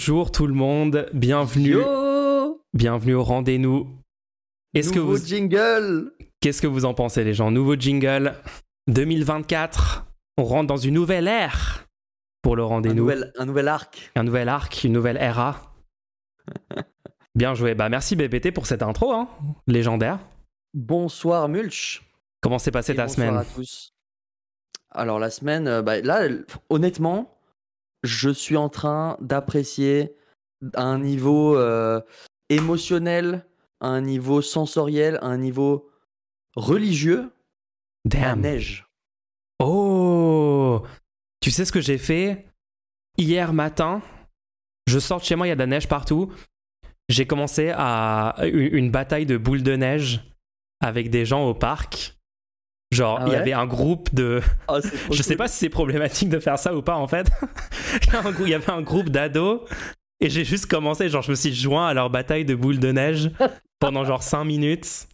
Bonjour tout le monde, bienvenue, Yo bienvenue au rendez-vous. Est-ce que Nouveau vous, jingle qu'est-ce que vous en pensez les gens Nouveau jingle 2024, on rentre dans une nouvelle ère pour le rendez-vous. un nouvel arc. Un nouvel arc, une nouvelle era. Bien joué. Bah merci BBT pour cette intro, hein, légendaire. Bonsoir Mulch. Comment s'est passée Et ta bonsoir semaine à tous. Alors la semaine, euh, bah, là, honnêtement, je suis en train d'apprécier à un niveau euh, émotionnel, à un niveau sensoriel, à un niveau religieux, la Damn. neige. Oh Tu sais ce que j'ai fait? Hier matin, je sors de chez moi, il y a de la neige partout. J'ai commencé à une bataille de boules de neige avec des gens au parc. Genre, Ah il y avait un groupe de. Oh, trop Je sais pas si c'est problématique de faire ça ou pas en fait. il, y avait un groupe d'ados et j'ai juste commencé, genre je me suis joint à leur bataille de boules de neige pendant genre 5 minutes.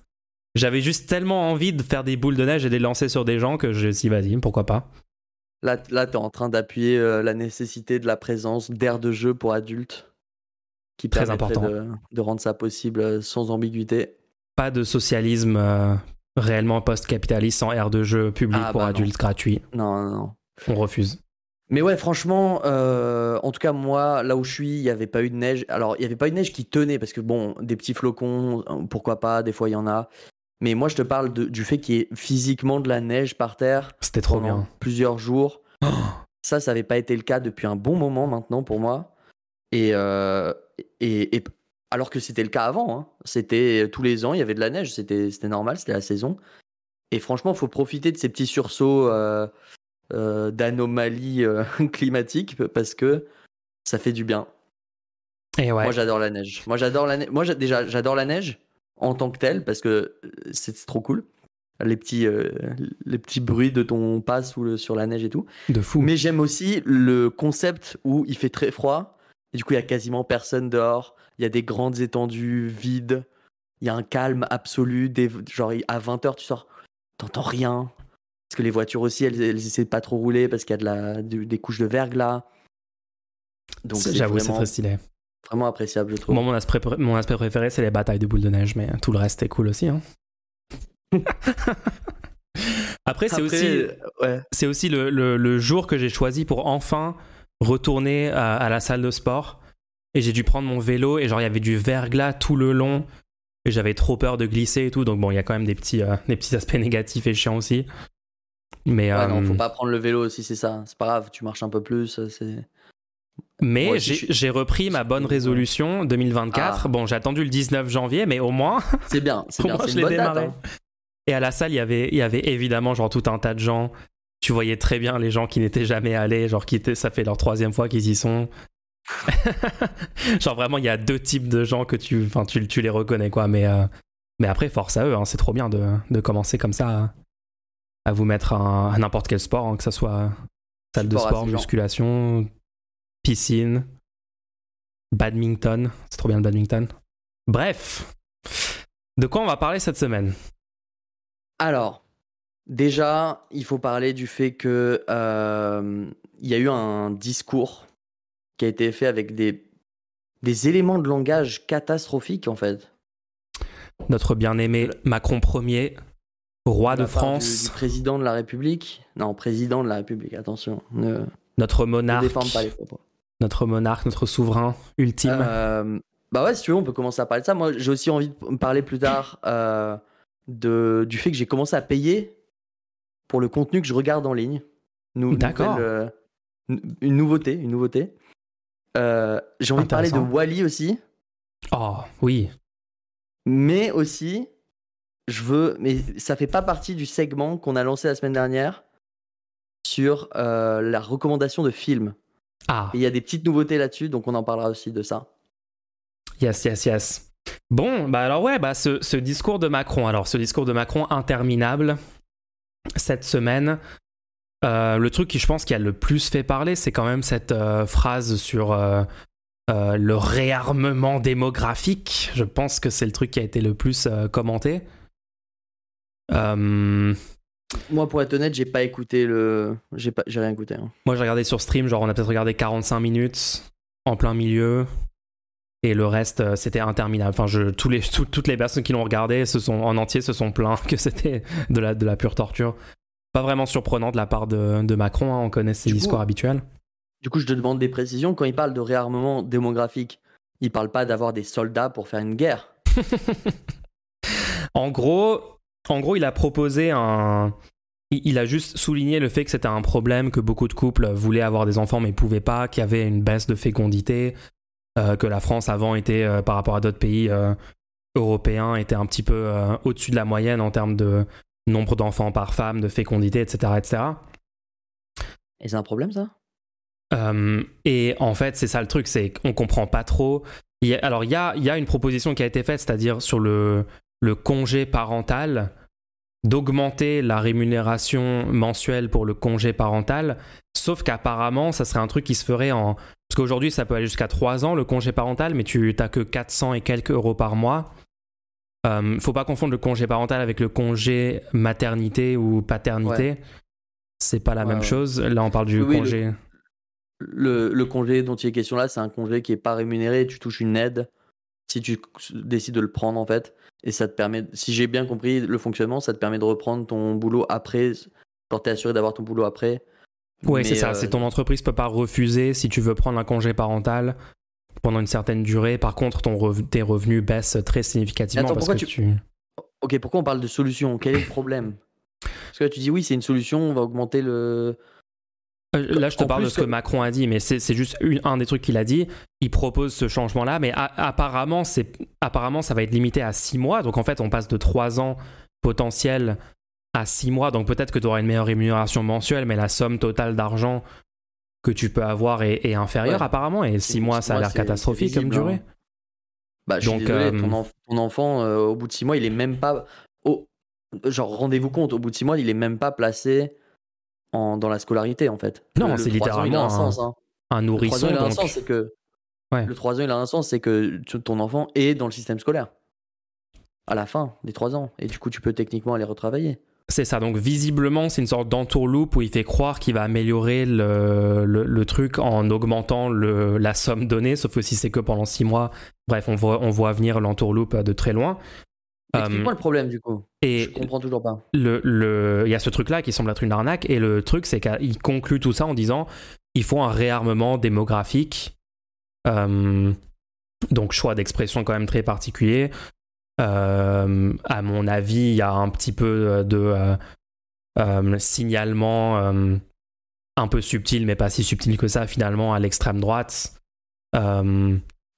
J'avais juste tellement envie de faire des boules de neige et de les lancer sur des gens que je me suis dit vas-y, pourquoi pas. Là, là tu es en train d'appuyer euh, la nécessité de la présence d'aires de jeu pour adultes qui Très important. De, de rendre ça possible euh, sans ambiguïté. Pas de socialisme euh, réellement post-capitaliste sans aire de jeu public Ah, pour bah non. adultes gratuit. Non, non, non. On refuse. Mais ouais, franchement, euh, en tout cas, moi, là où je suis, il n'y avait pas eu de neige. Alors, il n'y avait pas eu de neige qui tenait, parce que bon, des petits flocons, euh, pourquoi pas, des fois il y en a. Mais moi, je te parle de- du fait qu'il y ait physiquement de la neige par terre C'était trop bien. plusieurs jours. Oh, Ça, ça n'avait pas été le cas depuis un bon moment maintenant pour moi. Et, euh, et, et- alors que c'était le cas avant, hein. c'était tous les ans, il y avait de la neige, c'était normal, c'était la saison. Et franchement, il faut profiter de ces petits sursauts euh, euh, d'anomalies euh, climatiques parce que ça fait du bien. et ouais. Moi, j'adore la neige. Moi, j'adore la neige. Moi, déjà, j'adore la neige en tant que telle parce que euh, c'est trop cool. Les petits, euh, les petits bruits de ton pas sous le- sur la neige et tout. de fou. Mais j'aime aussi le concept où il fait très froid. Et du coup, il y a quasiment personne dehors. Il y a des grandes étendues vides. Il y a un calme absolu. Des, genre, à 20h, tu sors, t'entends rien. Parce que les voitures aussi, elles, elles essaient de pas trop rouler parce qu'il y a de la, de- des couches de verglas. Donc, J'avoue, c'est très stylé. vraiment appréciable, je trouve. Moi, mon aspect, pré- mon aspect préféré, c'est les batailles de boules de neige, mais tout le reste est cool aussi. hein. Après, c'est aussi, ouais. c'est aussi le, le- le jour que j'ai choisi pour enfin retourner à, à la salle de sport. Et j'ai dû prendre mon vélo et genre il y avait du verglas tout le long. Et j'avais trop peur de glisser et tout. Donc bon, il y a quand même des petits, euh, des petits aspects négatifs et chiants aussi. Mais, Ouais, euh, non, faut pas prendre le vélo si c'est ça. C'est pas grave, tu marches un peu plus. C'est... mais aussi, j'ai suis- repris ma bonne résolution 2024. Ah. Bon, j'ai attendu le 19 janvier, mais au moins, c'est bien, c'est bien. C'est je une bonne date. hein. Et à la salle, il y avait, il y avait évidemment genre tout un tas de gens. Tu voyais très bien les gens qui n'étaient jamais allés, genre qui étaient, ça fait leur troisième fois qu'ils y sont. genre vraiment, il y a deux types de gens que tu, enfin, tu, tu les reconnais quoi. Mais, euh, mais après, force à eux, hein, c'est trop bien de, de commencer comme ça à, à vous mettre à, à n'importe quel sport, hein, que ça soit salle de Sport gens. musculation, piscine, badminton. C'est trop bien le badminton. Bref, de quoi on va parler cette semaine? Alors, déjà, il faut parler du fait que euh, il y a eu un discours qui a été fait avec des, des éléments de langage catastrophiques en fait. notre bien-aimé Macron Ier, roi De du- France, Du, président de la République? Non, président de la République, attention. Ne, notre monarque, déforme pas les propos. notre monarque, notre souverain ultime. Euh, bah ouais, si tu veux, on peut commencer à parler de ça. Moi, j'ai aussi envie de parler plus tard euh, de, du fait que j'ai commencé à payer pour le contenu que je regarde en ligne. D'accord. euh, une nouveauté, une nouveauté. Euh, j'ai envie de parler de. Wally aussi, Oh oui, mais aussi, je veux, mais ça fait pas partie du segment qu'on a lancé la semaine dernière sur euh, la recommandation de films. ah il y a des petites nouveautés là-dessus, donc on en parlera aussi de ça. yes yes yes. Bon bah alors ouais bah ce, ce discours de Macron alors ce discours de Macron interminable cette semaine. euh, le truc qui je pense qui a le plus fait parler, c'est quand même cette euh, phrase sur euh, le réarmement démographique. Je pense que c'est le truc qui a été le plus commenté. Moi, pour être honnête, j'ai pas écouté le. J'ai pas... j'ai rien écouté. hein. Moi, j'ai regardé sur stream, genre on a peut-être regardé 45 minutes. en plein milieu. Et le reste, c'était interminable. Enfin, je, tous les, toutes les personnes qui l'ont regardé se sont, en entier se sont plaints que c'était de la, de la pure torture. Pas vraiment surprenant de la part de, Macron, hein, on connaît ses discours habituels. Du coup, je te demande des précisions. Quand il parle de réarmement démographique, il parle pas d'avoir des soldats pour faire une guerre. en gros, en gros, il a proposé un. Il a juste souligné le fait que c'était un problème, que beaucoup de couples voulaient avoir des enfants mais pouvaient pas, qu'il y avait une baisse de fécondité, euh, que la France avant était, euh, par rapport à d'autres pays euh, européens, était un petit peu au-dessus de la moyenne en termes de nombre d'enfants par femme, de fécondité, etc. etc. Et c'est un problème ça? Et en fait, c'est ça le truc, c'est qu'on comprend pas trop. alors, il y a, y a, une proposition qui a été faite, c'est-à-dire sur le, le congé parental, d'augmenter la rémunération mensuelle pour le congé parental, sauf qu'apparemment, ça serait un truc qui se ferait en... Parce qu'aujourd'hui, ça peut aller jusqu'à 3 ans, le congé parental, mais tu n'as que 400 et quelques euros par mois. Euh, faut pas confondre le congé parental avec le congé maternité ou paternité. C'est pas la même chose. Là, on parle du congé. Le, le, congé dont il est question là, c'est un congé qui est pas rémunéré. Tu touches une aide si tu décides de le prendre en fait. Et ça te permet, si j'ai bien compris le fonctionnement, ça te permet de reprendre ton boulot après, quand tu es assuré d'avoir ton boulot après. Oui, c'est ça. C'est ton entreprise peut pas refuser si tu veux prendre un congé parental pendant une certaine durée. Par contre, ton tes revenus baissent très significativement parce que tu... Ok, pourquoi on parle de solution? Quel est le problème? Parce que là, tu dis oui, c'est une solution, on va augmenter le, euh, là, je te parle de ce que Macron a dit, mais c'est juste un des trucs qu'il a dit. Il propose ce changement-là, mais apparemment, apparemment, ça va être limité à 6 mois. Donc, en fait, on passe de 3 ans potentiels à 6 mois. Donc, peut-être que tu auras une meilleure rémunération mensuelle, mais la somme totale d'argent que tu peux avoir est, inférieure, apparemment. Et 6 mois, ça a l'air catastrophique comme durée. Hein. Bah, je Donc, suis désolé, ton, euh, enfant, euh, au bout de 6 mois, il est même pas. Genre, rendez-vous compte, au bout de 6 mois, il est même pas placé dans la scolarité en fait. Non, c'est littéralement un, sens, hein. un, nourrisson. Le 3 ans, il a un sens, c'est que le 3 ans, il a un sens, c'est que ton enfant est dans le système scolaire à la fin des 3 ans et du coup tu peux techniquement aller retravailler. C'est ça, donc visiblement c'est une sorte d'entourloupe où il fait croire qu'il va améliorer le, le, truc en augmentant le, la somme donnée, sauf que si c'est que pendant 6 mois, bref, on voit, on voit venir l'entourloupe de très loin. Explique-moi euh, le problème du coup. Et je comprends toujours pas. Le, le, il y a ce truc-là qui semble être une arnaque, et le truc, c'est qu'il conclut tout ça en disant il faut un réarmement démographique. Euh, donc, choix d'expression quand même très particulier. Euh, à mon avis, il y a un petit peu de signalement un peu subtil, mais pas si subtil que ça finalement à l'extrême droite.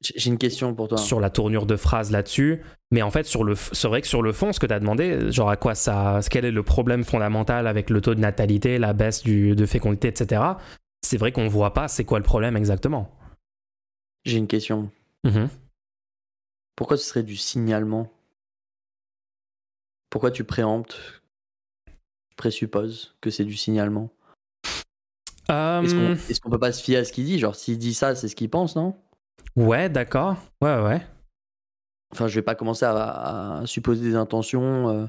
J'ai une question pour toi. Sur la tournure de phrase là-dessus. Mais en fait, sur le, c'est vrai que sur le fond, ce que tu as demandé, genre à quoi ça. Quel est le problème fondamental avec le taux de natalité, la baisse du, de fécondité, etc. C'est vrai qu'on voit pas c'est quoi le problème exactement. J'ai une question. Mm-hmm. Pourquoi ce serait du signalement? Pourquoi tu préemptes Tu présupposes que c'est du signalement? Est-ce qu'on est peut pas se fier à ce qu'il dit? Genre, s'il dit ça, c'est ce qu'il pense, non? Ouais, d'accord. Ouais, ouais. Enfin, je vais pas commencer à, supposer des intentions. Euh...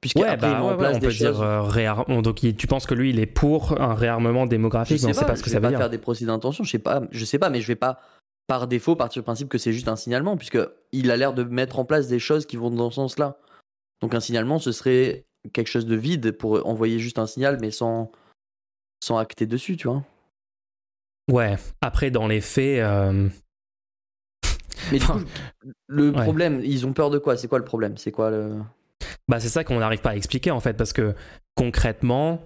Puisque ouais, bah, on peut dire euh, donc tu penses que lui il est pour un réarmement démographique? je sais pas, pas ce que ça veut dire. faire des procès d'intention, je sais pas, je sais pas, mais je vais pas par défaut partir du principe que c'est juste un signalement, puisque il a l'air de mettre en place des choses qui vont dans ce sens-là. Donc un signalement, ce serait quelque chose de vide pour envoyer juste un signal, mais sans sans acter dessus, tu vois. Ouais, après, dans les faits. Euh, Mais du coup, le problème, ils ont peur de quoi? C'est quoi le problème? C'est quoi le. Bah, c'est ça qu'on n'arrive pas à expliquer en fait, parce que concrètement,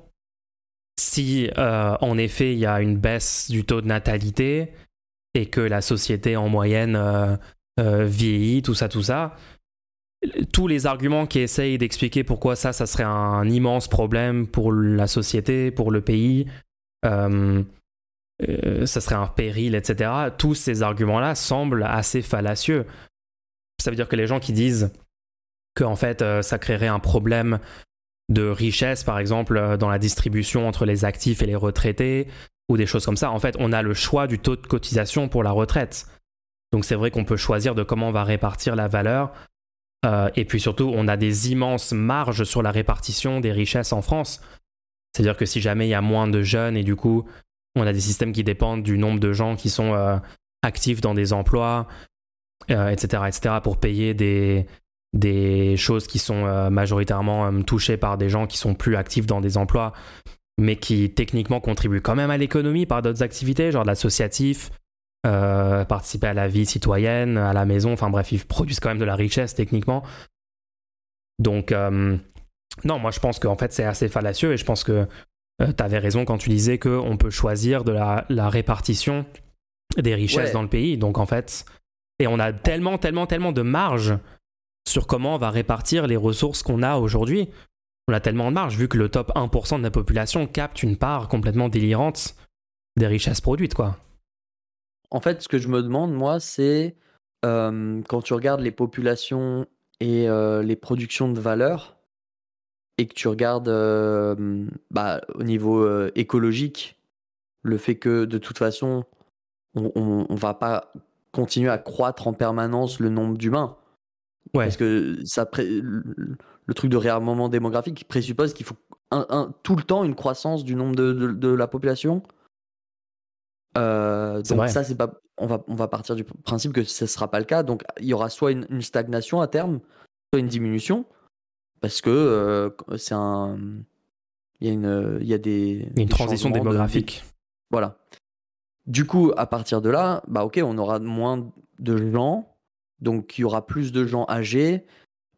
si euh, en effet il y a une baisse du taux de natalité et que la société en moyenne euh, vieillit, tout ça, tout ça, tous les arguments qui essayent d'expliquer pourquoi ça, ça serait un immense problème pour la société, pour le pays, euh, ça serait un péril, etc. Tous ces arguments-là semblent assez fallacieux. Ça veut dire que les gens qui disent que en fait euh, ça créerait un problème de richesse, par exemple, euh, dans la distribution entre les actifs et les retraités, ou des choses comme ça. En fait, on a le choix du taux de cotisation pour la retraite. Donc c'est vrai qu'on peut choisir de comment on va répartir la valeur. et puis surtout, on a des immenses marges sur la répartition des richesses en France. C'est-à-dire que si jamais il y a moins de jeunes et du coup On a des systèmes qui dépendent du nombre de gens qui sont euh, actifs dans des emplois, etc., etc., pour payer des, des choses qui sont majoritairement touchées par des gens qui sont plus actifs dans des emplois, mais qui techniquement contribuent quand même à l'économie par d'autres activités, genre de l'associatif, participer à la vie citoyenne, à la maison, enfin bref, ils produisent quand même de la richesse techniquement. Donc, non, moi je pense qu'en fait c'est assez fallacieux et je pense que euh, tu avais raison quand tu disais qu'on peut choisir de la, répartition des richesses dans le pays. Donc en fait, et on a tellement, tellement, tellement de marge sur comment on va répartir les ressources qu'on a aujourd'hui. On a tellement de marge vu que le top 1% de la population capte une part complètement délirante des richesses produites, quoi. En fait, ce que je me demande, moi, c'est euh, quand tu regardes les populations et euh, les productions de valeur, et que tu regardes euh, bah, au niveau écologique, le fait que de toute façon, on, ne va pas continuer à croître en permanence le nombre d'humains. Parce que ça le truc de réarmement démographique présuppose qu'il faut un, tout le temps une croissance du nombre de, de, la population. Euh, donc ça, c'est pas. On va, on va partir du principe que ce ne sera pas le cas. Donc il y aura soit une stagnation à terme, soit une diminution. Parce que euh, c'est un. Il y a, une, il y a des. Une transition démographique. Voilà. Du coup, à partir de là, bah ok, on aura moins de gens, donc il y aura plus de gens âgés,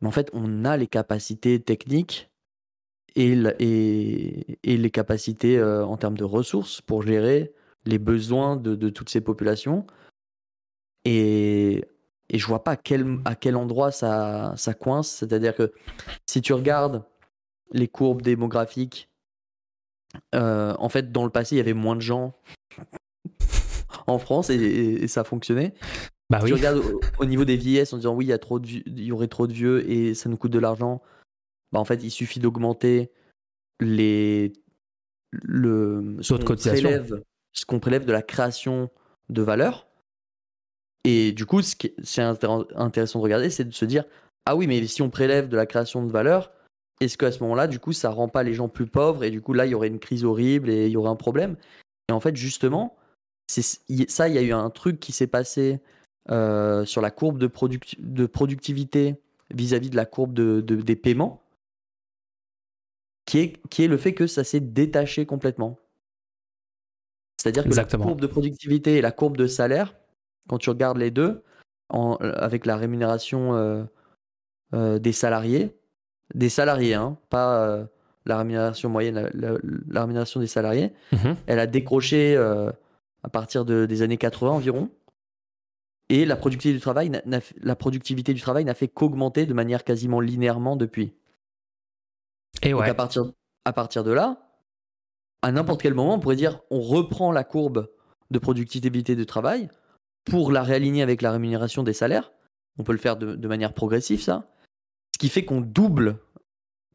mais en fait, on a les capacités techniques et, les capacités euh, en termes de ressources pour gérer les besoins de, toutes ces populations. Et et je vois pas à quel, endroit ça, ça coince. C'est-à-dire que si tu regardes les courbes démographiques, euh, en fait, dans le passé, il y avait moins de gens en France et, ça fonctionnait. Bah oui. Tu regardes au, niveau des vieillesses en disant oui, il y, a trop de, il y aurait trop de vieux et ça nous coûte de l'argent. Bah, en fait, il suffit d'augmenter les le ce qu'on prélève, ce de la création de valeur et du coup, ce qui c'est intéressant de regarder, c'est de se dire ah oui, mais si on prélève de la création de valeur, est-ce qu'à ce, moment-là, du coup, ça rend pas les gens plus pauvres et du coup là, il y aurait une crise horrible et il y aurait un problème? Et en fait, justement, c'est ça, il y a eu un truc qui s'est passé euh, sur la courbe de, de productivité vis-à-vis de la courbe de, des paiements, qui est, qui est le fait que ça s'est détaché complètement. C'est-à-dire que la courbe de productivité et la courbe de salaire quand tu regardes les deux, en, avec la rémunération euh, euh, des salariés, des salariés, hein, pas euh, la rémunération moyenne, la, rémunération des salariés, elle a décroché à partir de, des années 80 environ. Et la productivité du travail, la productivité du travail n'a fait qu'augmenter de manière quasiment linéairement depuis. Et ouais. à partir, à partir de là, à n'importe quel moment, on pourrait dire on reprend la courbe de productivité du travail, pour la réaligner avec la rémunération des salaires. On peut le faire de, manière progressive, ça. Ce qui fait qu'on double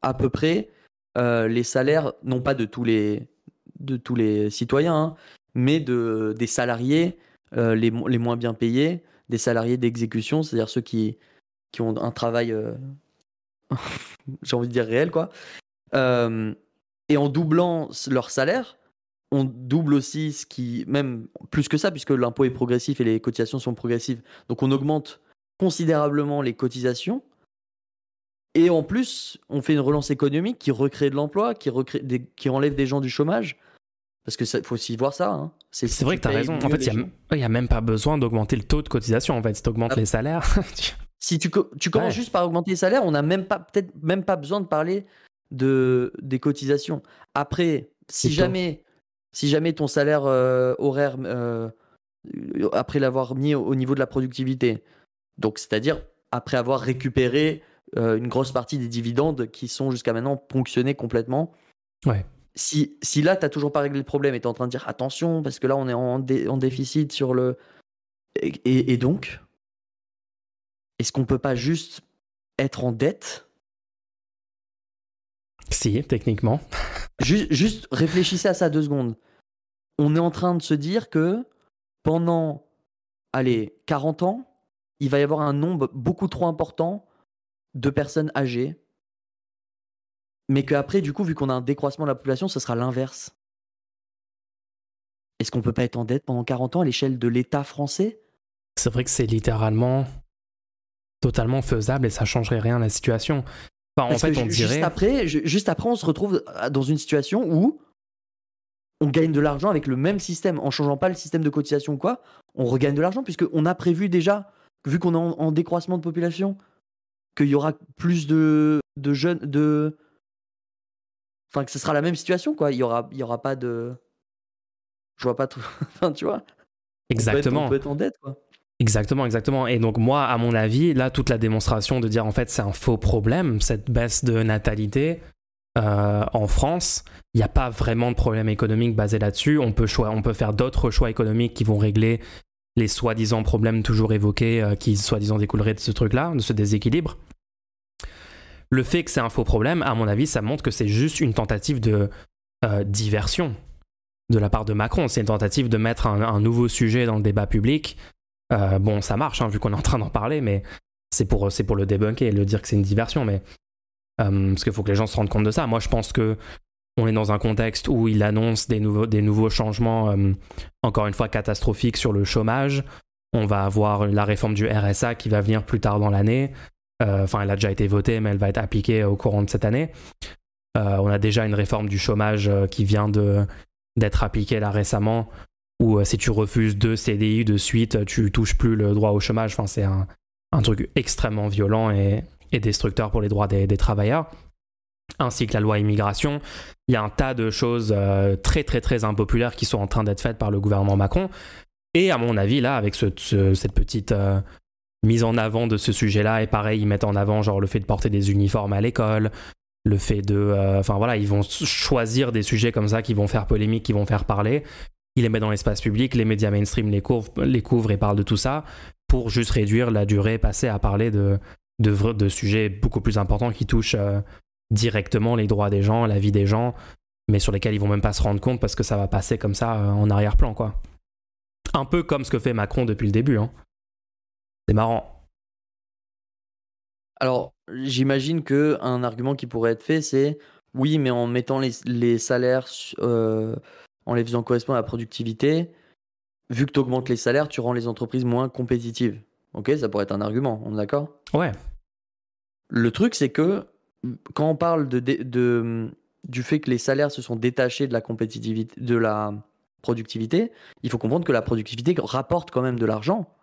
à peu près euh, les salaires, non pas de tous les, de tous les citoyens, hein, mais de, des salariés euh, les, moins bien payés, des salariés d'exécution, c'est-à-dire ceux qui, qui ont un travail, euh, j'ai envie de dire réel, quoi. et en doublant leur salaire, on double aussi ce qui, même plus que ça, puisque l'impôt est progressif et les cotisations sont progressives. Donc on augmente considérablement les cotisations. Et en plus, on fait une relance économique qui recrée de l'emploi, qui, qui enlève des gens du chômage. Parce qu'il faut aussi voir ça. Hein. C'est vrai que tu as raison. En fait, il n'y a, même pas besoin d'augmenter le taux de cotisation. En fait, si tu augmentes ah. les salaires. si tu, tu commences juste par augmenter les salaires, on n'a même pas, peut-être même pas besoin de parler de, des cotisations. Après, si jamais si jamais ton salaire euh, horaire, euh, après l'avoir mis au niveau de la productivité, donc c'est-à-dire après avoir récupéré euh, une grosse partie des dividendes qui sont jusqu'à maintenant ponctionnés complètement. Ouais. Si, si là, tu n'as toujours pas réglé le problème et tu es en train de dire attention, parce que là, on est en, en déficit sur le. Et, et donc, est-ce qu'on peut pas juste être en dette? Si, techniquement. Juste, réfléchissez à ça deux secondes. On est en train de se dire que pendant, allez, 40 ans, il va y avoir un nombre beaucoup trop important de personnes âgées. Mais qu'après, du coup, vu qu'on a un décroissement de la population, ce sera l'inverse. est-ce qu'on peut pas être en dette pendant 40 ans à l'échelle de l'État français? C'est vrai que c'est littéralement totalement faisable et ça changerait rien à la situation. Enfin, en fait, on juste dirait. après, juste après, on se retrouve dans une situation où on gagne de l'argent avec le même système, en changeant pas le système de cotisation ou quoi, on regagne de l'argent puisqu'on a prévu déjà, vu qu'on est en, décroissement de population, qu'il y aura plus de, de jeunes, de, enfin que ce sera la même situation quoi. Il y aura, il y aura pas de, je vois pas tout, enfin tu vois. Exactement. On peut, être, en dette quoi. Exactement, exactement. Et donc moi, à mon avis, là, toute la démonstration de dire en fait c'est un faux problème, cette baisse de natalité, euh, en France, il n'y a pas vraiment de problème économique basé là-dessus. On peut, on peut faire d'autres choix économiques qui vont régler les soi-disant problèmes toujours évoqués euh, qui soi-disant découleraient de ce truc-là, de ce déséquilibre. Le fait que c'est un faux problème, à mon avis, ça montre que c'est juste une tentative de euh, diversion de la part de Macron. C'est une tentative de mettre un, nouveau sujet dans le débat public. bon, ça marche, hein, vu qu'on est en train d'en parler, mais c'est pour, le débunker et le dire que c'est une diversion. Mais euh, parce qu'il faut que les gens se rendent compte de ça. Moi, je pense que on est dans un contexte où il annonce des nouveaux, changements, euh, encore une fois catastrophiques sur le chômage. On va avoir la réforme du RSA qui va venir plus tard dans l'année. Euh, enfin, elle a déjà été votée, mais elle va être appliquée au courant de cette année. on a déjà une réforme du chômage qui vient d'être appliquée là récemment, où si tu refuses deux CDI de suite, tu touches plus le droit au chômage. Enfin, c'est un, un truc extrêmement violent et, destructeur pour les droits des, travailleurs, ainsi que la loi immigration. Il y a un tas de choses euh, très très très impopulaires qui sont en train d'être faites par le gouvernement Macron. Et à mon avis, là, avec cette petite euh, mise en avant de ce sujet-là, et pareil, ils mettent en avant genre le fait de porter des uniformes à l'école, le fait de... Euh, enfin voilà, ils vont choisir des sujets comme ça qui vont faire polémique, qui vont faire parler. Ils les mettent dans l'espace public, les médias mainstream les couvrent, et parlent de tout ça pour juste réduire la durée passée à parler de sujets beaucoup plus importants qui touchent euh, directement les droits des gens, la vie des gens, mais sur lesquels ils vont même pas se rendre compte parce que ça va passer comme ça euh, en arrière-plan, quoi. Un peu comme ce que fait Macron depuis le début. Hein. C'est marrant. Alors, j'imagine que un argument qui pourrait être fait, c'est oui, mais en mettant les, salaires, euh, en les faisant correspondre à la productivité, vu que tu augmentes les salaires, tu rends les entreprises moins compétitives. Ok, ça pourrait être un argument, on est d'accord? Ouais. Le truc, c'est que quand on parle de, de, du fait que les salaires se sont détachés de la compétitivité, de la productivité, il faut comprendre que la productivité rapporte quand même de l'argent.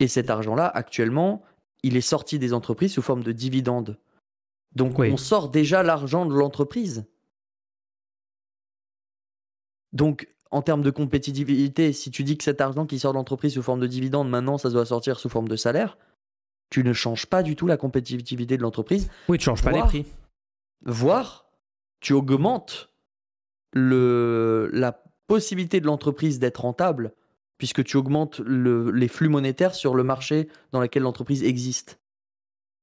Et cet argent-là, actuellement, il est sorti des entreprises sous forme de dividendes. Donc on sort déjà l'argent de l'entreprise. Donc en termes de compétitivité, si tu dis que cet argent qui sort d'entreprise sous forme de dividende, maintenant, ça doit sortir sous forme de salaire, tu ne changes pas du tout la compétitivité de l'entreprise. Oui, tu changes pas les prix. Voire, tu augmentes le, la possibilité de l'entreprise d'être rentable, puisque tu augmentes le, les flux monétaires sur le marché dans lequel l'entreprise existe.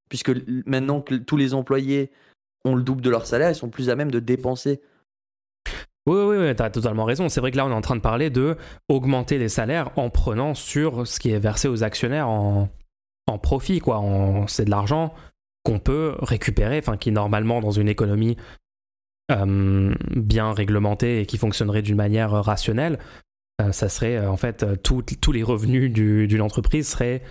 Puisque maintenant que tous les employés ont le double de leur salaire, ils sont plus à même de dépenser oui, oui, oui, tu as totalement raison. C'est vrai que là, on est en train de parler de augmenter les salaires en prenant sur ce qui est versé aux actionnaires en, profit. quoi. C'est de l'argent qu'on peut récupérer, enfin, qui normalement, dans une économie euh, bien réglementée et qui fonctionnerait d'une manière rationnelle, ça serait euh, en fait tous les revenus d'une entreprise seraient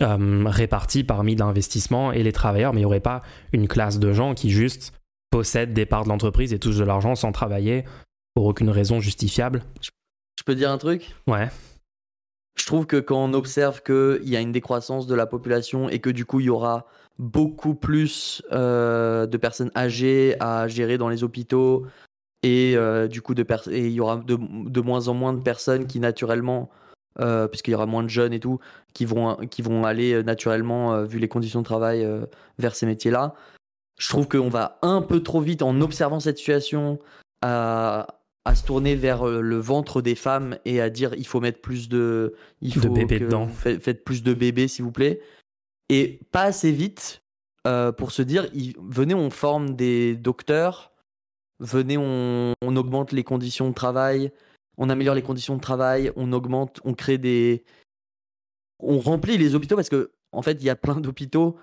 répartis parmi l'investissement et les travailleurs, mais il n'y aurait pas une classe de gens qui juste possèdent des parts de l'entreprise et touchent de l'argent sans travailler pour aucune raison justifiable. Je peux dire un truc? Ouais. Je trouve que quand on observe qu'il y a une décroissance de la population et que du coup il y aura beaucoup plus euh, de personnes âgées à gérer dans les hôpitaux et euh, du coup de et il y aura de, moins en moins de personnes qui naturellement euh, puisqu'il y aura moins de jeunes et tout qui vont qui vont aller naturellement vu les conditions de travail vers ces métiers là je trouve qu'on va un peu trop vite en observant cette situation à, se tourner vers euh, le ventre des femmes et à dire il faut mettre plus de, il faut bébés dedans. Faites, plus de bébés s'il vous plaît. Et pas assez vite euh, pour se dire venez on forme des docteurs, venez on, on augmente les conditions de travail, on améliore les conditions de travail, on augmente, on crée des, on remplit les hôpitaux parce que en fait il y a plein d'hôpitaux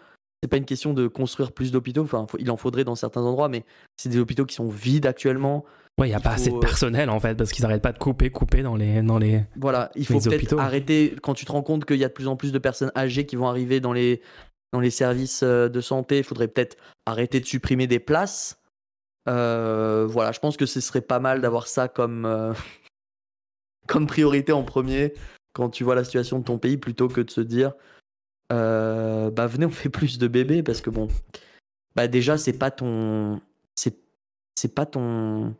c'est pas une question de construire plus d'hôpitaux. Enfin, il en faudrait dans certains endroits, mais c'est des hôpitaux qui sont vides actuellement. Ouais, il n'y a Il pas assez de faut- personnel en fait, parce qu'ils n'arrêtent pas de couper, couper dans les. Dans les... Voilà, il faut peut-être arrêter quand tu te rends compte qu'il y a de plus en plus de personnes âgées qui vont arriver dans les, dans les services euh, de santé. Il faudrait peut-être arrêter de supprimer des places. Euh, voilà, je pense que ce serait pas mal d'avoir ça comme, euh, comme priorité en premier quand tu vois la situation de ton pays plutôt que de se dire euh, bah venez on fait plus de bébés parce que bon bah déjà c'est pas ton c'est c'est pas ton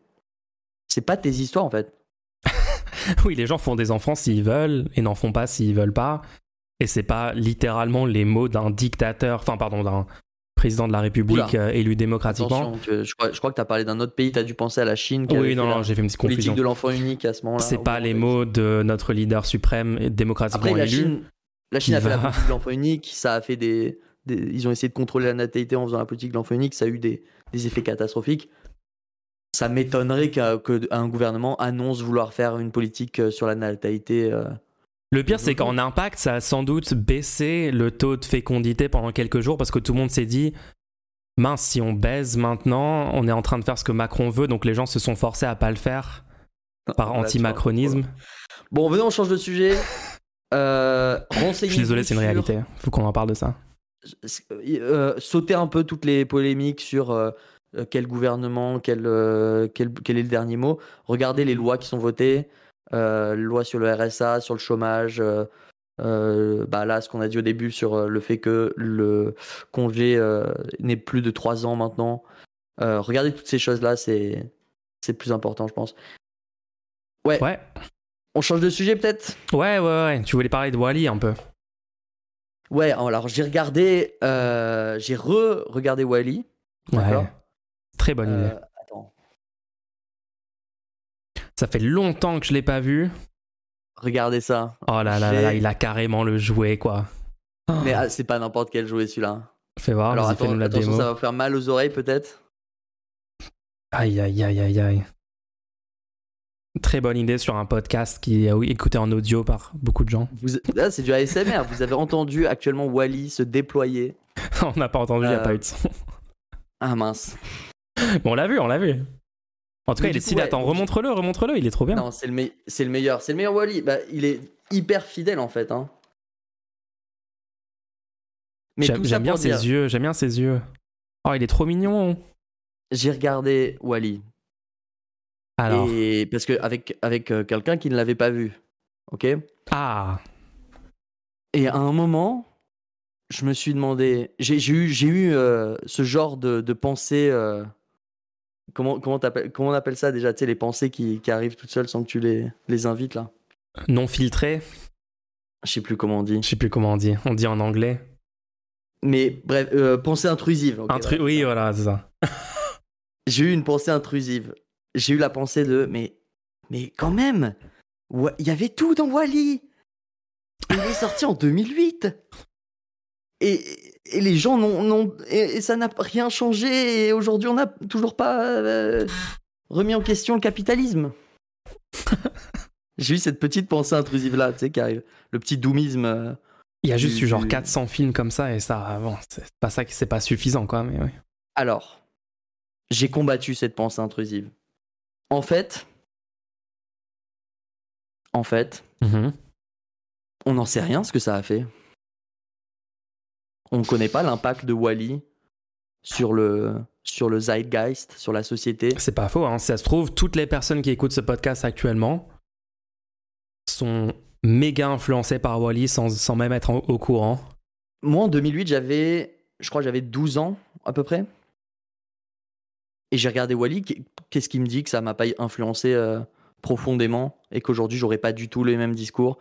c'est pas tes histoires en fait Oui, les gens font des enfants s'ils veulent et n'en font pas s'ils veulent pas. Et c'est pas littéralement les mots d'un dictateur, enfin pardon, d'un président de la République Oula. euh, élu démocratiquement. Tu- je, crois, je crois que tu as parlé d'un autre pays, tu as dû penser à la Chine. qui Oui, non, j'ai fait une petite politique confusion. de l'enfant unique à ce moment-là. C'est pas les de- mots de notre leader suprême démocratiquement Après, la élu. Chine, la Chine a fait la politique de l'enfant unique, ça a fait des, des- Ils ont essayé de contrôler la natalité en faisant la politique de l'enfant unique, ça a eu des, des effets catastrophiques. Ça m'étonnerait qu'un que gouvernement annonce vouloir faire une politique euh, sur la natalité. euh. Le pire, c'est qu'en impact, ça a sans doute baissé le taux de fécondité pendant quelques jours parce que tout le monde s'est dit mince, si on baise maintenant, on est en train de faire ce que Macron veut, donc les gens se sont forcés à pas le faire par anti-macronisme. Bon, venez, on change de sujet. Euh, Je suis désolé, c'est une réalité. Faut qu'on en parle de ça. euh, sauter un peu toutes les polémiques sur euh, euh, quel gouvernement, quel, euh, quel, quel est le dernier mot. Regardez les lois qui sont votées, euh, loi sur le RSA, sur le chômage. euh, euh, bah là, ce qu'on a dit au début sur euh, le fait que le congé euh, n'est plus de 3 ans maintenant. Euh, regardez toutes ces choses-là, c'est plus important, je pense. Ouais, Ouais, on change de sujet peut-être? Ouais, ouais, ouais. Tu voulais parler de Wally un peu. Ouais, alors j'ai regardé, euh, j'ai re-regardé Wally. Ouais. Très bonne idée. Euh, Ça fait longtemps que je l'ai pas vu. regardez ça. Oh là là là, il a carrément le jouet, quoi. Mais ah, c'est pas n'importe quel jouet celui-là. Fais voir, Alors attends, fais-nous la attention, démo. ça va faire mal aux oreilles peut-être. Aïe, aïe, aïe, aïe, aïe. Très bonne idée sur un podcast qui est oui, écouté en audio par beaucoup de gens. Vous... Là, c'est du ASMR. Vous avez entendu actuellement Wally se déployer. on n'a pas entendu, il n'y a Euh, pas eu de son. Ah mince. Bon, on l'a vu, on l'a vu. En tout cas, il est stylé. ouais, Attends, remontre-le, remontre-le, il est trop bien. Non, c'est le, me- le meilleur. C'est le meilleur Wally. Bah, il est hyper fidèle en fait. Hein. Mais J'aime bien ses dire, yeux, j'aime bien ses yeux. Oh, il est trop mignon. J'ai regardé Wally. Alors, Et parce que avec, avec euh, quelqu'un qui ne l'avait pas vu. Ok? Ah, Et à un moment, je me suis demandé, j'ai eu, eu euh, ce genre de, de pensée. euh, comment, comment, comment on appelle ça déjà Tu sais, les pensées qui, qui arrivent toutes seules sans que tu les, les invites là? Non filtré, Je sais plus comment on dit. je sais plus comment on dit. On dit en anglais. Mais bref, euh, pensée intrusive. voilà. oui, voilà, c'est ça. J'ai eu une pensée intrusive. J'ai eu la pensée de, mais, mais quand même, il y avait tout dans Wally. Il est sorti en 2008. Et, et les gens n'ont, n'ont- et, et ça n'a rien changé. Et aujourd'hui, on n'a toujours pas euh, remis en question le capitalisme. J'ai eu cette petite pensée intrusive là, tu sais, qui arrive. Le petit doomisme. euh. Il y a juste Du- eu genre du- 400 films comme ça et ça, bon, c'est pas ça qui c'est pas suffisant quoi, mais oui. Alors, j'ai combattu cette pensée intrusive. En fait, en fait, Mhm. on n'en sait rien ce que ça a fait. On ne connaît pas l'impact de Wally sur le, sur le zeitgeist, sur la société. C'est pas faux, hein. ça se trouve, toutes les personnes qui écoutent ce podcast actuellement sont méga influencées par Wally sans, sans même être en- au courant. Moi, en 2008, j'avais, je crois, j'avais 12 ans à peu près. Et j'ai regardé Wally. Qu'est-ce qui me dit que ça m'a pas influencé euh, profondément et qu'aujourd'hui, j'aurais pas du tout les mêmes discours?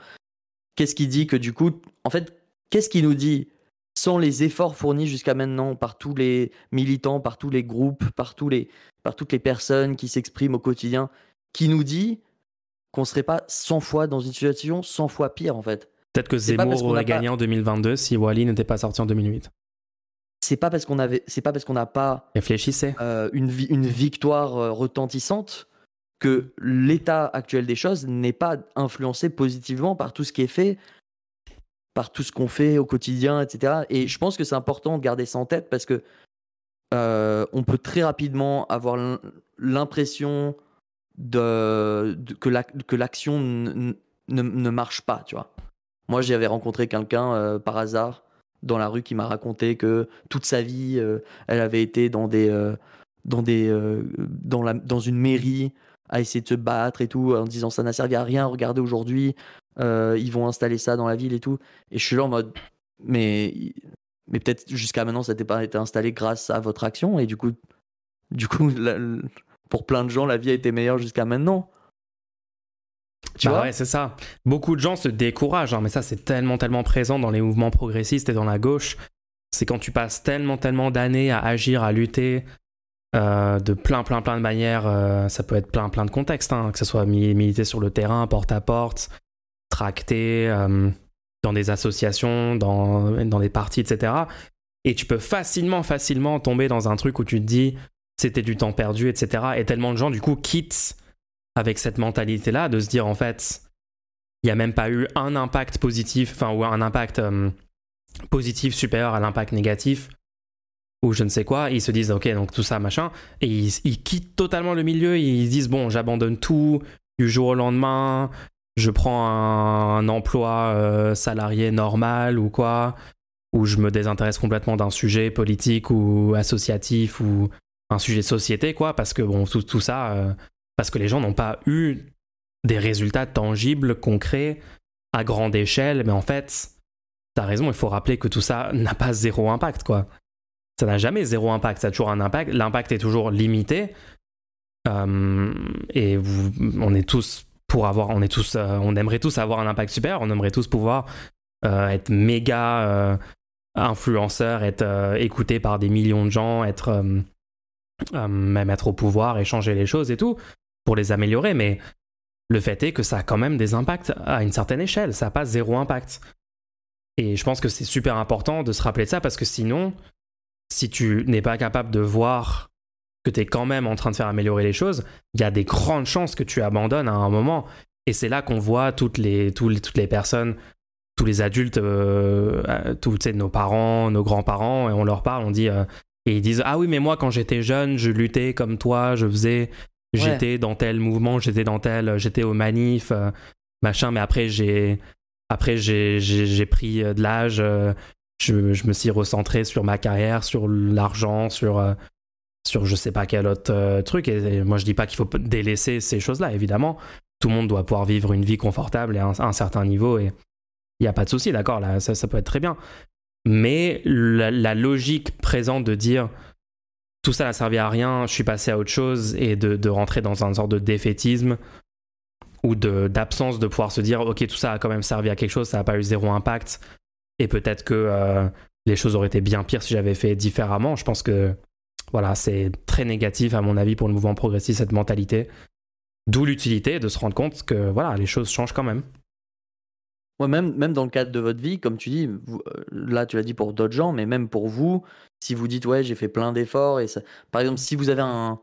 Qu'est-ce qui dit que du coup, en fait, qu'est-ce qui nous dit sans les efforts fournis jusqu'à maintenant par tous les militants, par tous les groupes, par, tous les, par toutes les personnes qui s'expriment au quotidien, qui nous dit qu'on serait pas 100 fois dans une situation 100 fois pire en fait Peut-être que Zemmour aurait pas- gagné en 2022 si Wally n'était pas sorti en 2008. C'est pas parce qu'on avait, c'est pas parce qu'on n'a pas Réfléchissez. euh, une, vi- une victoire euh, retentissante que l'état actuel des choses n'est pas influencé positivement par tout ce qui est fait, par tout ce qu'on fait au quotidien, etc. Et je pense que c'est important de garder ça en tête parce que euh, on peut très rapidement avoir l'im- l'impression de, que l'action ne, marche pas, tu vois. Moi, j'avais rencontré quelqu'un euh, par hasard dans la rue qui m'a raconté que toute sa vie, euh, elle avait été dans des, dans des, la, dans une mairie à essayer de se battre et tout, en disant ça n'a servi à rien. Regardez aujourd'hui, ils vont installer ça dans la ville et tout. Et je suis là en mode, mais, mais peut-être jusqu'à maintenant, ça n'était pas été installé grâce à votre action et du coup, du coup, pour plein de gens, la vie a été meilleure jusqu'à maintenant. Tu bah ouais, c'est ça. Beaucoup de gens se découragent, hein, mais ça, c'est tellement, tellement présent dans les mouvements progressistes et dans la gauche. C'est quand tu passes tellement, tellement d'années à agir, à lutter euh, de plein, plein, plein de manières. Euh, ça peut être plein, plein de contextes, hein, que ce soit militer sur le terrain, porte à porte, euh, dans des associations, dans, dans des partis, etc. Et tu peux facilement, facilement tomber dans un truc où tu te dis c'était du temps perdu, etc. Et tellement de gens, du coup, quittent avec cette mentalité-là, de se dire, en fait, il n'y a même pas eu un impact positif, enfin, ou un impact euh, positif supérieur à l'impact négatif, ou je ne sais quoi. Ils se disent, ok, donc tout ça, machin. Et ils, quittent totalement le milieu, ils disent, bon, j'abandonne tout du jour au lendemain, je prends un, emploi euh, salarié normal ou quoi, ou je me désintéresse complètement d'un sujet politique ou associatif ou un sujet de société, quoi, parce que bon, tout, ça, euh, parce que les gens n'ont pas eu des résultats tangibles, concrets, à grande échelle, mais en fait, t'as raison, il faut rappeler que tout ça n'a pas zéro impact, quoi. Ça n'a jamais zéro impact, ça a toujours un impact, l'impact est toujours limité, euh, et on est tous euh, on aimerait tous avoir un impact super, on aimerait tous pouvoir être méga influenceur, être écouté par des millions de gens, être euh, même être au pouvoir et changer les choses et tout, pour les améliorer, mais le fait est que ça a quand même des impacts à une certaine échelle, ça n'a pas zéro impact. Et je pense que c'est super important de se rappeler de ça parce que sinon, si tu n'es pas capable de voir que tu es quand même en train de faire améliorer les choses, il y a des grandes chances que tu abandonnes à un moment. Et c'est là qu'on voit toutes les, toutes les personnes, tous les adultes, euh, tous nos parents, nos grands-parents, et on leur parle, on dit euh, et ils disent Ah oui, mais moi, quand j'étais jeune, je luttais comme toi, je faisais. J'étais dans tel mouvement, j'étais dans tel. J'étais au manif, euh, machin, mais après, j'ai. Après, j'ai pris de l'âge. Je, je, me suis recentré sur ma carrière, sur l'argent, sur. Sur je sais pas quel autre truc. Et, moi, je dis pas qu'il faut délaisser ces choses-là, évidemment. Tout le monde doit pouvoir vivre une vie confortable et à un, certain niveau. Et il n'y a pas de souci, d'accord Là, ça, peut être très bien. Mais la, logique présente de dire tout ça n'a servi à rien, je suis passé à autre chose et de, rentrer dans un sorte de défaitisme ou d'absence de, pouvoir se dire ok tout ça a quand même servi à quelque chose, ça n'a pas eu zéro impact et peut-être que euh, les choses auraient été bien pires si j'avais fait différemment. Je pense que voilà c'est très négatif à mon avis pour le mouvement progressiste cette mentalité. D'où l'utilité de se rendre compte que voilà les choses changent quand même. Même, dans le cadre de votre vie, comme tu dis, euh, là tu l'as dit pour d'autres gens, mais même pour vous, si vous dites ouais j'ai fait plein d'efforts et ça, par exemple si vous avez un,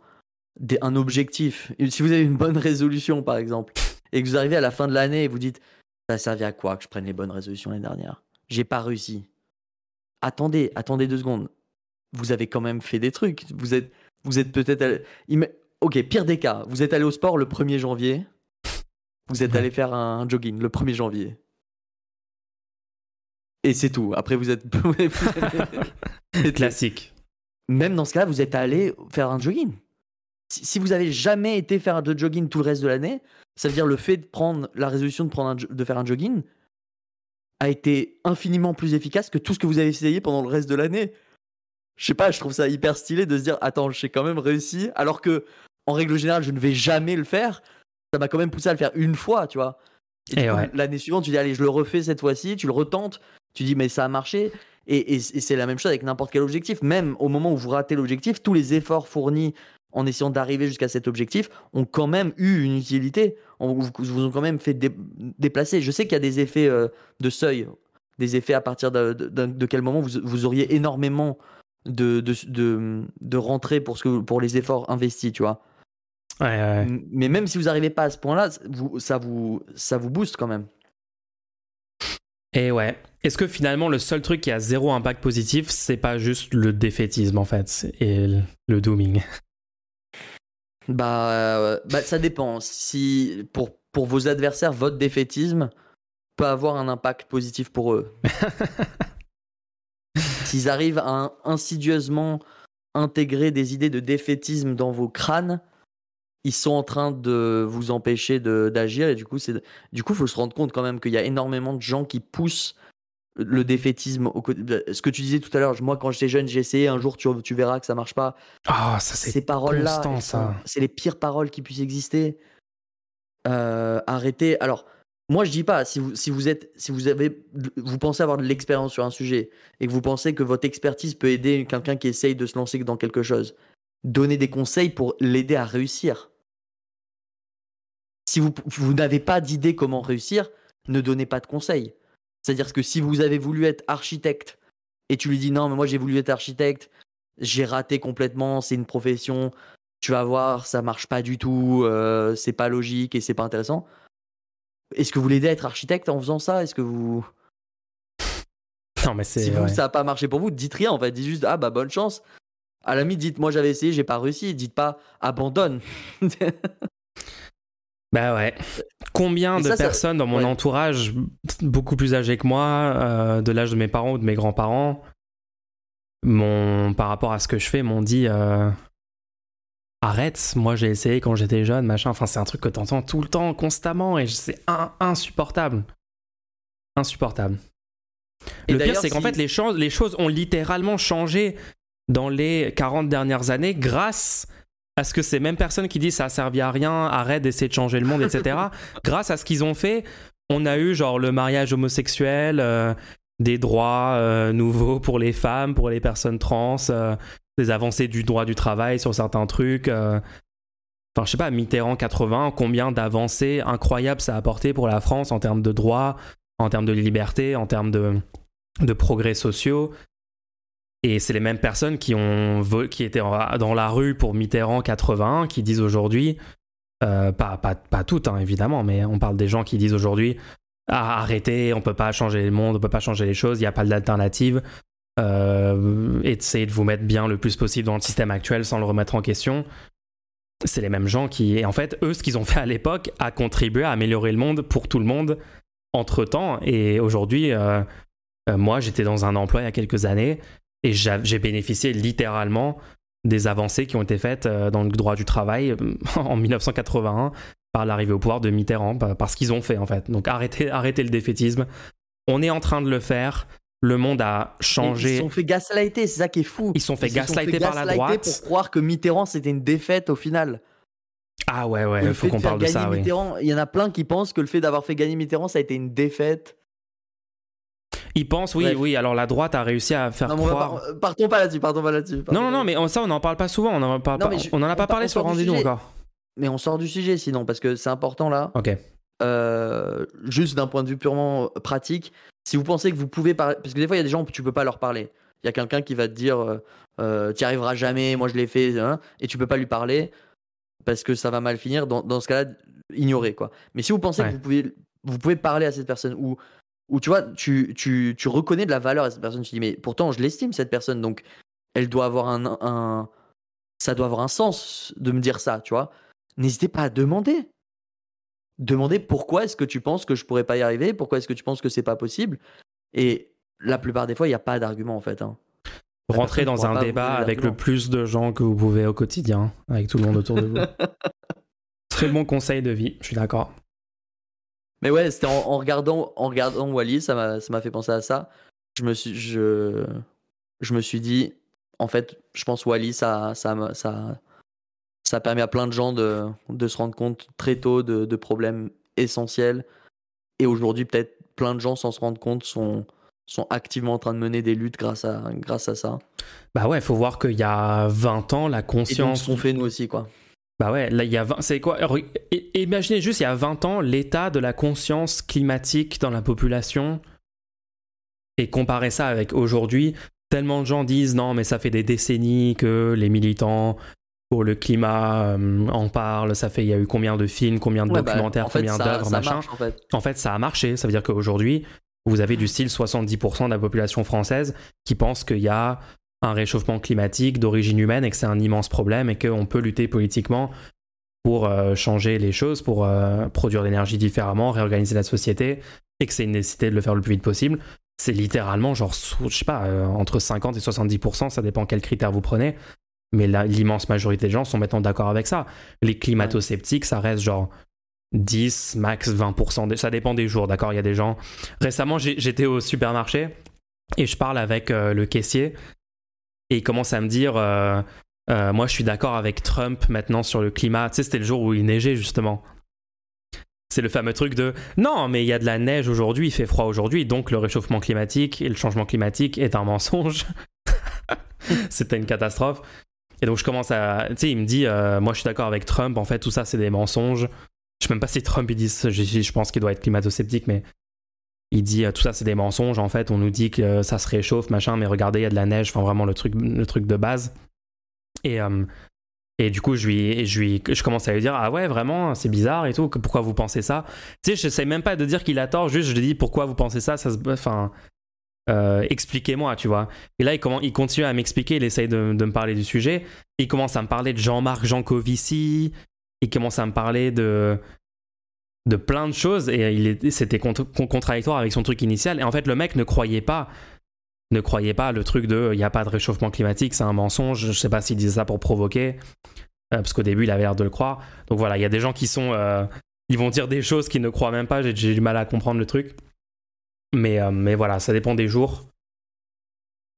un objectif, si vous avez une bonne résolution par exemple, et que vous arrivez à la fin de l'année et vous dites ça a servi à quoi que je prenne les bonnes résolutions l'année dernière? J'ai pas réussi. Attendez, attendez deux secondes. Vous avez quand même fait des trucs. Vous êtes, vous êtes peut-être. Ok, pire des cas, vous êtes allé au sport le 1er janvier. Vous êtes allé faire un jogging le 1er janvier. Et c'est tout. Après, vous êtes. Classique. Même dans ce cas-là, vous êtes allé faire un jogging. Si vous avez jamais été faire de jogging tout le reste de l'année, ça veut dire le fait de prendre la résolution de, prendre de faire un jogging a été infiniment plus efficace que tout ce que vous avez essayé pendant le reste de l'année. Je sais pas, je trouve ça hyper stylé de se dire attends, j'ai quand même réussi, alors que en règle générale, je ne vais jamais le faire. Ça m'a quand même poussé à le faire une fois, tu vois. Et, l'année suivante, tu dis allez, je le refais cette fois-ci, tu le retentes, tu dis, mais ça a marché. Et, c'est la même chose avec n'importe quel objectif. Même au moment où vous ratez l'objectif, tous les efforts fournis en essayant d'arriver jusqu'à cet objectif ont quand même eu une utilité. On, vous, vous ont quand même fait déplacer. Je sais qu'il y a des effets euh, de seuil, des effets à partir de, quel moment vous, auriez énormément de, de, de, rentrée pour, ce que, pour les efforts investis, tu vois. Mais même si vous n'arrivez pas à ce point-là, ça, vous, ça vous booste quand même. Et ouais. Est-ce que finalement le seul truc qui a zéro impact positif, c'est pas juste le défaitisme en fait et le dooming? Bah, bah, ça dépend. Si pour, pour vos adversaires, votre défaitisme peut avoir un impact positif pour eux. S'ils arrivent à insidieusement intégrer des idées de défaitisme dans vos crânes, ils sont en train de vous empêcher d'agir et du coup c'est du coup faut se rendre compte quand même qu'il y a énormément de gens qui poussent le défaitisme au ce que tu disais tout à l'heure moi quand j'étais jeune j'ai essayé un jour tu, tu verras que ça marche pas. Ah ça c'est ces paroles là c'est les pires paroles qui puissent exister. Euh, arrêtez. Alors moi je dis pas si vous si vous êtes si vous avez vous pensez avoir de l'expérience sur un sujet et que vous pensez que votre expertise peut aider quelqu'un qui essaye de se lancer dans quelque chose donnez des conseils pour l'aider à réussir si vous, vous n'avez pas d'idée comment réussir, ne donnez pas de conseils. C'est-à-dire que si vous avez voulu être architecte et tu lui dis non, mais moi j'ai voulu être architecte, j'ai raté complètement, c'est une profession, tu vas voir, ça marche pas du tout, euh, c'est pas logique et c'est pas intéressant. Est-ce que vous l'aidez à être architecte en faisant ça? Est-ce que vous. Non, mais c'est. Si vous, ça n'a pas marché pour vous, dites rien en fait. Dites juste, ah bah bonne chance. À la limite, dites, moi j'avais essayé, j'ai pas réussi. Dites pas, abandonne. Bah ouais. Combien de personnes dans mon entourage, beaucoup plus âgées que moi, euh, de l'âge de mes parents ou de mes grands-parents, par rapport à ce que je fais, m'ont dit euh, Arrête, moi j'ai essayé quand j'étais jeune, machin. Enfin, c'est un truc que t'entends tout le temps, constamment, et c'est insupportable. Insupportable. le pire, c'est qu'en fait, les, les choses ont littéralement changé dans les 40 dernières années grâce à que ces mêmes personnes qui disent ça a servi à rien, arrête d'essayer de changer le monde, etc. grâce à ce qu'ils ont fait, on a eu genre le mariage homosexuel, euh, des droits euh, nouveaux pour les femmes, pour les personnes trans, euh, des avancées du droit du travail sur certains trucs. Enfin, je sais pas, Mitterrand 80, combien d'avancées incroyables ça a apporté pour la France en termes de droits, en termes de liberté, en termes de, de progrès sociaux. Et c'est les mêmes personnes qui, étaient dans la rue pour Mitterrand 81 qui disent aujourd'hui, euh, pas, pas, pas, toutes hein, évidemment, mais on parle des gens qui disent aujourd'hui ah, arrêtez, on peut pas changer le monde, on peut pas changer les choses, il n'y a pas d'alternative. Euh, essayez de vous mettre bien le plus possible dans le système actuel sans le remettre en question. C'est les mêmes gens qui, et en fait, eux, ce qu'ils ont fait à l'époque a contribué à améliorer le monde pour tout le monde entre temps. Et aujourd'hui, euh, euh, moi, j'étais dans un emploi il y a quelques années et j'ai bénéficié littéralement des avancées qui ont été faites euh, dans le droit du travail en 1981 par l'arrivée au pouvoir de Mitterrand, par ce qu'ils ont fait en fait. Donc arrêtez, arrêtez le défaitisme. On est en train de le faire. Le monde a changé. Ils sont fait gaslighter, c'est ça qui est fou. Ils sont fait gaslighter par la droite. Pour croire que Mitterrand c'était une défaite au final. Ah ouais, ouais, il faut qu'on parle de ça. Il y en a plein qui pensent que le fait d'avoir fait gagner Mitterrand, ça a été une défaite. Ils pensent, oui, oui. Alors la droite a réussi à faire croire. partons pas là-dessus, partons pas là-dessus. Non, non, non, mais ça, on n'en parle pas souvent. On en, parle pas... on en a pas parlé sur rendez-vous encore. Mais on sort du sujet sinon, parce que c'est important là. Ok. Euh, juste d'un point de vue purement pratique, si vous pensez que vous pouvez parler, parce que des fois il y a des gens tu peux pas leur parler. Il y a quelqu'un qui va te dire, euh, euh tu arriveras jamais, moi je l'ai fait, hein, et tu peux pas lui parler parce que ça va mal finir. Dans, dans ce cas-là, ignorer quoi. Mais si vous pensez que vous pouvez, vous pouvez parler à cette personne ou où tu vois, tu, tu, tu, reconnais de la valeur à cette personne. Tu dis, mais pourtant, je l'estime, cette personne. Donc, elle doit avoir un, un, Ça doit avoir un sens de me dire ça, tu vois. N'hésitez pas à demander. Demandez pourquoi est-ce que tu penses que je pourrais pas y arriver Pourquoi est-ce que tu penses que c'est pas possible Et la plupart des fois, il n'y a pas d'argument, en fait. Hein. Rentrez dans un débat avec le plus de gens que vous pouvez au quotidien, avec tout le monde autour de vous. Très bon conseil de vie, je suis d'accord. Mais ouais, c'était en, regardant, en regardant Wally, ça m'a fait penser à ça. Je me suis, je, je me suis dit, en fait, je pense Wally, ça, ça, ça, ça permet à plein de gens de, de se rendre compte très tôt de, de problèmes essentiels. Et aujourd'hui, peut-être plein de gens, sans se rendre compte, sont, sont activement en train de mener des luttes grâce à, grâce à ça. Bah ouais, il faut voir qu'il y a 20 ans, la conscience. Et donc, fait nous aussi, quoi. Bah ouais, là il y a c'est quoi? Imaginez juste il y a 20 ans l'état de la conscience climatique dans la population et comparer ça avec aujourd'hui, tellement de gens disent non mais ça fait des décennies que les militants pour le climat euh, en parlent, ça fait il y a eu combien de films, combien de bah, documentaires, combien d'œuvres, machin. en, fait. en fait, ça a marché, ça veut dire qu'aujourd'hui, vous avez du style 70% de la population française qui pense qu'il y a un réchauffement climatique d'origine humaine et que c'est un immense problème et qu'on peut lutter politiquement pour euh, changer les choses, pour euh, produire l'énergie différemment, réorganiser la société et que c'est une nécessité de le faire le plus vite possible. C'est littéralement genre, je sais pas, entre 50 et 70%, ça dépend quels critères vous prenez. Mais l'immense majorité des gens sont maintenant d'accord avec ça. Les climato-sceptiques, ça reste genre 10, max 20%. Ça dépend des jours, d'accord? Il y a des gens. Récemment, j'étais au supermarché et je parle avec le caissier et il commence à me dire euh, euh, Moi, je suis d'accord avec Trump maintenant sur le climat. Tu sais, c'était le jour où il neigeait, justement. C'est le fameux truc de non, mais il y a de la neige aujourd'hui, il fait froid aujourd'hui, donc le réchauffement climatique et le changement climatique est un mensonge. C'était une catastrophe. Et donc je commence à. Tu sais, il me dit euh, Moi, je suis d'accord avec Trump, en fait, tout ça, c'est des mensonges. Je sais même pas si Trump, il dit Je, pense qu'il doit être climato-sceptique, mais il dit tout ça c'est des mensonges. En fait on nous dit que ça se réchauffe machin mais regardez il y a de la neige. Enfin vraiment le truc le truc de base. Et euh, et du coup je lui je commence à lui dire ah ouais vraiment c'est bizarre et tout. Pourquoi vous pensez ça? Tu sais je sais même pas de dire qu'il a tort. Juste je lui dis pourquoi vous pensez ça? Ça se enfin euh, expliquez-moi, tu vois. Et là, il, il continue à m'expliquer, il essaye de, me parler du sujet. Il commence à me parler de Jean-Marc Jancovici. Il commence à me parler de, de plein de choses et c'était contradictoire avec son truc initial. Et en fait, le mec ne croyait pas, ne croyait pas le truc de il n'y a pas de réchauffement climatique, c'est un mensonge. Je sais pas s'il disait ça pour provoquer, euh, parce qu'au début il avait l'air de le croire. Donc voilà, il y a des gens qui sont, euh, ils vont dire des choses qu'ils ne croient même pas. J'ai du mal à comprendre le truc, mais euh, mais voilà, ça dépend des jours.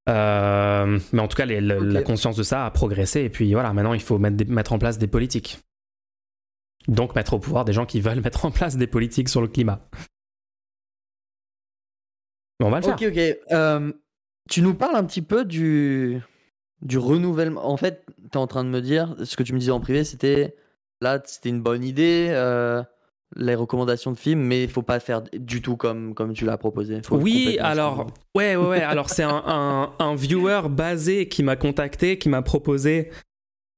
mais en tout cas, la conscience de ça a progressé et puis voilà, maintenant il faut mettre, mettre en place des politiques. Donc mettre au pouvoir des gens qui veulent mettre en place des politiques sur le climat. on va le faire. Ok, ok. Euh, tu nous parles un petit peu du, du renouvellement. En fait, tu es en train de me dire, ce que tu me disais en privé, c'était là, c'était une bonne idée, euh, les recommandations de films, mais il faut pas faire du tout comme, comme tu l'as proposé. oui, alors, ouais, ouais, ouais. alors, c'est un, un, un, viewer basé qui m'a contacté, qui m'a proposé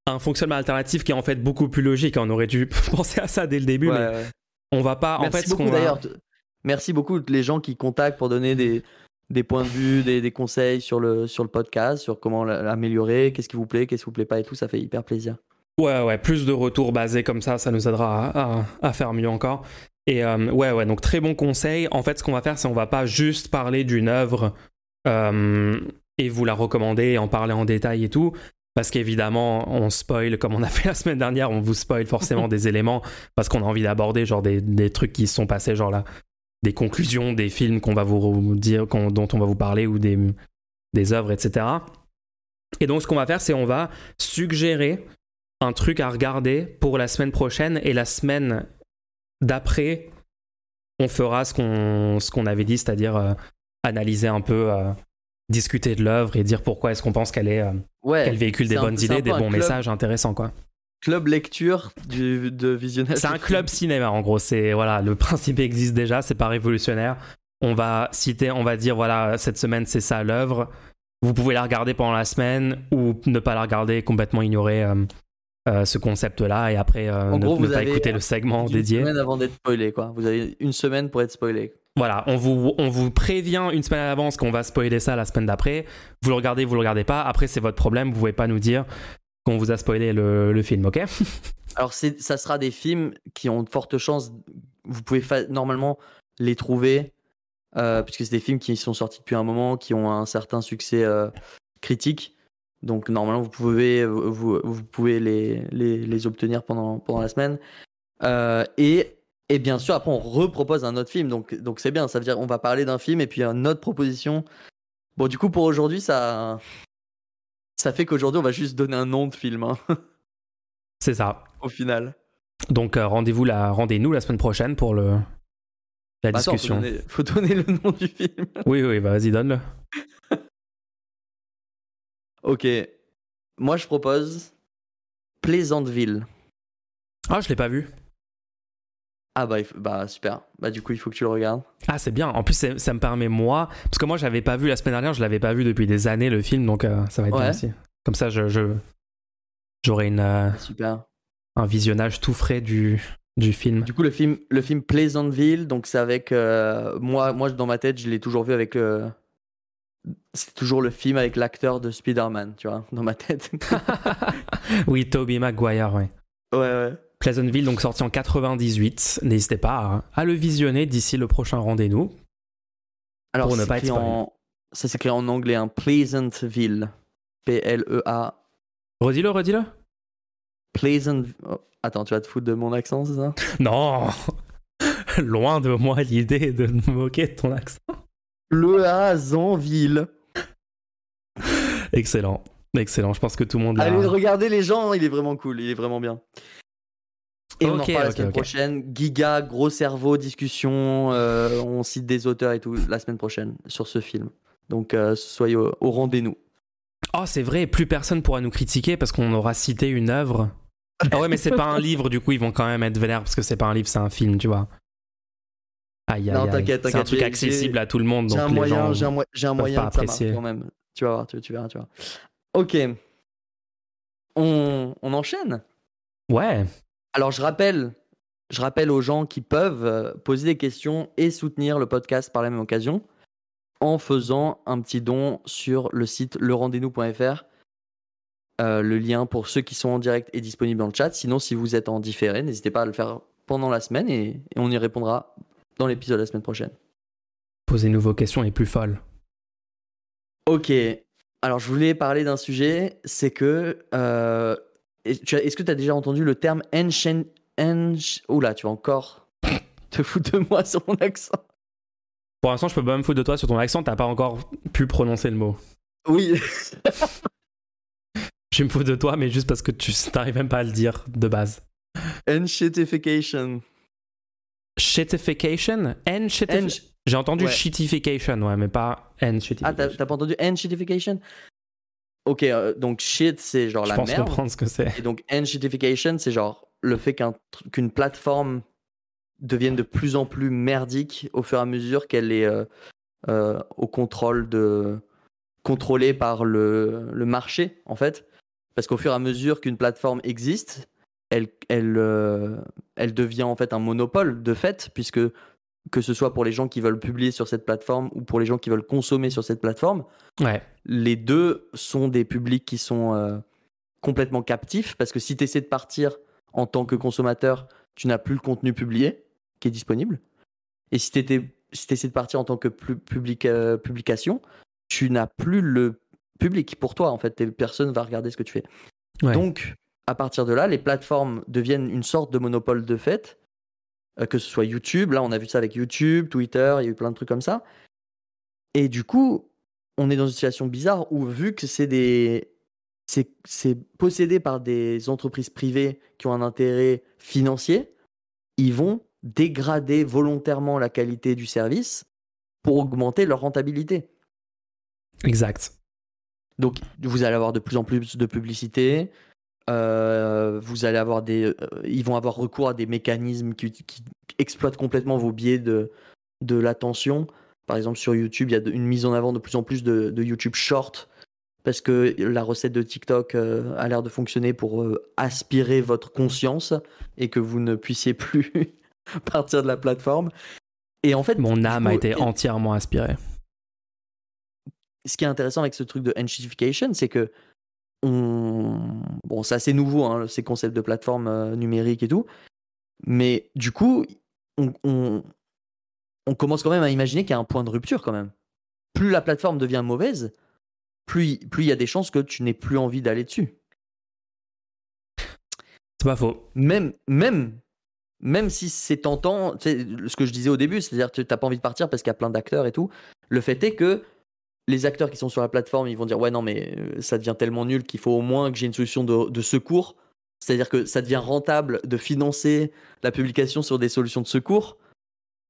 un fonctionnement alternatif qui est en fait beaucoup plus logique. On aurait dû penser à ça dès le début, mais on va pas. Merci en fait, beaucoup d'ailleurs. Merci beaucoup les gens qui contactent pour donner des, des points de vue, des, des, conseils sur le, sur le podcast, sur comment l'améliorer, qu'est-ce qui vous plaît, qu'est-ce qui vous plaît pas et tout. Ça fait hyper plaisir. Ouais, ouais, plus de retours basés comme ça, ça nous aidera à, à, faire mieux encore. Et euh, ouais, ouais, donc très bon conseil. En fait, ce qu'on va faire, c'est on va pas juste parler d'une œuvre euh, et vous la recommander, en parler en détail et tout. Parce qu'évidemment, on spoil, comme on a fait la semaine dernière, on vous spoil forcément des éléments, parce qu'on a envie d'aborder genre des, des, trucs qui se sont passés, genre là, des conclusions des films qu'on va vous dire, dont on va vous parler, ou des, des œuvres, etc. Et donc, ce qu'on va faire, c'est on va suggérer un truc à regarder pour la semaine prochaine, et la semaine d'après, on fera ce qu'on ce qu'on avait dit, c'est-à-dire euh, analyser un peu euh, discuter de l'œuvre et dire pourquoi est-ce qu'on pense qu'elle est, euh, qu'elle véhicule des bonnes idées, des bons messages intéressants quoi. Club lecture du, de visionnage. C'est un club cinéma en gros. C'est voilà, le principe existe déjà, c'est pas révolutionnaire. On va citer, on va dire voilà, cette semaine c'est ça l'œuvre. Vous pouvez la regarder pendant la semaine ou ne pas la regarder, complètement ignorer euh, euh, ce concept-là et après ne, pas écouter le segment dédié. Une semaine avant d'être spoilé quoi. Vous avez une semaine pour être spoilé. Voilà, on vous, on vous prévient une semaine à l'avance qu'on va spoiler ça la semaine d'après. Vous le regardez, vous le regardez pas. Après, c'est votre problème. Vous pouvez pas nous dire qu'on vous a spoilé le, le film, ok? Alors, ça sera des films qui ont de fortes chances. Vous pouvez normalement les trouver, euh, puisque c'est des films qui sont sortis depuis un moment, qui ont un certain succès euh, critique. Donc, normalement, vous pouvez, vous, vous pouvez les, les, les, obtenir pendant, pendant la semaine. Euh, et et bien sûr, après, on repropose un autre film. Donc, donc c'est bien. Ça veut dire on va parler d'un film et puis une autre proposition. Bon, du coup, pour aujourd'hui, ça, ça fait qu'aujourd'hui, on va juste donner un nom de film. Hein. C'est ça. Au final. Donc, euh, rendez-vous la... rendez-nous la semaine prochaine pour le... la bah, discussion. Il faut, faut, donner le nom du film. oui, oui, bah, vas-y, donne-le. ok. Moi, je propose Plaisanteville. Ah, je l'ai pas vu. Ah bah, bah super. Bah du coup il faut que tu le regardes. Ah c'est bien. En plus ça me permet moi parce que moi j'avais pas vu la semaine dernière, je l'avais pas vu depuis des années le film donc euh, ça va être bien aussi. Comme ça je j'aurai une euh, super un visionnage tout frais du du film. Du coup le film le film Pleasantville donc c'est avec euh, moi moi dans ma tête je l'ai toujours vu avec c'est toujours le film avec l'acteur de Spider-Man, tu vois, dans ma tête. oui, Tobey Maguire, ouais. Ouais, ouais. Pleasantville, donc sorti en 98. N'hésitez pas à, le visionner d'ici le prochain rendez-vous. Alors, pour ne pas être en... ça s'écrit en anglais, hein. Pleasantville. P-L-E-A. Redis-le, redis-le. Pleasant. Oh, attends, tu vas te foutre de mon accent, c'est ça? Non Loin de moi l'idée de me moquer de ton accent. Le Hazanville. Excellent. Excellent. Je pense que tout le monde. Allez, regardez les gens, il est vraiment cool, il est vraiment bien. Et on en parle la semaine prochaine. Giga, gros cerveau, discussion. Euh, on cite des auteurs et tout la semaine prochaine sur ce film. Donc euh, soyez au, rendez-vous. Oh, c'est vrai, plus personne pourra nous critiquer parce qu'on aura cité une œuvre. Ah ouais, mais c'est pas un livre, du coup, ils vont quand même être vénères parce que c'est pas un livre, c'est un film, tu vois. Aïe, aïe, aïe. C'est un truc accessible à tout le monde. J'ai un, moyen, j'ai un, un moyen de ça quand même. Tu vas voir, tu, tu verras, tu vois. Ok. On, on enchaîne? Ouais. Alors, je rappelle, je rappelle aux gens qui peuvent euh, poser des questions et soutenir le podcast par la même occasion en faisant un petit don sur le site lerendez-nous.fr. Euh, le lien pour ceux qui sont en direct est disponible dans le chat. Sinon, si vous êtes en différé, n'hésitez pas à le faire pendant la semaine et, on y répondra dans l'épisode la semaine prochaine. Posez-nous vos questions les plus folles. Ok. Alors, je voulais parler d'un sujet, c'est que euh, est-ce que tu as déjà entendu le terme ancient. Oula, tu vas encore? Te foutre de moi sur mon accent. Pour l'instant, je peux pas me foutre de toi sur ton accent, t'as pas encore pu prononcer le mot. Oui. je me fous de toi, mais juste parce que tu n'arrives même pas à le dire de base. Enshitification. Shitification? J'ai entendu shitification, ouais, mais pas enshitification. Ah, t'as pas entendu enshitification Ok, euh, donc shit, c'est genre la merde. Je pense comprendre ce que c'est. Et donc shitification, c'est genre le fait qu'une plateforme devienne de plus en plus merdique au fur et à mesure qu'elle est euh, euh, au contrôle de contrôlée par le, le, marché en fait parce qu'au fur et à mesure qu'une plateforme existe elle elle elle devient en fait un monopole de fait puisque que ce soit pour les gens qui veulent publier sur cette plateforme ou pour les gens qui veulent consommer sur cette plateforme. Ouais. Les deux sont des publics qui sont euh, complètement captifs parce que si tu essaies de partir en tant que consommateur, tu n'as plus le contenu publié qui est disponible. Et si tu si essaies de partir en tant que public, euh, publication, tu n'as plus le public pour toi en fait. Personne va regarder ce que tu fais. Donc, à partir de là, les plateformes deviennent une sorte de monopole de fait euh, que ce soit YouTube. Là, on a vu ça avec YouTube, Twitter, il y a eu plein de trucs comme ça. Et du coup, on est dans une situation bizarre où, vu que c'est des. C'est possédé par des entreprises privées qui ont un intérêt financier, ils vont dégrader volontairement la qualité du service pour augmenter leur rentabilité. Exact. Donc, vous allez avoir de plus en plus de publicité, euh, vous allez avoir des, euh, ils vont avoir recours à des mécanismes qui, exploitent complètement vos biais de, de l'attention. Par exemple, sur YouTube, il y a une mise en avant de plus en plus de, YouTube Short parce que la recette de TikTok euh, a l'air de fonctionner pour aspirer votre conscience et que vous ne puissiez plus partir de la plateforme. Et en fait, mon âme a été entièrement aspirée. Ce qui est intéressant avec ce truc de enchitification, c'est que bon, c'est assez nouveau, hein, ces concepts de plateforme euh, numérique et tout. Mais du coup, on, commence quand même à imaginer qu'il y a un point de rupture quand même. Plus la plateforme devient mauvaise, plus il y a des chances que tu n'aies plus envie d'aller dessus. C'est pas faux. Même, même, même si c'est tentant, ce que je disais au début, c'est-à-dire que tu n'as pas envie de partir parce qu'il y a plein d'acteurs et tout, le fait est que les acteurs qui sont sur la plateforme, ils vont dire ouais non mais euh, ça devient tellement nul qu'il faut au moins que j'ai une solution de, secours. C'est-à-dire que ça devient rentable de financer la publication sur des solutions de secours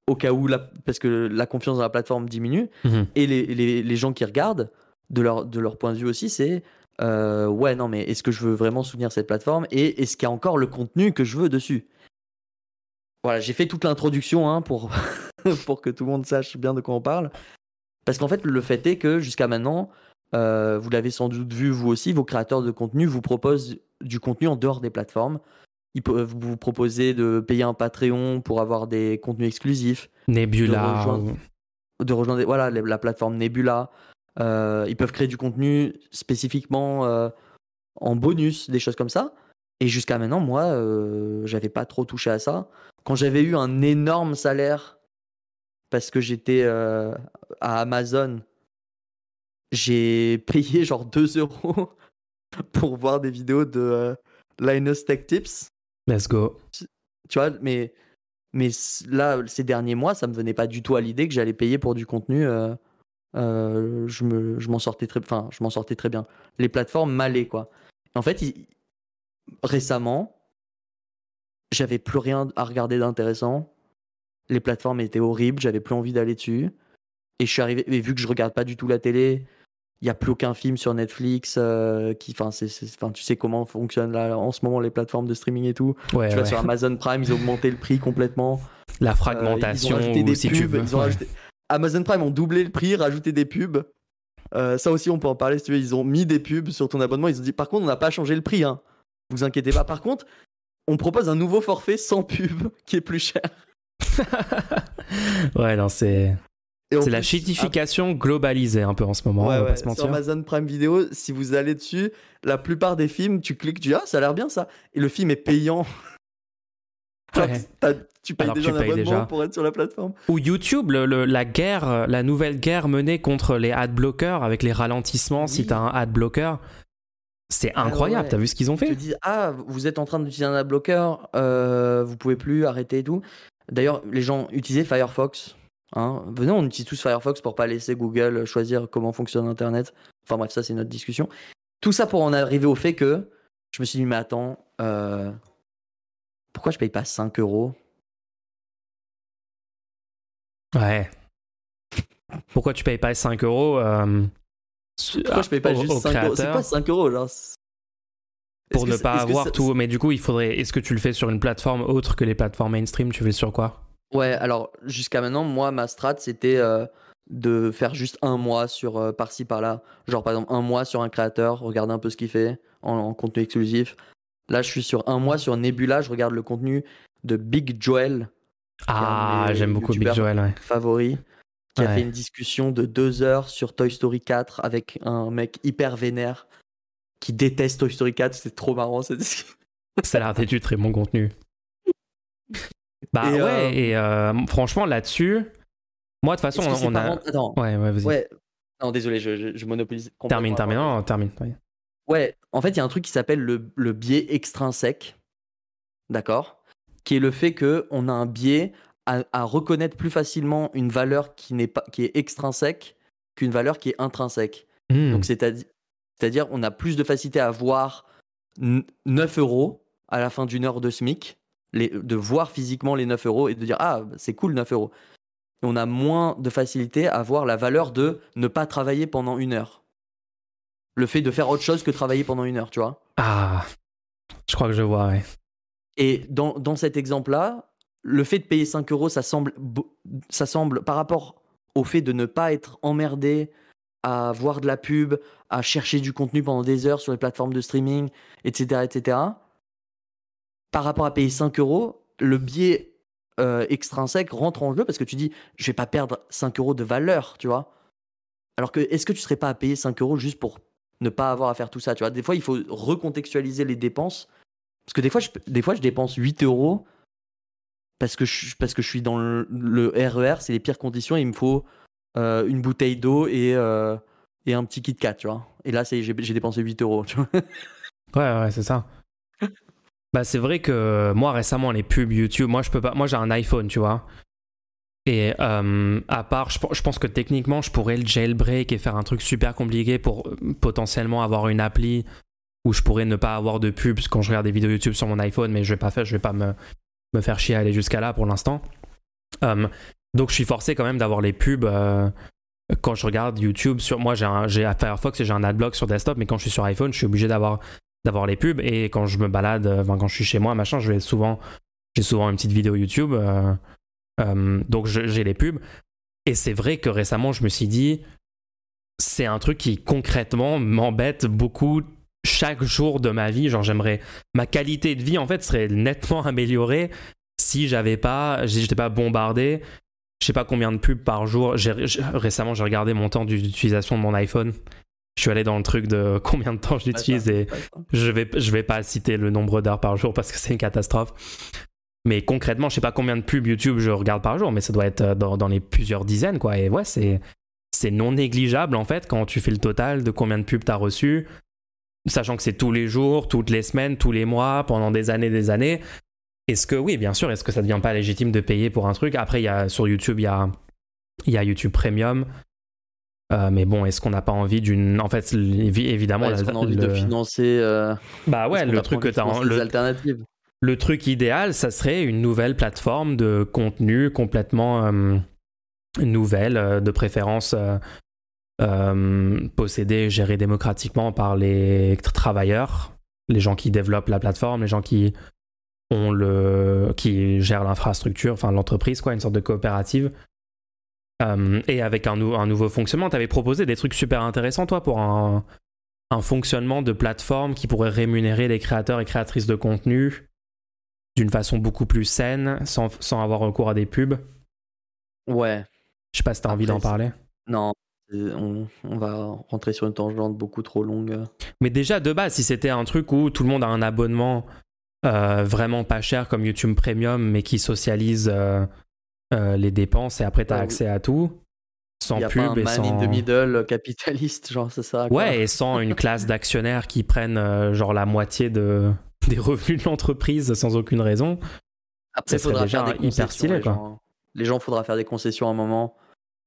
au cas où, la, parce que la confiance dans la plateforme diminue. Mhm. Et les, gens qui regardent, de leur, de leur point de vue aussi, c'est euh, ouais non mais est-ce que je veux vraiment soutenir cette plateforme et est-ce qu'il y a encore le contenu que je veux dessus? Voilà, j'ai fait toute l'introduction hein, pour, pour que tout le monde sache bien de quoi on parle. Parce qu'en fait, le fait est que jusqu'à maintenant, euh, vous l'avez sans doute vu vous aussi, vos créateurs de contenu vous proposent du contenu en dehors des plateformes. Ils peuvent vous proposer de payer un Patreon pour avoir des contenus exclusifs. Nebula. De rejoindre, voilà, la plateforme Nebula. Euh, ils peuvent créer du contenu spécifiquement euh, en bonus, des choses comme ça. Et jusqu'à maintenant, moi, euh, j'avais pas trop touché à ça. Quand j'avais eu un énorme salaire parce que j'étais à Amazon, j'ai payé genre 2 euros pour voir des vidéos de euh, Linus Tech Tips. Let's go. Tu vois, mais, mais là, ces derniers mois, ça me venait pas du tout à l'idée que j'allais payer pour du contenu. euh, euh, je me, je m'en sortais très, enfin, je m'en sortais très bien. Les plateformes m'allaient quoi. En fait, il- récemment, j'avais plus rien à regarder d'intéressant. Les plateformes étaient horribles, j'avais plus envie d'aller dessus. Et je suis arrivé, et vu que je regarde pas du tout la télé, il y a plus aucun film sur Netflix euh, qui, enfin, tu sais comment fonctionnent là en ce moment les plateformes de streaming et tout. Ouais, tu vas sur Amazon Prime, ils ont augmenté le prix complètement. La Euh, ils fragmentation, ou des si pubs, tu veux. ils ont Ouais. rajouté- Amazon Prime ont doublé le prix, rajouté des pubs. Euh, ça aussi, on peut en parler si tu veux. Ils ont mis des pubs sur ton abonnement. Ils ont dit, par contre, on n'a pas changé le prix. Hein. Vous inquiétez pas. Par contre, on propose un nouveau forfait sans pub qui est plus cher. ouais, non, c'est c'est la shitification globalisée un peu en ce moment, Ouais, on va ouais, pas se Sur mentir. Amazon Prime Video, si vous allez dessus, la plupart des films, tu cliques, tu dis ah ça a l'air bien ça, et le film est payant. Ouais. tu payes Alors déjà tu un payes abonnement déjà. pour être sur la plateforme. Ou YouTube, le- le- la guerre, la nouvelle guerre menée contre les ad blockers avec les ralentissements si Oui. t'as un ad blocker, c'est Ah ouais, incroyable. ouais. T'as vu ce qu'ils ont Ils te fait? disent ah vous êtes en train d'utiliser un ad blocker, euh, vous pouvez plus arrêter et tout. D'ailleurs, les gens utilisaient Firefox. Hein. Venez, on utilise tous Firefox pour pas laisser Google choisir comment fonctionne Internet. Enfin bref, ça c'est notre discussion. Tout ça pour en arriver au fait que je me suis dit mais attends, euh, pourquoi je paye pas 5 euros? Ouais. Pourquoi tu payes pas 5 euros euh, Pourquoi je paye pas au- juste au 5 euros? C'est créateur quoi 5 euros genre? C'est- pour ne que pas avoir tout Mais du coup, il faudrait. Est-ce que tu le fais sur une plateforme autre que les plateformes mainstream? Tu fais sur quoi? Ouais, alors jusqu'à maintenant, moi, ma strat, c'était euh, de faire juste un mois sur euh, par-ci par-là. Genre, par exemple, un mois sur un créateur, regarder un peu ce qu'il fait en, en contenu exclusif. Là, je suis sur un mois sur Nebula, je regarde le contenu de Big Joel, Ah, j'aime beaucoup Big. Joel. Ouais. favori, qui a fait une discussion de deux heures sur Toy Story 4 avec un mec hyper vénère qui déteste Toy Story 4. C'était trop marrant cette discussion. Ça a l'air d'être du très bon contenu. Bah Et, ouais, euh, et euh, franchement, là-dessus, moi, de toute façon, on pas a. Attends, Ouais, ouais, vas-y. ouais. Non, désolé, je, je, je monopolise. termine, termine, non, termine. ouais. Ouais, en fait, il y a un truc qui s'appelle le, le biais extrinsèque, d'accord Qui est le fait que on a un biais à, à reconnaître plus facilement une valeur qui, n'est pas, qui est extrinsèque qu'une valeur qui est intrinsèque. Hmm. Donc, c'est-à-dire, c'est-à-dire, on a plus de facilité à voir n- 9 euros à la fin d'une heure de SMIC, les, de voir physiquement les 9 euros et de dire Ah, c'est cool 9 euros. On a moins de facilité à voir la valeur de ne pas travailler pendant une heure. Le fait de faire autre chose que travailler pendant une heure, tu vois. Ah, je crois que je vois, ouais. Et dans, dans cet exemple-là, le fait de payer 5 euros, ça semble, ça semble, par rapport au fait de ne pas être emmerdé à voir de la pub, à chercher du contenu pendant des heures sur les plateformes de streaming, etc., etc., par rapport à payer 5 euros, le biais euh, extrinsèque rentre en jeu parce que tu dis, je vais pas perdre 5 euros de valeur, tu vois. Alors que, est-ce que tu serais pas à payer 5 euros juste pour ne pas avoir à faire tout ça, tu vois? Des fois, il faut recontextualiser les dépenses. Parce que des fois, je, des fois, je dépense 8 euros parce que je, parce que je suis dans le, le RER, c'est les pires conditions, il me faut euh, une bouteille d'eau et, euh, et un petit Kit Kat, tu vois? Et là, j'ai dépensé 8 euros, tu vois? Ouais, ouais, c'est ça. Bah, c'est vrai que moi, récemment, les pubs YouTube, moi, je peux pas. Moi, j'ai un iPhone, tu vois. Et euh, à part, je, pense que techniquement, je pourrais le jailbreak et faire un truc super compliqué pour euh, potentiellement avoir une appli où je pourrais ne pas avoir de pubs quand je regarde des vidéos YouTube sur mon iPhone, mais je vais pas faire, je vais pas me, me faire chier à aller jusqu'à là pour l'instant. Euh, donc, je suis forcé quand même d'avoir les pubs. quand je regarde YouTube sur moi j'ai un j'ai Firefox et j'ai un adblock sur desktop mais quand je suis sur iPhone je suis obligé d'avoir d'avoir les pubs et quand je me balade euh, quand je suis chez moi machin je vais souvent j'ai souvent une petite vidéo YouTube euh, euh, donc j'ai les pubs et c'est vrai que récemment je me suis dit c'est un truc qui concrètement m'embête beaucoup chaque jour de ma vie genre j'aimerais ma qualité de vie en fait serait nettement améliorée si j'avais pas j'étais pas bombardé je sais pas combien de pubs par jour. récemment, j'ai regardé mon temps d'utilisation de mon iPhone. Je suis allé dans le truc de combien de temps je l'utilise et je vais, je vais pas citer le nombre d'heures par jour parce que c'est une catastrophe. Mais concrètement, je sais pas combien de pubs YouTube je regarde par jour, mais ça doit être euh, dans, dans les plusieurs dizaines, quoi. Et ouais, c'est, c'est non négligeable, en fait, quand tu fais le total de combien de pubs tu as reçu, sachant que c'est tous les jours, toutes les semaines, tous les mois, pendant des années, des années. Est-ce que, oui, bien sûr, est-ce que ça devient pas légitime de payer pour un truc? Après, y a, sur YouTube, il y a, y a YouTube Premium. Euh, mais bon, est-ce qu'on n'a pas envie d'une. En fait, évidemment. est-ce qu'on a envie de financer. Euh, bah ouais, le truc que tu as. Le... alternatives? le truc idéal, ça serait une nouvelle plateforme de contenu complètement euh, nouvelle, euh, de préférence possédée, gérée démocratiquement par les travailleurs, les gens qui développent la plateforme, les gens qui ont le, qui gèrent l'infrastructure, enfin l'entreprise, quoi, une sorte de coopérative. Et avec un, un nouveau fonctionnement, tu avais proposé des trucs super intéressants, toi, pour un, un fonctionnement de plateforme qui pourrait rémunérer les créateurs et créatrices de contenu d'une façon beaucoup plus saine, sans, sans, avoir recours à des pubs. Ouais. Je sais pas si t'as envie d'en parler. Non, on, on, va rentrer sur une tangente beaucoup trop longue. Mais déjà, de base, si c'était un truc où tout le monde a un abonnement euh, vraiment pas cher comme YouTube Premium, mais qui socialise euh, euh, les dépenses et après t'as as accès à tout. Sans pub pas un et man in the middle capitaliste, genre c'est ça. Ouais, et sans une classe d'actionnaires qui prennent genre la moitié de, des revenus de l'entreprise sans aucune raison. Après, il faudra déjà faire des hyper stylé, les quoi. Gens. Les gens, faudra faire des concessions à un moment.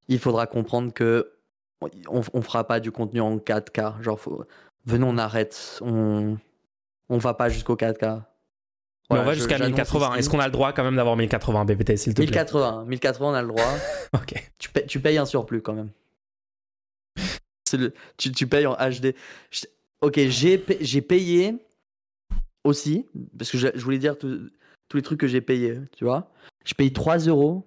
Il faudra comprendre que on, on fera pas du contenu en 4K. Genre, faut... venez, on arrête. On, on va pas jusqu'au 4K. Mais on va jusqu'à 1080. Est-ce qu'on a le droit quand même d'avoir 1080 BPT, s'il te plaît? 1080. 1080, on a le droit. ok. Tu, payes, tu, payes un surplus quand même. Le, tu, tu, payes en HD. Ok, j'ai payé aussi, parce que je, voulais dire tous les trucs que j'ai payés, tu vois. Je paye 3 euros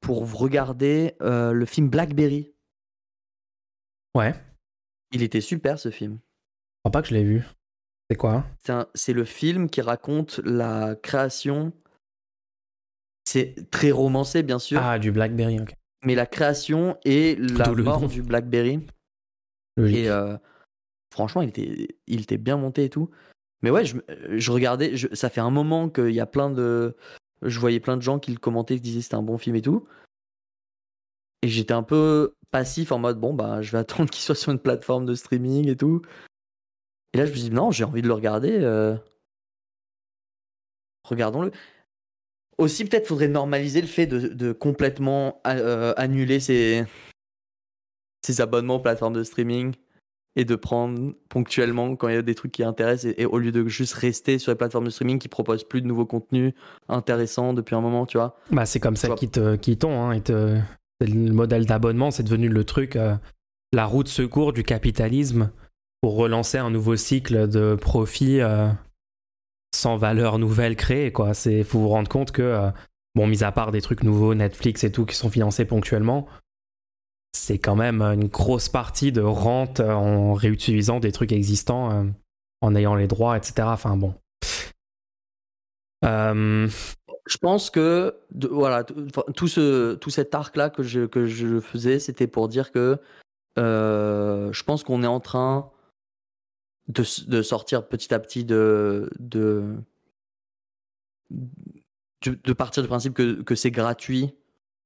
pour regarder euh, le film Blackberry. Ouais. Il était super ce film. Je crois pas que je l'ai vu. C'est quoi? C'est le film qui raconte la création. C'est très romancé, bien sûr. Ah, du Blackberry, ok. Mais la création et la mort du Blackberry. Logique. Et euh, franchement, il était, il était bien monté et tout. Mais ouais, je, je regardais, ça fait un moment qu'il y a plein de. Je voyais plein de gens qui le commentaient, qui disaient que c'était un bon film et tout. Et j'étais un peu passif en mode, bon, bah, je vais attendre qu'il soit sur une plateforme de streaming et tout. Et là, je me suis dit, non, j'ai envie de le regarder. Euh. Regardons-le. Aussi, peut-être faudrait normaliser le fait de, de complètement euh, annuler ses, ses abonnements aux plateformes de streaming et de prendre ponctuellement quand il y a des trucs qui intéressent et, au lieu de juste rester sur les plateformes de streaming qui proposent plus de nouveaux contenus intéressants depuis un moment, tu vois. Bah c'est comme ça qu'ils te, qui t'ont, hein, te... le modèle d'abonnement, c'est devenu le truc, euh, la route secours du capitalisme pour relancer un nouveau cycle de profit euh, sans valeur nouvelle créée, quoi. C'est, faut vous rendre compte que, euh, bon, mis à part des trucs nouveaux, Netflix et tout qui sont financés ponctuellement, c'est quand même une grosse partie de rente en réutilisant des trucs existants, euh, en ayant les droits, etc. Enfin bon. Euh, je pense que voilà, tout, ce, tout cet arc-là que je, que je faisais, c'était pour dire que euh, je pense qu'on est en train de, de, sortir petit à petit de, de, de, partir du principe que, que c'est gratuit.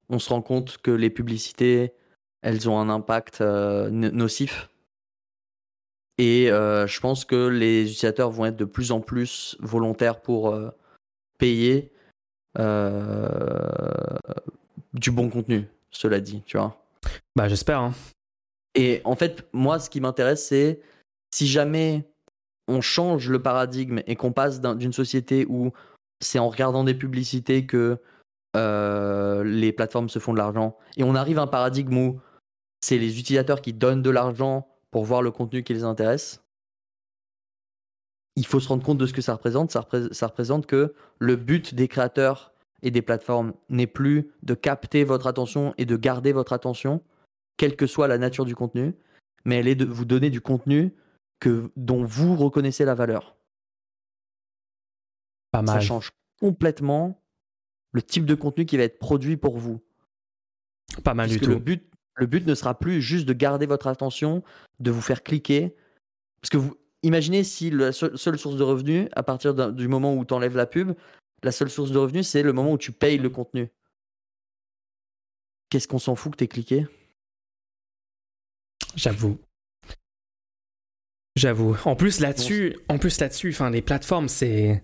On se rend compte que les publicités, elles ont un impact euh, nocif. Et euh, je pense que les utilisateurs vont être de plus en plus volontaires pour euh, payer du bon contenu, cela dit, tu vois. Bah j'espère. Hein. Et en fait, moi, ce qui m'intéresse, c'est si jamais on change le paradigme et qu'on passe d'une société où c'est en regardant des publicités que les plateformes se font de l'argent, et on arrive à un paradigme où c'est les utilisateurs qui donnent de l'argent pour voir le contenu qui les intéresse. Il faut se rendre compte de ce que ça représente. Ça, représente que le but des créateurs et des plateformes n'est plus de capter votre attention et de garder votre attention, quelle que soit la nature du contenu, mais elle est de vous donner du contenu que, dont vous reconnaissez la valeur. Pas mal. Ça change complètement le type de contenu qui va être produit pour vous. Pas mal du tout. Le but, le but ne sera plus juste de garder votre attention, de vous faire cliquer. Parce que vous imaginez si la seule source de revenus, à partir du moment où tu enlèves la pub, la seule source de revenus, c'est le moment où tu payes le contenu. Qu'est-ce qu'on s'en fout que tu cliqué? J'avoue. J'avoue. En plus là-dessus, en plus là-dessus, enfin les plateformes, c'est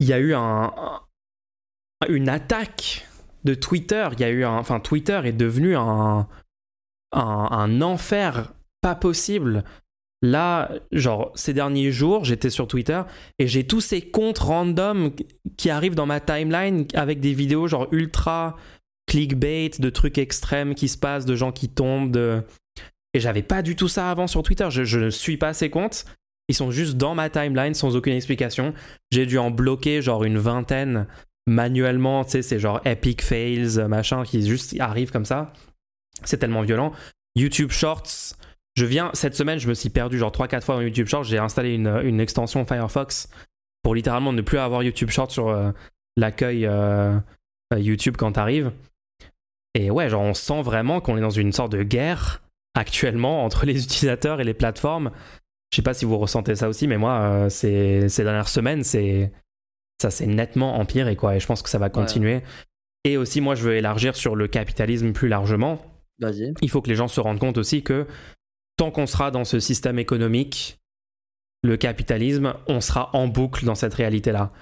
il y a eu un, une attaque de Twitter. Il y a eu un, enfin Twitter est devenu un, un, enfer pas possible. Là, genre, ces derniers jours, j'étais sur Twitter et j'ai tous ces comptes random qui arrivent dans ma timeline avec des vidéos genre ultra clickbait, de trucs extrêmes qui se passent, de gens qui tombent, de... Et j'avais pas du tout ça avant sur Twitter. Je ne suis pas ces comptes. Ils sont juste dans ma timeline sans aucune explication. J'ai dû en bloquer genre une vingtaine manuellement. Tu sais, c'est genre epic fails, machin, qui juste arrivent comme ça. C'est tellement violent. YouTube Shorts. Je viens, cette semaine, je me suis perdu genre 3-4 fois dans YouTube Shorts. J'ai installé une, extension Firefox pour littéralement ne plus avoir YouTube Shorts sur euh, l'accueil euh, euh, YouTube quand t'arrives. Et ouais, genre on sent vraiment qu'on est dans une sorte de guerre actuellement entre les utilisateurs et les plateformes. Je sais pas si vous ressentez ça aussi, mais moi, euh, ces, dernières semaines, c'est ça s'est nettement empiré, quoi. Et je pense que ça va continuer. Et aussi, moi, je veux élargir sur le capitalisme plus largement. Il faut que les gens se rendent compte aussi que tant qu'on sera dans ce système économique, le capitalisme, on sera en boucle dans cette réalité-là.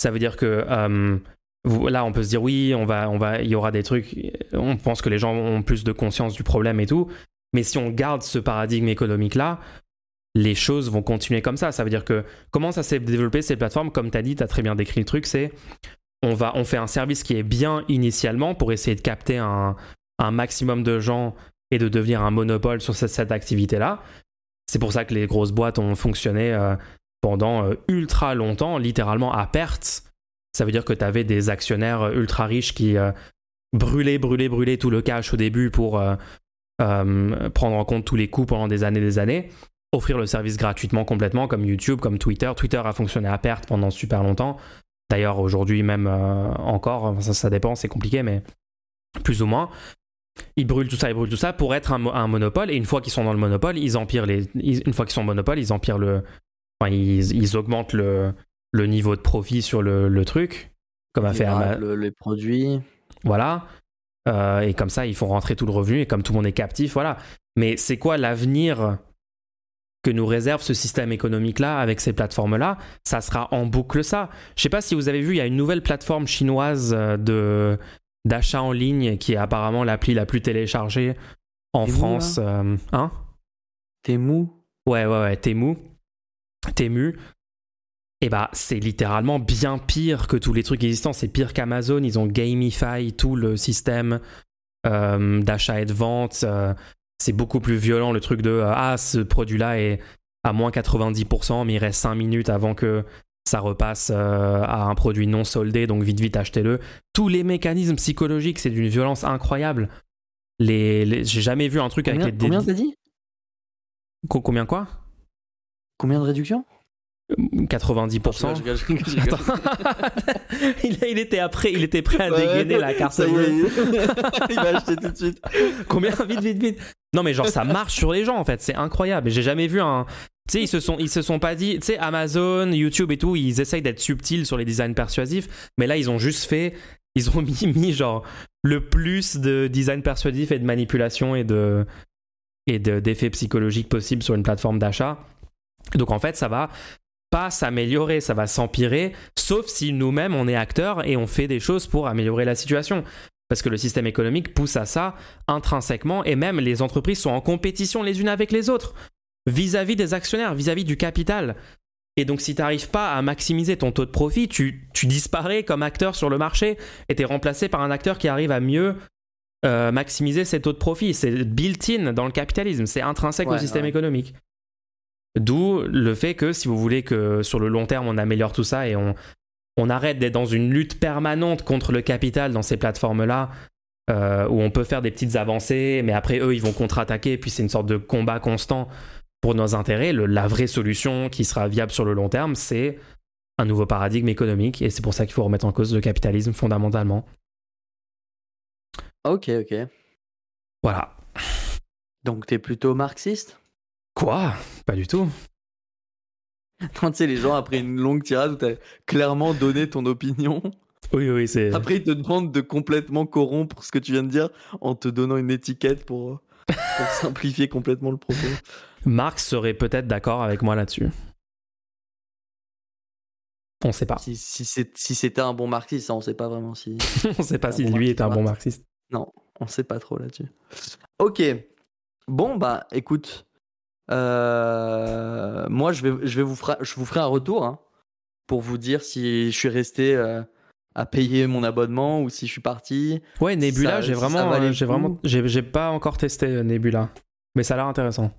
Ça veut dire que euh, là, on peut se dire oui, on va, on va, il y aura des trucs. On pense que les gens ont plus de conscience du problème et tout. Mais si on garde ce paradigme économique-là, les choses vont continuer comme ça. Ça veut dire que comment ça s'est développé ces plateformes? Comme tu as dit, tu as très bien décrit le truc, c'est on, on fait un service qui est bien initialement pour essayer de capter un, maximum de gens et de devenir un monopole sur cette, activité-là. C'est pour ça que les grosses boîtes ont fonctionné euh, pendant euh, ultra longtemps, littéralement à perte. Ça veut dire que tu avais des actionnaires euh, ultra riches qui brûlaient, brûlaient, brûlaient tout le cash au début pour prendre en compte tous les coûts pendant des années, des années offrir le service gratuitement complètement comme YouTube, comme Twitter. Twitter a fonctionné à perte pendant super longtemps. D'ailleurs, aujourd'hui même euh, encore, ça, dépend, c'est compliqué, mais plus ou moins. Ils brûlent tout ça, ils brûlent tout ça pour être un, monopole. Et une fois qu'ils sont dans le monopole, ils empirent les. une fois qu'ils sont monopole, ils empirent le. Enfin, ils, augmentent le, le, niveau de profit sur le, truc, comme a fait les produits. Voilà. Euh, et comme ça, ils font rentrer tout le revenu. Et comme tout le monde est captif, voilà. Mais c'est quoi l'avenir que nous réserve ce système économique-là avec ces plateformes-là, ça sera en boucle ça. Je sais pas si vous avez vu, il y a une nouvelle plateforme chinoise euh, de d'achat en ligne qui est apparemment l'appli la plus téléchargée en France. Euh, hein? Temu? Ouais, ouais, ouais, Temu. Temu. Et eh bah, c'est littéralement bien pire que tous les trucs existants. C'est pire qu'Amazon. Ils ont gamify tout le système euh, d'achat et de vente. C'est beaucoup plus violent le truc de euh, ah ce produit là est à moins 90% mais il reste 5 minutes avant que ça repasse euh, à un produit non soldé. Donc vite vite achetez-le. Tous les mécanismes psychologiques c'est d'une violence incroyable. Les, j'ai jamais vu un truc avec les combien t'as dit? Combien quoi? Combien de réduction 90%. il, était après, il était prêt à dégainer la carte. il va acheter tout de suite. Combien? Vite, vite, vite. Non, mais genre, ça marche sur les gens en fait. C'est incroyable. J'ai jamais vu un. Tu sais, ils se sont, ils se sont pas dit. Tu sais, Amazon, YouTube et tout, ils essayent d'être subtils sur les designs persuasifs. Mais là, ils ont juste fait. Ils ont mis, mis genre le plus de design persuasif et de manipulation et de et d'effets psychologiques possibles sur une plateforme d'achat. Donc en fait, ça va pas s'améliorer, ça va s'empirer, sauf si nous-mêmes on est acteurs et on fait des choses pour améliorer la situation. Parce que le système économique pousse à ça intrinsèquement et même les entreprises sont en compétition les unes avec les autres vis-à-vis des actionnaires, vis-à-vis du capital. Et donc si tu n'arrives pas à maximiser ton taux de profit, tu, disparais comme acteur sur le marché et tu es remplacé par un acteur qui arrive à mieux euh, maximiser ses taux de profit. C'est built-in dans le capitalisme, c'est intrinsèque au système économique. D'où le fait que si vous voulez que sur le long terme on améliore tout ça et on, on arrête d'être dans une lutte permanente contre le capital dans ces plateformes-là, euh, où on peut faire des petites avancées, mais après eux ils vont contre-attaquer, puis c'est une sorte de combat constant pour nos intérêts. la vraie solution qui sera viable sur le long terme, c'est un nouveau paradigme économique, et c'est pour ça qu'il faut remettre en cause le capitalisme fondamentalement. Ok, ok. Voilà. Donc t'es plutôt marxiste? Quoi? Pas du tout. Non, tu sais, les gens, après une longue tirade où t'as clairement donné ton opinion, Oui, oui, c'est. après ils te demandent de complètement corrompre ce que tu viens de dire en te donnant une étiquette pour, pour simplifier complètement le propos. Marx serait peut-être d'accord avec moi là-dessus. On sait pas. Si, si c'est- si c'était un bon marxiste, on sait pas vraiment si. On sait pas si bon lui est un bon Marx. marxiste. Non, on sait pas trop là-dessus. Ok. Bon, bah écoute. Euh, moi, je vais, je, vais vous fra- je vous ferai un retour hein, pour vous dire si je suis resté euh, à payer mon abonnement ou si je suis parti. Ouais, Nebula, ça- j'ai vraiment, euh, j'ai coup. vraiment, j'ai j'ai pas encore testé euh, Nebula, mais ça a l'air intéressant.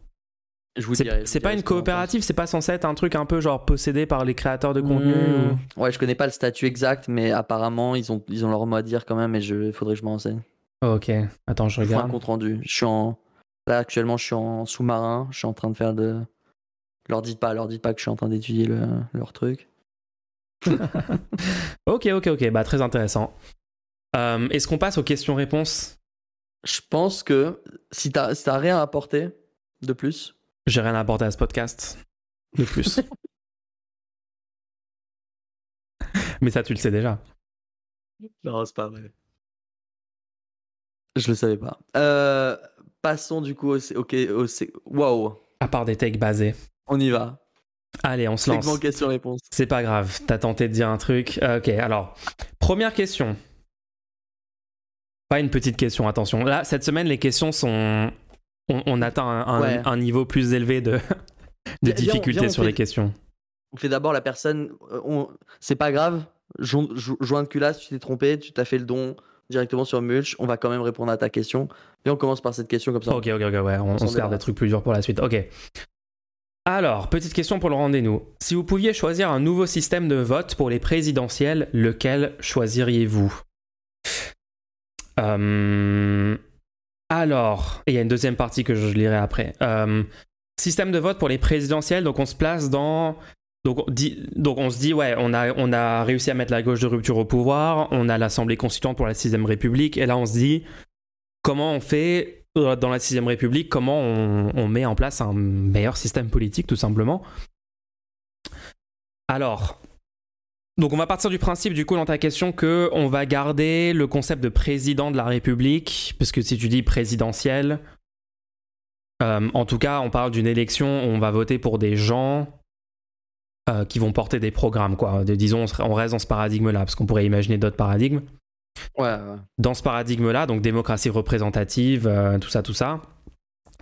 Je vous dirai. je C'est vous pas dirai une coopérative, c'est pas censé être un truc un peu genre possédé par les créateurs de contenu. Mmh. ou- Ouais, je connais pas le statut exact, mais apparemment, ils ont, ils ont leur mot à dire quand même et il faudrait que je m'en renseigne. Oh, ok, attends, je Je ferai un regarde. compte rendu. Je suis en. Là, actuellement, je suis en sous-marin. Je suis en train de faire de. Leur dites pas, leur dites pas que je suis en train d'étudier le- leur truc. Ok, ok, ok, bah très intéressant. Euh, Est-ce qu'on passe aux questions-réponses? Je pense que si t'as si t'as rien à apporter de plus, J'ai rien à apporter à ce podcast de plus. mais ça, tu le sais déjà. non, c'est pas vrai. Je le savais pas. Euh, passons du coup au. Ok, au Waouh, À part des takes basés. on y va. Allez, on se lance. Question-réponse. C'est pas grave, t'as tenté de dire un truc. Euh, ok, alors, première question. Pas une petite question, attention. Là, cette semaine, les questions sont. On, on atteint un, un- Ouais. un niveau plus élevé de, de difficulté sur fait- les questions. On fait d'abord la personne. euh, on- C'est pas grave. Jo- jo- Joint de culasse, tu t'es trompé, tu t'as fait le don directement sur Mulch. On va quand même répondre à ta question. Et on commence par cette question comme ça. Ok, ok, ok, ouais, on, se garde des trucs plus durs pour la suite. Ok. Alors, petite question pour le rendez-nous. Si vous pouviez choisir un nouveau système de vote pour les présidentielles, lequel choisiriez-vous? Euh, Alors, il y a une deuxième partie que je lirai après. Euh, système de vote pour les présidentielles, donc on se place dans. Donc on, se dit, ouais, on a, réussi à mettre la gauche de rupture au pouvoir, on a l'Assemblée constituante pour la 6ème République, et là on se dit, comment on fait euh, dans la 6ème République, comment on, met en place un meilleur système politique, tout simplement. Alors, donc on va partir du principe, du coup, dans ta question, que on va garder le concept de président de la République, parce que si tu dis présidentiel, euh, en tout cas, on parle d'une élection, on va voter pour des gens euh, qui vont porter des programmes, quoi. De- disons, on reste dans ce paradigme-là, parce qu'on pourrait imaginer d'autres paradigmes Ouais, ouais. dans ce paradigme-là, donc démocratie représentative, euh, tout ça, tout ça,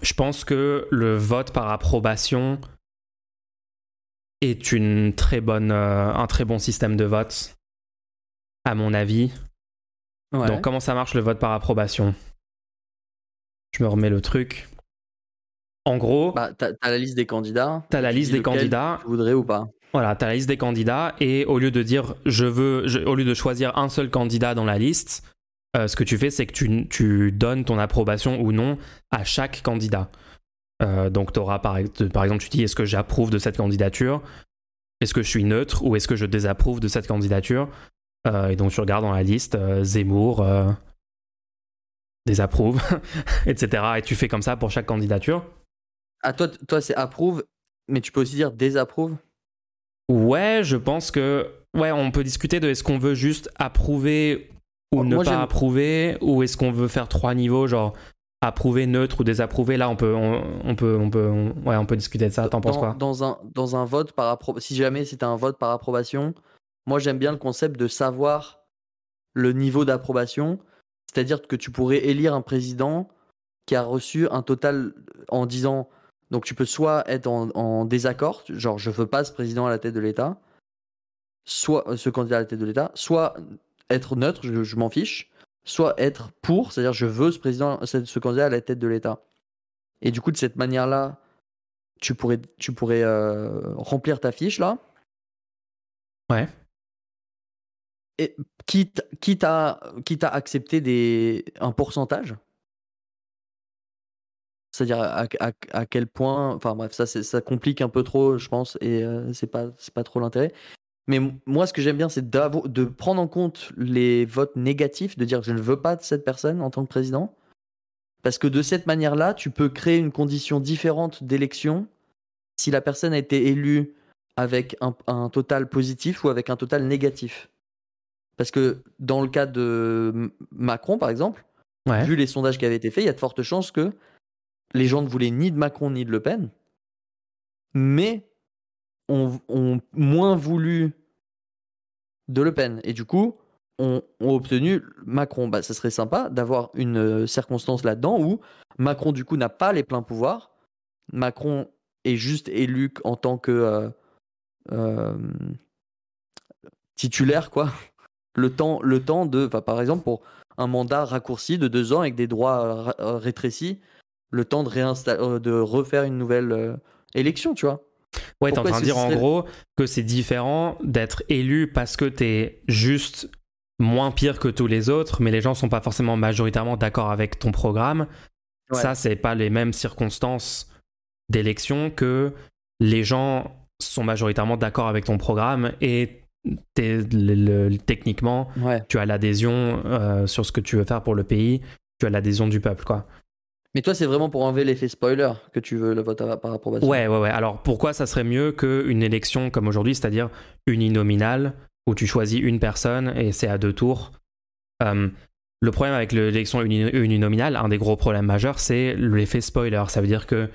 je pense que le vote par approbation est une très bonne, euh, un très bon système de vote, à mon avis. Ouais. Donc, comment ça marche le vote par approbation? Je me remets le truc. En gros, Bah, t'as la liste des candidats. t'as la liste des candidats. Tu voudrais ou pas Voilà, t'as la liste des candidats et au lieu de dire je veux, au lieu de choisir un seul candidat dans la liste, euh, ce que tu fais, c'est que tu, tu donnes ton approbation ou non à chaque candidat. Euh, donc, t'auras par, par exemple, tu dis est-ce que j'approuve de cette candidature? Est-ce que je suis neutre ou est-ce que je désapprouve de cette candidature? Euh, Et donc, tu regardes dans la liste Zemmour, désapprouve, etc. Et tu fais comme ça pour chaque candidature. Ah, toi, toi c'est approuve, mais tu peux aussi dire désapprouve? Ouais, je pense que ouais, on peut discuter de est-ce qu'on veut juste approuver ou ne pas approuver ou est-ce qu'on veut faire trois niveaux genre approuver, neutre ou désapprouver. Là, on peut on, on peut on peut on- ouais, on peut discuter de ça. T'en penses quoi? dans un, dans un vote par approbation, si jamais c'était un vote par approbation, moi j'aime bien le concept de savoir le niveau d'approbation. C'est-à-dire que tu pourrais élire un président qui a reçu un total en disant. Donc tu peux soit être en, en désaccord, genre je veux pas ce président à la tête de l'État, soit euh, ce candidat à la tête de l'État, soit être neutre, je, je m'en fiche, soit être pour, c'est-à-dire je veux ce président, ce candidat à la tête de l'État. Et du coup, de cette manière-là, tu pourrais, tu pourrais euh, remplir ta fiche là. Ouais. Et quitte, quitte, à, quitte à accepter des, un pourcentage. C'est-à-dire à, à- à quel point. Enfin bref, ça, ça complique un peu trop, je pense, et euh, c'est pas, pas trop l'intérêt. Mais moi, ce que j'aime bien, c'est de prendre en compte les votes négatifs, de dire que je ne veux pas de cette personne en tant que président. Parce que de cette manière-là, tu peux créer une condition différente d'élection si la personne a été élue avec un, total positif ou avec un total négatif. Parce que dans le cas de Macron, par exemple, vu les sondages qui avaient été faits, il y a de fortes chances que les gens ne voulaient ni de Macron ni de Le Pen, mais ont, moins voulu de Le Pen. Et du coup, ont, obtenu Macron. Bah, ça serait sympa d'avoir une euh, circonstance là-dedans où Macron, du coup, n'a pas les pleins pouvoirs. Macron est juste élu en tant que euh, euh, titulaire, quoi. Le temps, le temps de, par exemple, pour un mandat raccourci de deux ans avec des droits rétrécis, le temps de, de refaire une nouvelle élection, tu vois. Ouais, t'es en train de dire en gros que c'est différent d'être élu parce que t'es juste moins pire que tous les autres, mais les gens sont pas forcément majoritairement d'accord avec ton programme. Ça, c'est pas les mêmes circonstances d'élection que les gens sont majoritairement d'accord avec ton programme et techniquement, tu as l'adhésion euh, sur ce que tu veux faire pour le pays, tu as l'adhésion du peuple, quoi. Mais toi, c'est vraiment pour enlever l'effet spoiler que tu veux le vote par approbation. Ouais, ouais, ouais. Alors pourquoi ça serait mieux qu'une élection comme aujourd'hui, c'est-à-dire uninominale, où tu choisis une personne et c'est à deux tours? Euh, Le problème avec l'élection uninominale, un des gros problèmes majeurs, c'est l'effet spoiler. Ça veut dire que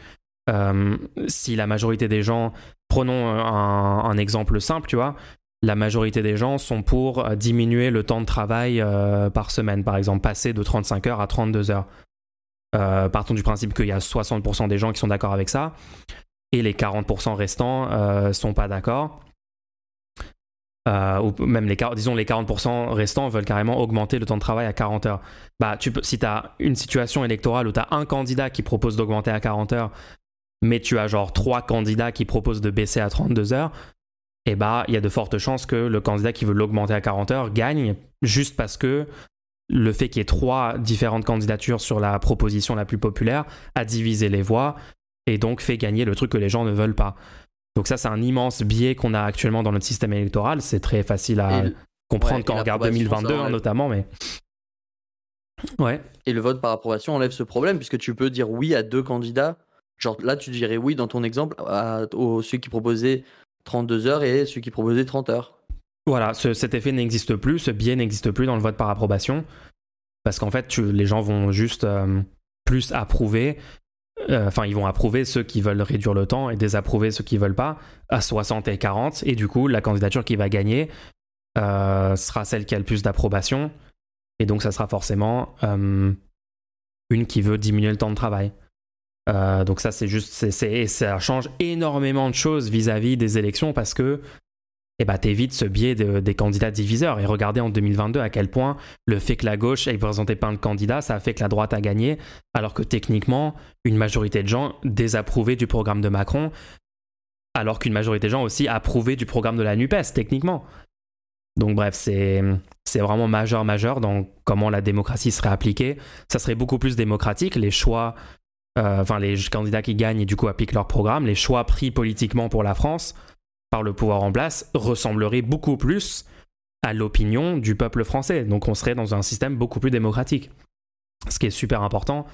euh, si la majorité des gens, prenons un, exemple simple, tu vois, la majorité des gens sont pour diminuer le temps de travail euh, par semaine, par exemple, passer de 35 heures à 32 heures. Partons du principe qu'il y a 60% des gens qui sont d'accord avec ça, et les 40% restants sont pas d'accord. Euh, ou même les, disons les 40% restants veulent carrément augmenter le temps de travail à 40 heures. Bah, tu peux, si tu as une situation électorale où tu as un candidat qui propose d'augmenter à 40 heures, mais tu as genre trois candidats qui proposent de baisser à 32 heures, et eh bah, il y a de fortes chances que le candidat qui veut l'augmenter à 40 heures gagne juste parce que le fait qu'il y ait trois différentes candidatures sur la proposition la plus populaire a divisé les voix et donc fait gagner le truc que les gens ne veulent pas. Donc ça, c'est un immense biais qu'on a actuellement dans notre système électoral. C'est très facile à comprendre quand on regarde 2022 hein, notamment, mais... Ouais. Et le vote par approbation enlève ce problème, puisque tu peux dire oui à deux candidats. Genre là, tu dirais oui dans ton exemple à, ceux qui proposaient 32 heures et ceux qui proposaient 30 heures. Voilà, cet effet n'existe plus, ce biais n'existe plus dans le vote par approbation. Parce qu'en fait, les gens vont juste euh, plus approuver euh, enfin, ils vont approuver ceux qui veulent réduire le temps et désapprouver ceux qui veulent pas à 60 et 40. Et du coup, la candidature qui va gagner euh, sera celle qui a le plus d'approbation. Et donc, ça sera forcément une qui veut diminuer le temps de travail. donc ça, c'est juste, ça change énormément de choses vis-à-vis des élections parce que et eh bah, t'évites ce biais des candidats diviseurs. Et regardez en 2022 à quel point le fait que la gauche ait présenté pas de candidat, ça a fait que la droite a gagné, alors que techniquement, une majorité de gens désapprouvaient du programme de Macron, alors qu'une majorité de gens aussi approuvait du programme de la NUPES, techniquement. Donc bref, c'est, c'est vraiment majeur, majeur dans comment la démocratie serait appliquée. Ça serait beaucoup plus démocratique, les choix, euh, enfin les candidats qui gagnent et du coup appliquent leur programme, les choix pris politiquement pour la France par le pouvoir en place ressemblerait beaucoup plus à l'opinion du peuple français. Donc on serait dans un système beaucoup plus démocratique. Ce qui est super important,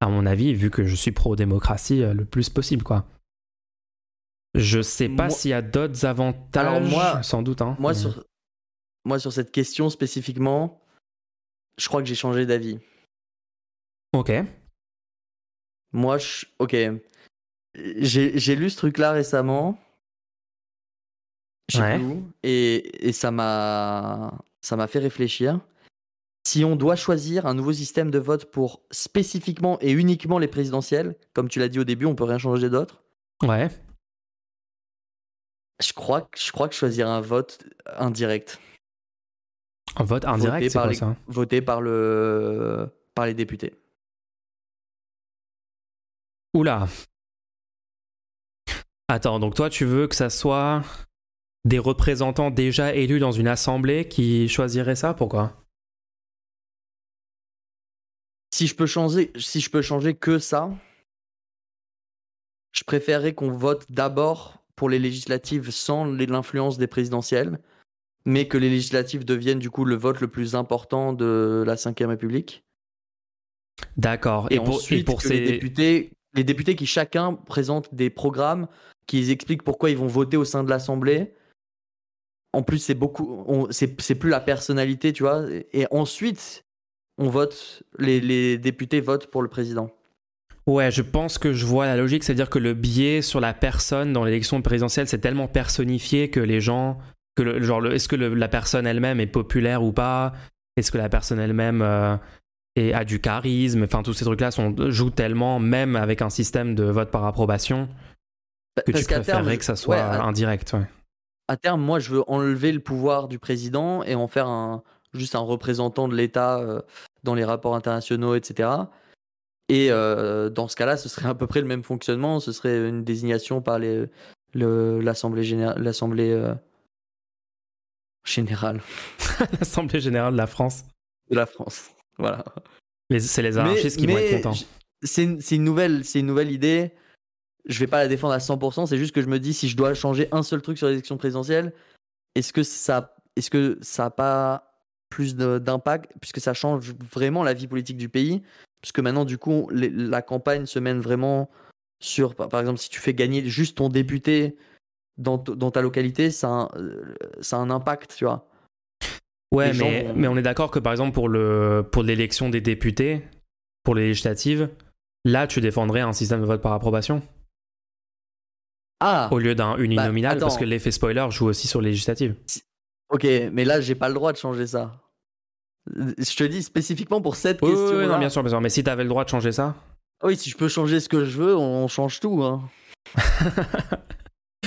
à mon avis, vu que je suis pro-démocratie euh, le plus possible, quoi. Je sais pas s'il y a d'autres avantages. Alors moi, sans doute. Hein, moi, sur, moi, sur cette question spécifiquement, je crois que j'ai changé d'avis. Ok. Moi, je... ok. J'ai lu ce truc-là récemment et, et ça m'a ça m'a fait réfléchir. Si on doit choisir un nouveau système de vote pour spécifiquement et uniquement les présidentielles, comme tu l'as dit au début, on peut rien changer d'autre. Ouais. Je crois, je crois que choisir un vote indirect. Un vote indirect, c'est quoi ça? Voter par, le, par les députés. Oula. Attends, donc toi tu veux que ça soit des représentants déjà élus dans une assemblée qui choisiraient ça Pourquoi? Si je, peux changer, si je peux changer que ça, je préférerais qu'on vote d'abord pour les législatives sans l'influence des présidentielles mais que les législatives deviennent du coup le vote le plus important de la Ve République. D'accord. Et, ensuite, pour ces... les, députés, les députés qui chacun présentent des programmes qui expliquent pourquoi ils vont voter au sein de l'Assemblée. En plus, c'est beaucoup, c'est plus la personnalité, tu vois. Et ensuite, on vote, les, les députés votent pour le président. Ouais, je pense que je vois la logique, c'est-à-dire que le biais sur la personne dans l'élection présidentielle, c'est tellement personnifié que les gens, que le, genre, est-ce que la personne elle-même est populaire ou pas? Est-ce que la personne elle-même euh, a du charisme? Enfin, tous ces trucs-là jouent tellement, même avec un système de vote par approbation, que tu préférerais que ça soit indirect. Ouais. À terme, moi, je veux enlever le pouvoir du président et en faire un, juste un représentant de l'État euh, dans les rapports internationaux, etc. Et euh, dans ce cas-là, ce serait à peu près le même fonctionnement. Ce serait une désignation par l'Assemblée générale. L'Assemblée euh, générale. L'Assemblée générale de la France. De la France. Voilà. C'est les anarchistes qui vont être contents. C'est une, une, nouvelle, une nouvelle idée. Je vais pas la défendre à 100%. C'est juste que je me dis si je dois changer un seul truc sur l'élection présidentielle, est-ce que ça, est-ce que ça a pas plus d'impact puisque ça change vraiment la vie politique du pays puisque maintenant, du coup, la campagne se mène vraiment sur, par exemple, si tu fais gagner juste ton député dans, ta localité, ça a, un, euh, ça a un impact, tu vois. Ouais, mais, mais on est d'accord que par exemple pour le pour l'élection des députés, pour les législatives, là tu défendrais un système de vote par approbation. Ah. Au lieu d'un uninominal, bah, parce que l'effet spoiler joue aussi sur les législatives. Ok, mais là j'ai pas le droit de changer ça. Je te dis spécifiquement pour cette question. Oui, non, bien sûr, bien sûr. Mais si tu avais le droit de changer ça? Oui, si je peux changer ce que je veux, on change tout. Hein.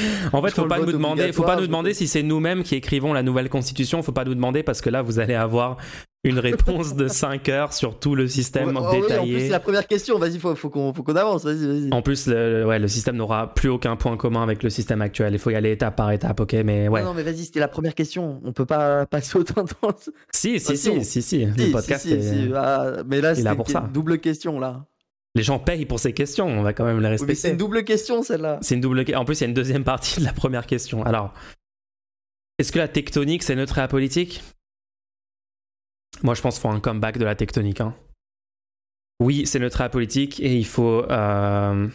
en fait, faut pas nous demander, faut pas nous demander si c'est nous-mêmes qui écrivons la nouvelle constitution. Faut pas nous demander parce que là, vous allez avoir une réponse de 5 heures sur tout le système détaillé. Oui, en plus, c'est la première question. Vas-y, faut, faut qu'on avance. Vas -y, En plus, le, ouais, le système n'aura plus aucun point commun avec le système actuel. Il faut y aller étape par étape, ok Mais ouais. Non, mais vas-y, c'était la première question. On peut pas passer autant de temps. Si, si, si, si, si, Le podcast est. Ah, mais là, c'est double question là. Les gens payent pour ces questions, on va quand même les respecter. c'est une double question celle-là. C'est une double. En plus, il y a une deuxième partie de la première question. Alors, est-ce que la tectonique c'est neutre et apolitique? Moi, je pense qu'il faut un comeback de la tectonique. Hein. Oui, c'est neutre et politique et il faut, euh,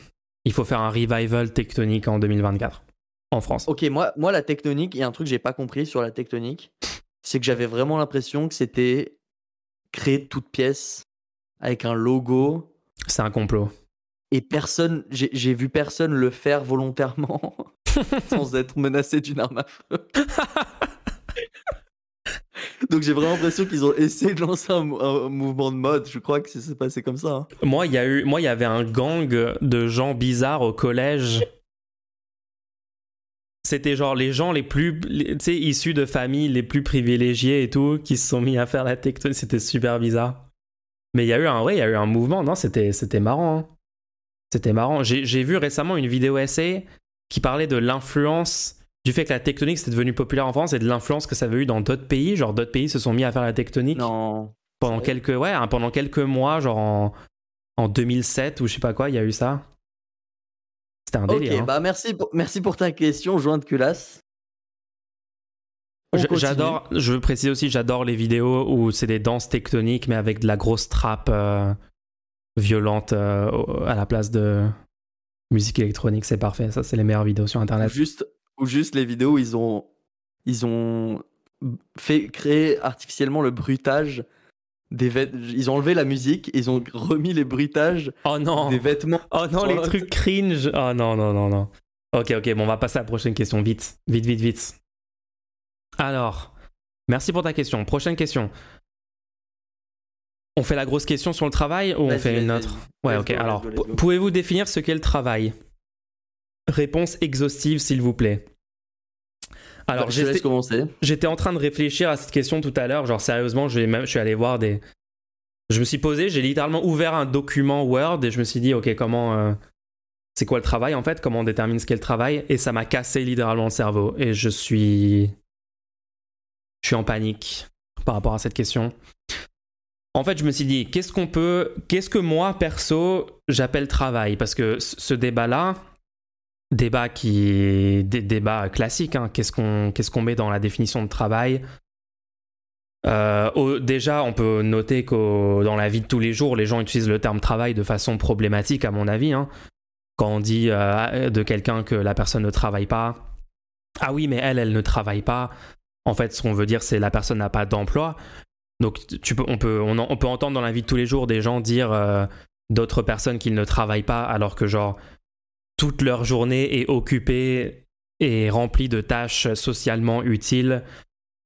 il faut faire un revival tectonique en 2024 en France. Ok, moi, moi la tectonique, il y a un truc que j'ai pas compris sur la tectonique, c'est que j'avais vraiment l'impression que c'était créé toute pièce avec un logo. C'est un complot. Et personne, j'ai vu personne le faire volontairement sans être menacé d'une arme à feu. Donc j'ai vraiment l'impression qu'ils ont essayé de lancer un, mouvement de mode. Je crois que c'est passé comme ça. Hein. Moi, il y a eu, moi, il y avait un gang de gens bizarres au collège. C'était genre les gens les plus, tu sais, issus de familles les plus privilégiées et tout, qui se sont mis à faire la tectonique. C'était super bizarre. Mais il y a eu un, il y a eu un mouvement. Non, c'était, c'était marrant. Hein. C'était marrant. J'ai vu récemment une vidéo essai qui parlait de l'influence du fait que la tectonique c'était devenu populaire en France et de l'influence que ça avait eu dans d'autres pays. Genre d'autres pays se sont mis à faire la tectonique. Non. Pendant quelques, ouais, hein, pendant quelques mois, genre en, en 2007 ou je sais pas quoi, il y a eu ça. C'était un délire. Ok, hein. bah merci pour, merci pour ta question, Joint de culasse. J'adore, je veux préciser aussi, j'adore les vidéos où c'est des danses tectoniques mais avec de la grosse trappe euh, violente euh, à la place de musique électronique, c'est parfait. Ça, c'est les meilleures vidéos sur internet. Juste, ou juste les vidéos où ils ont, ils ont fait créer artificiellement le bruitage des vêtements. Ils ont enlevé la musique, ils ont remis les bruitages oh non. des vêtements. Oh non, les trucs cringe. Oh non, non, non, non. Ok, ok, bon, on va passer à la prochaine question. Vite, vite, vite, vite. Alors, merci pour ta question. Prochaine question. On fait la grosse question sur le travail ou on fait une autre? Ouais, ok. Alors, pouvez-vous définir ce qu'est le travail? Réponse exhaustive, s'il vous plaît. Alors, J'étais en train de réfléchir à cette question tout à l'heure. Genre, sérieusement, je, je suis allé voir des. Je me suis posé, j'ai littéralement ouvert un document Word et je me suis dit, ok, comment. Euh, c'est quoi le travail en fait? Comment on détermine ce qu'est le travail? Et ça m'a cassé littéralement le cerveau. Et je suis. Je suis en panique par rapport à cette question. En fait, je me suis dit, qu'est-ce qu'on peut. Qu'est-ce que moi, perso, j'appelle travail? Parce que ce débat-là débat qui des débats classiques. Hein. Qu'est-ce qu'on qu'est-ce qu'on met dans la définition de travail? Euh, Déjà, on peut noter que dans la vie de tous les jours, les gens utilisent le terme travail de façon problématique, à mon avis. Hein. Quand on dit euh, de quelqu'un que la personne ne travaille pas, ah oui, mais elle, elle ne travaille pas. En fait, ce qu'on veut dire, c'est la personne n'a pas d'emploi. Donc, on, peut entendre dans la vie de tous les jours des gens dire euh, d'autres personnes qu'ils ne travaillent pas, alors que genre toute leur journée est occupée et remplie de tâches socialement utiles,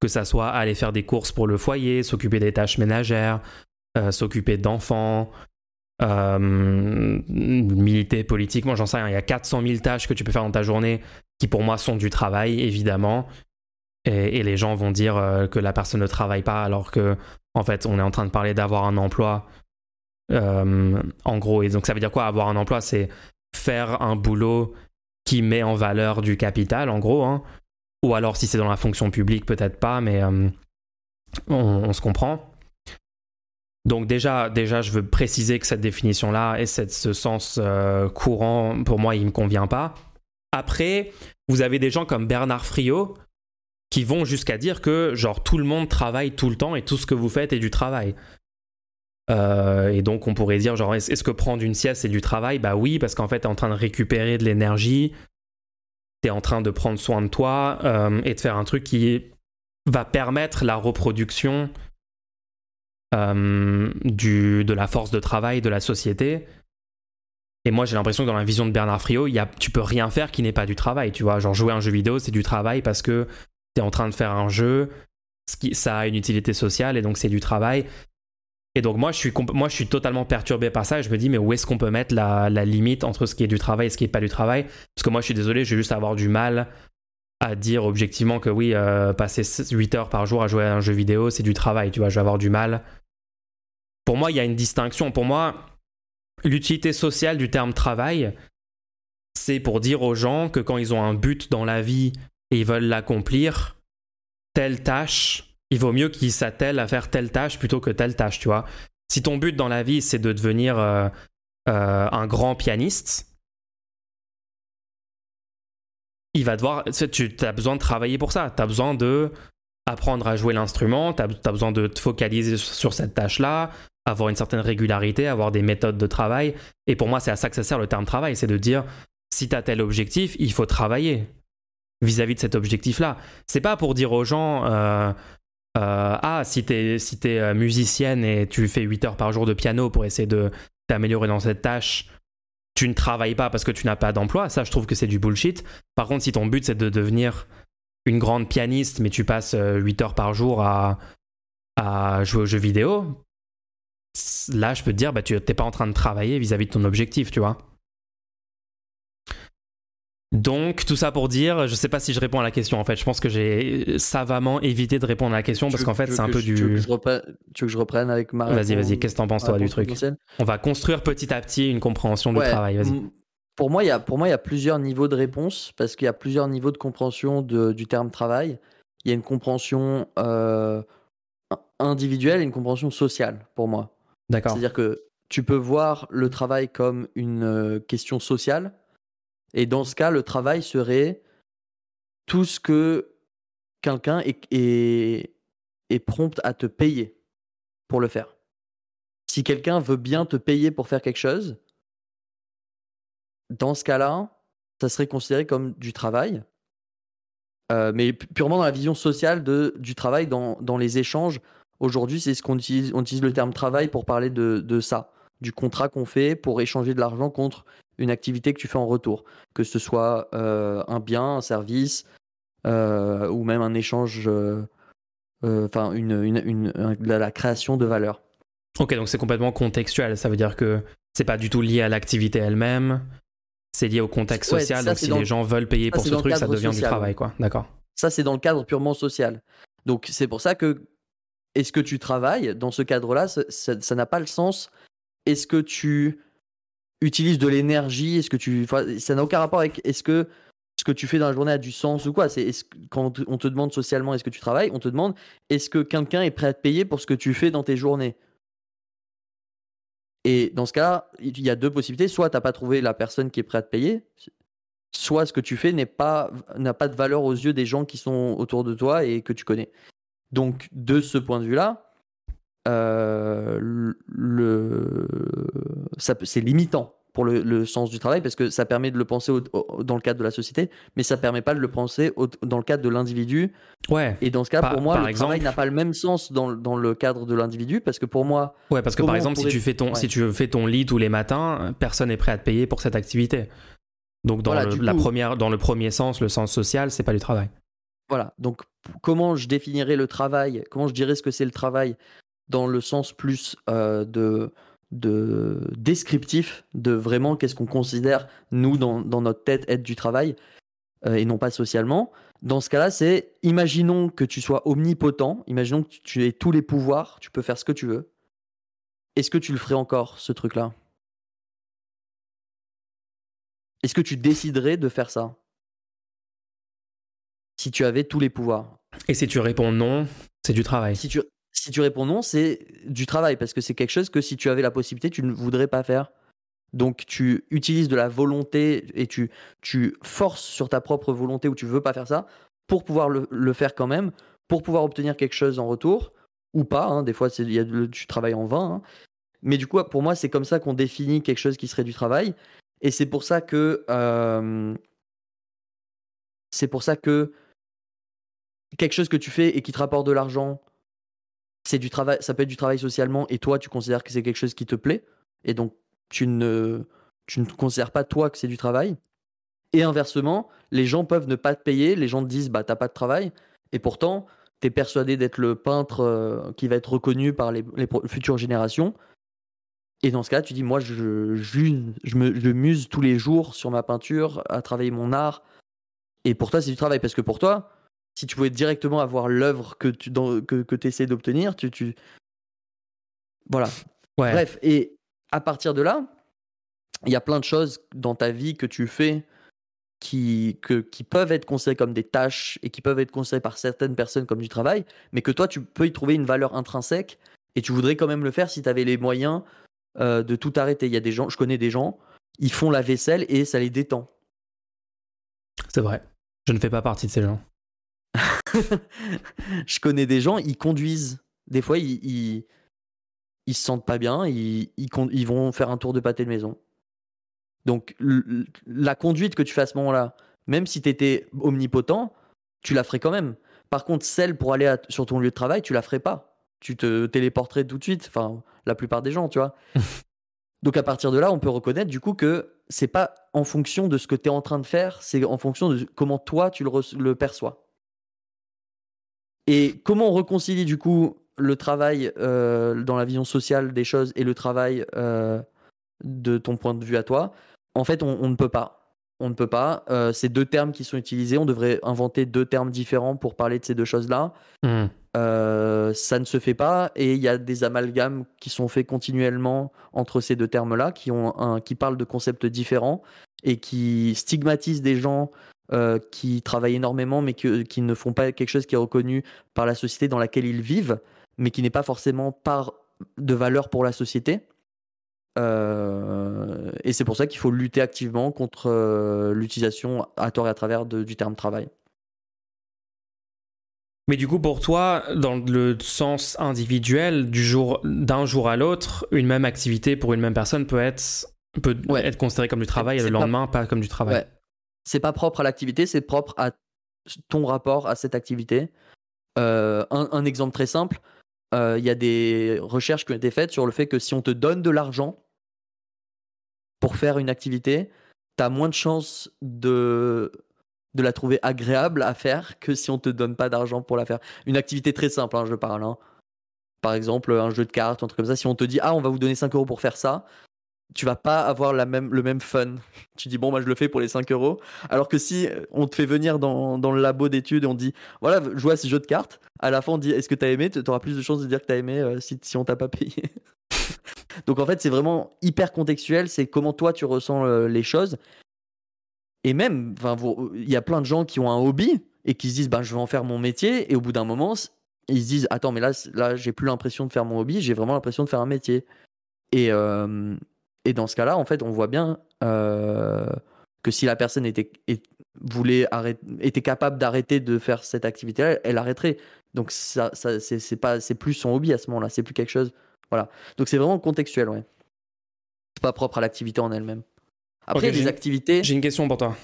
que ça soit aller faire des courses pour le foyer, s'occuper des tâches ménagères, euh, s'occuper d'enfants, euh, militer politiquement, j'en sais rien. Il y a 400 000 tâches que tu peux faire dans ta journée qui pour moi sont du travail, évidemment. Et, les gens vont dire euh, que la personne ne travaille pas alors que, en fait, on est en train de parler d'avoir un emploi. en gros, et donc ça veut dire quoi Avoir un emploi, c'est faire un boulot qui met en valeur du capital, en gros. Hein. Ou alors, si c'est dans la fonction publique, peut-être pas, mais euh, on, se comprend. Donc déjà, déjà, je veux préciser que cette définition-là et cette, ce sens euh, courant, pour moi, il ne me convient pas. Après, vous avez des gens comme Bernard Friot qui vont jusqu'à dire que genre tout le monde travaille tout le temps et tout ce que vous faites est du travail. Euh, et donc on pourrait dire genre est-ce que prendre une sieste c'est du travail? Bah oui parce qu'en fait t'es en train de récupérer de l'énergie, t'es en train de prendre soin de toi euh, et de faire un truc qui va permettre la reproduction euh, de la force de travail de la société. Et moi j'ai l'impression que dans la vision de Bernard Friot, y a, tu peux rien faire qui n'est pas du travail, tu vois. Genre jouer un jeu vidéo c'est du travail parce que t'es en train de faire un jeu, ça a une utilité sociale et donc c'est du travail. Et donc moi je, suis moi, je suis totalement perturbé par ça et je me dis, mais où est-ce qu'on peut mettre la, limite entre ce qui est du travail et ce qui n'est pas du travail? Parce que moi, je suis désolé, je vais juste avoir du mal à dire objectivement que oui, euh, passer 8 heures par jour à jouer à un jeu vidéo, c'est du travail, tu vois, je vais avoir du mal. Pour moi, il y a une distinction. Pour moi, l'utilité sociale du terme travail, c'est pour dire aux gens que quand ils ont un but dans la vie et ils veulent l'accomplir, telle tâche il vaut mieux qu'ils s'attellent à faire telle tâche plutôt que telle tâche, tu vois. Si ton but dans la vie, c'est de devenir euh, euh, un grand pianiste, il va devoir. Tu as besoin de travailler pour ça. Tu as besoin de apprendre à jouer l'instrument, tu as, besoin de te focaliser sur cette tâche-là, avoir une certaine régularité, avoir des méthodes de travail. Et pour moi, c'est à ça que ça sert le terme travail, c'est de dire si tu as tel objectif, il faut travailler vis-à-vis de cet objectif-là. C'est pas pour dire aux gens. Euh, euh, ah, si t'es si euh, musicienne et tu fais 8 heures par jour de piano pour essayer de t'améliorer dans cette tâche, tu ne travailles pas parce que tu n'as pas d'emploi. Ça, je trouve que c'est du bullshit. Par contre, si ton but c'est de devenir une grande pianiste, mais tu passes 8 euh, heures par jour à, à jouer aux jeux vidéo, là, je peux te dire, bah, tu n'es pas en train de travailler vis à -vis de ton objectif, tu vois. Donc, tout ça pour dire, je sais pas si je réponds à la question en fait. Je pense que j'ai savamment évité de répondre à la question parce qu'en fait, c'est un peu du. Tu veux, que je reprenne, avec ma. Vas-y, vas-y, qu'est-ce que t'en penses toi du truc On va construire petit à petit une compréhension du travail, vas-y. Pour moi, il y a, pour moi, il y a plusieurs niveaux de réponse parce qu'il y a plusieurs niveaux de compréhension du terme travail. Il y a une compréhension euh, individuelle et une compréhension sociale pour moi. D'accord. C'est-à-dire que tu peux voir le travail comme une euh, question sociale et dans ce cas, le travail serait tout ce que quelqu'un est, est, prompt à te payer pour le faire. Si quelqu'un veut bien te payer pour faire quelque chose, dans ce cas-là, ça serait considéré comme du travail, euh, mais purement dans la vision sociale du travail, dans, les échanges. Aujourd'hui, c'est ce qu'on utilise, le terme travail pour parler de ça, du contrat qu'on fait pour échanger de l'argent contre une activité que tu fais en retour, que ce soit euh, un bien, un service euh, ou même un échange, euh, enfin une, une, la création de valeur. Ok, donc c'est complètement contextuel. Ça veut dire que c'est pas du tout lié à l'activité elle-même. C'est lié au contexte social. donc si les gens veulent payer pour ce truc, ça devient du travail, quoi. D'accord. Ça, c'est dans le cadre purement social. Donc c'est pour ça que est-ce que tu travailles dans ce cadre-là? Ça n'a pas le sens. Est-ce que tu utilise de l'énergie Est-ce que tu, ça n'a aucun rapport avec est-ce que ce que tu fais dans la journée a du sens ou quoi? C'est quand on te demande socialement est-ce que tu travailles, on te demande est-ce que quelqu'un est prêt à te payer pour ce que tu fais dans tes journées? Et dans ce cas, il y a deux possibilités. Soit tu n'as pas trouvé la personne qui est prête à te payer, soit ce que tu fais n'est pas n'a pas de valeur aux yeux des gens qui sont autour de toi et que tu connais. Donc de ce point de vue-là, euh, le, c'est limitant pour le, sens du travail parce que ça permet de le penser dans le cadre de la société, mais ça permet pas de le penser dans le cadre de l'individu. Ouais. Et dans ce cas, pour moi, le travail n'a pas le même sens dans, dans le cadre de l'individu parce que pour moi. Ouais, parce que par exemple, si tu fais ton si tu fais ton lit tous les matins, personne n'est prêt à te payer pour cette activité. Donc dans le, la première dans le premier sens, le sens social, c'est pas du travail. Voilà. Donc comment je définirais le travail? Comment je dirais ce que c'est le travail? Dans le sens plus euh, de de descriptif de vraiment qu'est-ce qu'on considère, nous, dans, notre tête, être du travail, euh, et non pas socialement. Dans ce cas-là, c'est imaginons que tu sois omnipotent, imaginons que tu, aies tous les pouvoirs, tu peux faire ce que tu veux. Est-ce que tu le ferais encore, ce truc-là? Est-ce que tu déciderais de faire ça? Si tu avais tous les pouvoirs. Et si tu réponds non, c'est du travail. Si tu, si tu réponds non, c'est du travail parce que c'est quelque chose que si tu avais la possibilité, tu ne voudrais pas faire. Donc tu utilises de la volonté et tu, tu forces sur ta propre volonté où tu veux pas faire ça pour pouvoir le, faire quand même, pour pouvoir obtenir quelque chose en retour ou pas. Hein. Des fois, y a, tu travailles en vain. Hein. Mais du coup, pour moi, c'est comme ça qu'on définit quelque chose qui serait du travail. Et c'est pour ça que euh, c'est pour ça que quelque chose que tu fais et qui te rapporte de l'argent c'est du travail, ça peut être du travail socialement et toi tu considères que c'est quelque chose qui te plaît et donc tu ne, tu ne considères pas toi que c'est du travail. Et inversement, les gens peuvent ne pas te payer, les gens te disent bah t'as pas de travail et pourtant tu es persuadé d'être le peintre euh, qui va être reconnu par les, futures générations. Et dans ce cas, tu dis moi je, je, me, je muse tous les jours sur ma peinture, à travailler mon art. Et pour toi, c'est du travail parce que pour toi, si tu pouvais directement avoir l'œuvre que tu que, que essaies d'obtenir, tu, tu. Voilà. Bref, et à partir de là, il y a plein de choses dans ta vie que tu fais qui, que, qui peuvent être considérées comme des tâches et qui peuvent être considérées par certaines personnes comme du travail, mais que toi, tu peux y trouver une valeur intrinsèque et tu voudrais quand même le faire si tu avais les moyens euh, de tout arrêter. Il y a des gens, je connais des gens, ils font la vaisselle et ça les détend. C'est vrai. Je ne fais pas partie de ces gens. je connais des gens, ils conduisent. Des fois, ils, ils, se sentent pas bien, ils, ils, vont faire un tour de pâté de maison. Donc, la conduite que tu fais à ce moment-là, même si tu étais omnipotent, tu la ferais quand même. Par contre, celle pour aller sur ton lieu de travail, tu la ferais pas. Tu te téléporterais tout de suite. Enfin, la plupart des gens, tu vois. Donc, à partir de là, on peut reconnaître du coup que c'est pas en fonction de ce que tu es en train de faire, c'est en fonction de comment toi tu le perçois. Et comment on réconcilie du coup le travail euh, dans la vision sociale des choses et le travail euh, de ton point de vue à toi? En fait, on, ne peut pas. On ne peut pas. Euh, c'est deux termes qui sont utilisés. On devrait inventer deux termes différents pour parler de ces deux choses-là. Hmm. ça ne se fait pas et il y a des amalgames qui sont faits continuellement entre ces deux termes-là, qui, qui parlent de concepts différents et qui stigmatisent des gens euh, qui travaillent énormément, mais qui ne font pas quelque chose qui est reconnu par la société dans laquelle ils vivent, mais qui n'est pas forcément part de valeur pour la société. Euh, et c'est pour ça qu'il faut lutter activement contre euh, l'utilisation à tort et à travers du terme travail. Mais du coup, pour toi, dans le sens individuel, du jour d'un jour à l'autre, une même activité pour une même personne peut être peut être considérée comme du travail et le lendemain pas, comme du travail c'est pas propre à l'activité, c'est propre à ton rapport à cette activité. Euh, un, exemple très simple, euh, il y a des recherches qui ont été faites sur le fait que si on te donne de l'argent pour faire une activité, tu moins de chances de, de la trouver agréable à faire que si on te donne pas d'argent pour la faire. Une activité très simple, hein, je parle. Hein. Par exemple, un jeu de cartes, un truc comme ça. Si on te dit, ah, on va vous donner 5 euros pour faire ça, tu vas pas avoir la même, le même fun. Tu dis, bon, moi je le fais pour les 5 euros. Alors que si on te fait venir dans, dans le labo d'études et on dit, voilà, joue à ces jeux de cartes, à la fin on dit, est-ce que tu as aimé? Tu auras plus de chances de dire que tu as aimé euh, si, si on t'a pas payé. Donc en fait, c'est vraiment hyper contextuel, c'est comment toi tu ressens euh, les choses. Et même, il y a plein de gens qui ont un hobby et qui se disent, bah, je vais en faire mon métier. Et au bout d'un moment, ils se disent, attends, mais là, là j'ai plus l'impression de faire mon hobby, j'ai vraiment l'impression de faire un métier. Et, euh, et dans ce cas-là, en fait, on voit bien euh, que si la personne était, voulait arrêter, était capable d'arrêter de faire cette activité-là, elle arrêterait. Donc ça, ça c'est pas, c'est plus son hobby à ce moment-là, c'est plus quelque chose. Voilà. Donc c'est vraiment contextuel, ouais. C'est pas propre à l'activité en elle-même. Après, les activités. J'ai une question pour toi.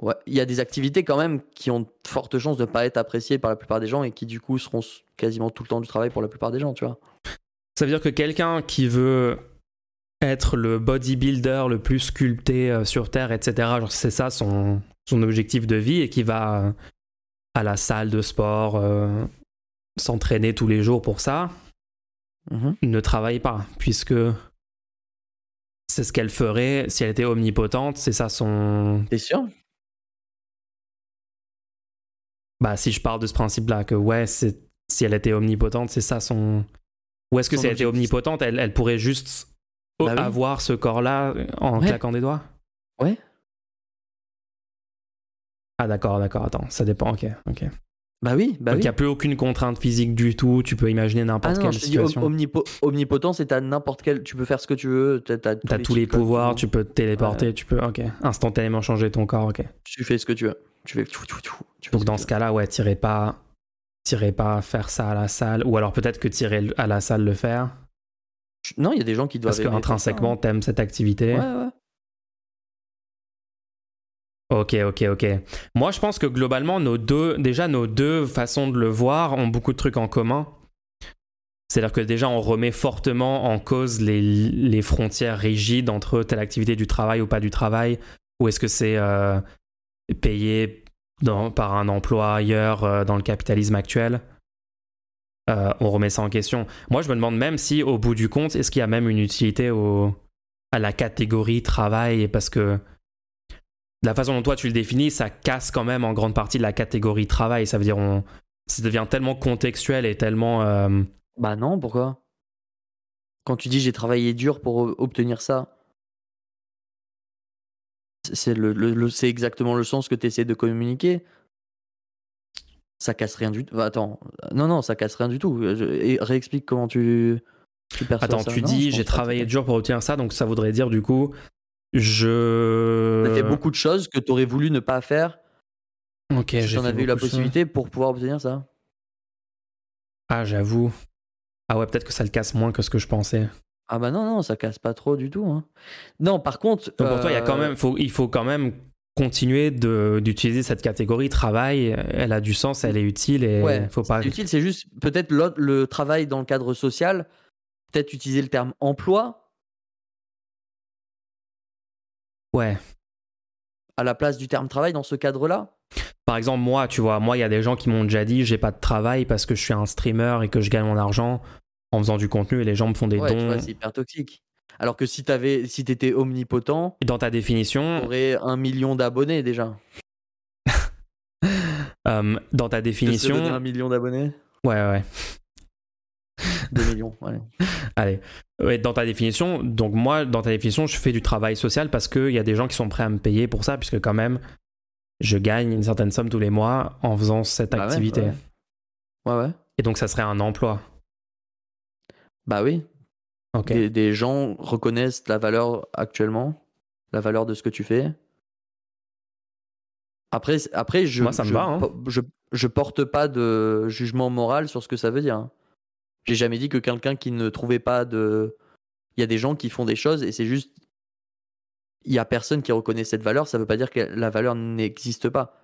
Ouais, il y a des activités quand même qui ont de fortes chances de ne pas être appréciées par la plupart des gens et qui du coup seront quasiment tout le temps du travail pour la plupart des gens, tu vois. Ça veut dire que quelqu'un qui veut être le bodybuilder le plus sculpté euh, sur Terre, etc., c'est ça son, son objectif de vie et qui va à la salle de sport euh, s'entraîner tous les jours pour ça, mm-hmm. ne travaille pas, puisque c'est ce qu'elle ferait si elle était omnipotente, c'est ça son... T'es sûr? Bah, si je parle de ce principe-là, que ouais, si elle était omnipotente, c'est ça son. Ou est-ce que si elle était omnipotente, elle, elle pourrait juste bah avoir ce corps-là en claquant des doigts Ouais. Ah d'accord, d'accord, attends, ça dépend, ok, ok. Bah oui, bah Donc il n'y a plus aucune contrainte physique du tout, tu peux imaginer n'importe ah quelle situation. omnipotent, c'est à n'importe quel, tu peux faire ce que tu veux, tu as, tous, les, pouvoirs, tu peux te téléporter, tu peux, ok, instantanément changer ton corps, ok. Tu fais ce que tu veux. Tu Donc dans ce cas-là, ouais, tirez pas, tirez pas faire ça à la salle, ou alors peut-être que tirer à la salle le faire. Non, il y a des gens qui doivent. Parce qu'intrinsèquement, hein. t'aimes cette activité. Ouais, ouais. Ok, ok, ok. Moi, je pense que globalement, nos deux, déjà nos deux façons de le voir ont beaucoup de trucs en commun. C'est-à-dire que déjà, on remet fortement en cause les, les, frontières rigides entre telle activité du travail ou pas du travail. Ou est-ce que c'est euh, payé dans, par un emploi ailleurs euh, dans le capitalisme actuel, euh, on remet ça en question. Moi, je me demande même si, au bout du compte, est-ce qu'il y a même une utilité à la catégorie travail? Parce que la façon dont toi tu le définis, ça casse quand même en grande partie de la catégorie travail. Ça veut dire on, ça devient tellement contextuel et tellement. Euh, bah non, pourquoi? Quand tu dis j'ai travaillé dur pour obtenir ça, c'est exactement le sens que tu essaies de communiquer. Ça casse rien du tout. Attends, non, non, ça casse rien du tout. Et réexplique comment tu. tu Attends, tu dis j'ai travaillé dur pour obtenir ça, donc ça voudrait dire du coup, je. Tu fait beaucoup de choses que tu aurais voulu ne pas faire. Ok, si j'en avais eu la possibilité pour pouvoir obtenir ça. Ah, j'avoue. Ah ouais, peut-être que ça le casse moins que ce que je pensais. Ah bah non, non, ça casse pas trop du tout. Hein. Non, par contre... Donc pour toi, il, y a quand euh, même, faut, il faut quand même continuer d'utiliser cette catégorie travail. Elle a du sens, elle est utile et ouais, faut pas... Utile, c'est juste peut-être le travail dans le cadre social, peut-être utiliser le terme emploi. Ouais. À la place du terme travail dans ce cadre-là par exemple, moi, tu vois, moi, il y a des gens qui m'ont déjà dit j'ai pas de travail parce que je suis un streamer et que je gagne mon argent en faisant du contenu et les gens me font des dons. c'est hyper toxique. Alors que si t'avais, si t'étais omnipotent, dans ta définition, t'aurais un million d'abonnés déjà. Euh, dans ta définition, un million d'abonnés. Ouais, ouais. Deux millions, ouais. Allez. Ouais, dans ta définition, donc moi, dans ta définition, je fais du travail social parce qu'il y a des gens qui sont prêts à me payer pour ça, puisque quand même, je gagne une certaine somme tous les mois en faisant cette bah activité. ouais, ouais. Et donc, ça serait un emploi. Bah oui. Des, gens reconnaissent la valeur actuellement, la valeur de ce que tu fais. Après, après je, Moi, ça me je, va, hein. je, je, porte pas de jugement moral sur ce que ça veut dire. J'ai jamais dit que quelqu'un qui ne trouvait pas de. Il y a des gens qui font des choses et c'est juste. Il y a personne qui reconnaît cette valeur, ça veut pas dire que la valeur n'existe pas.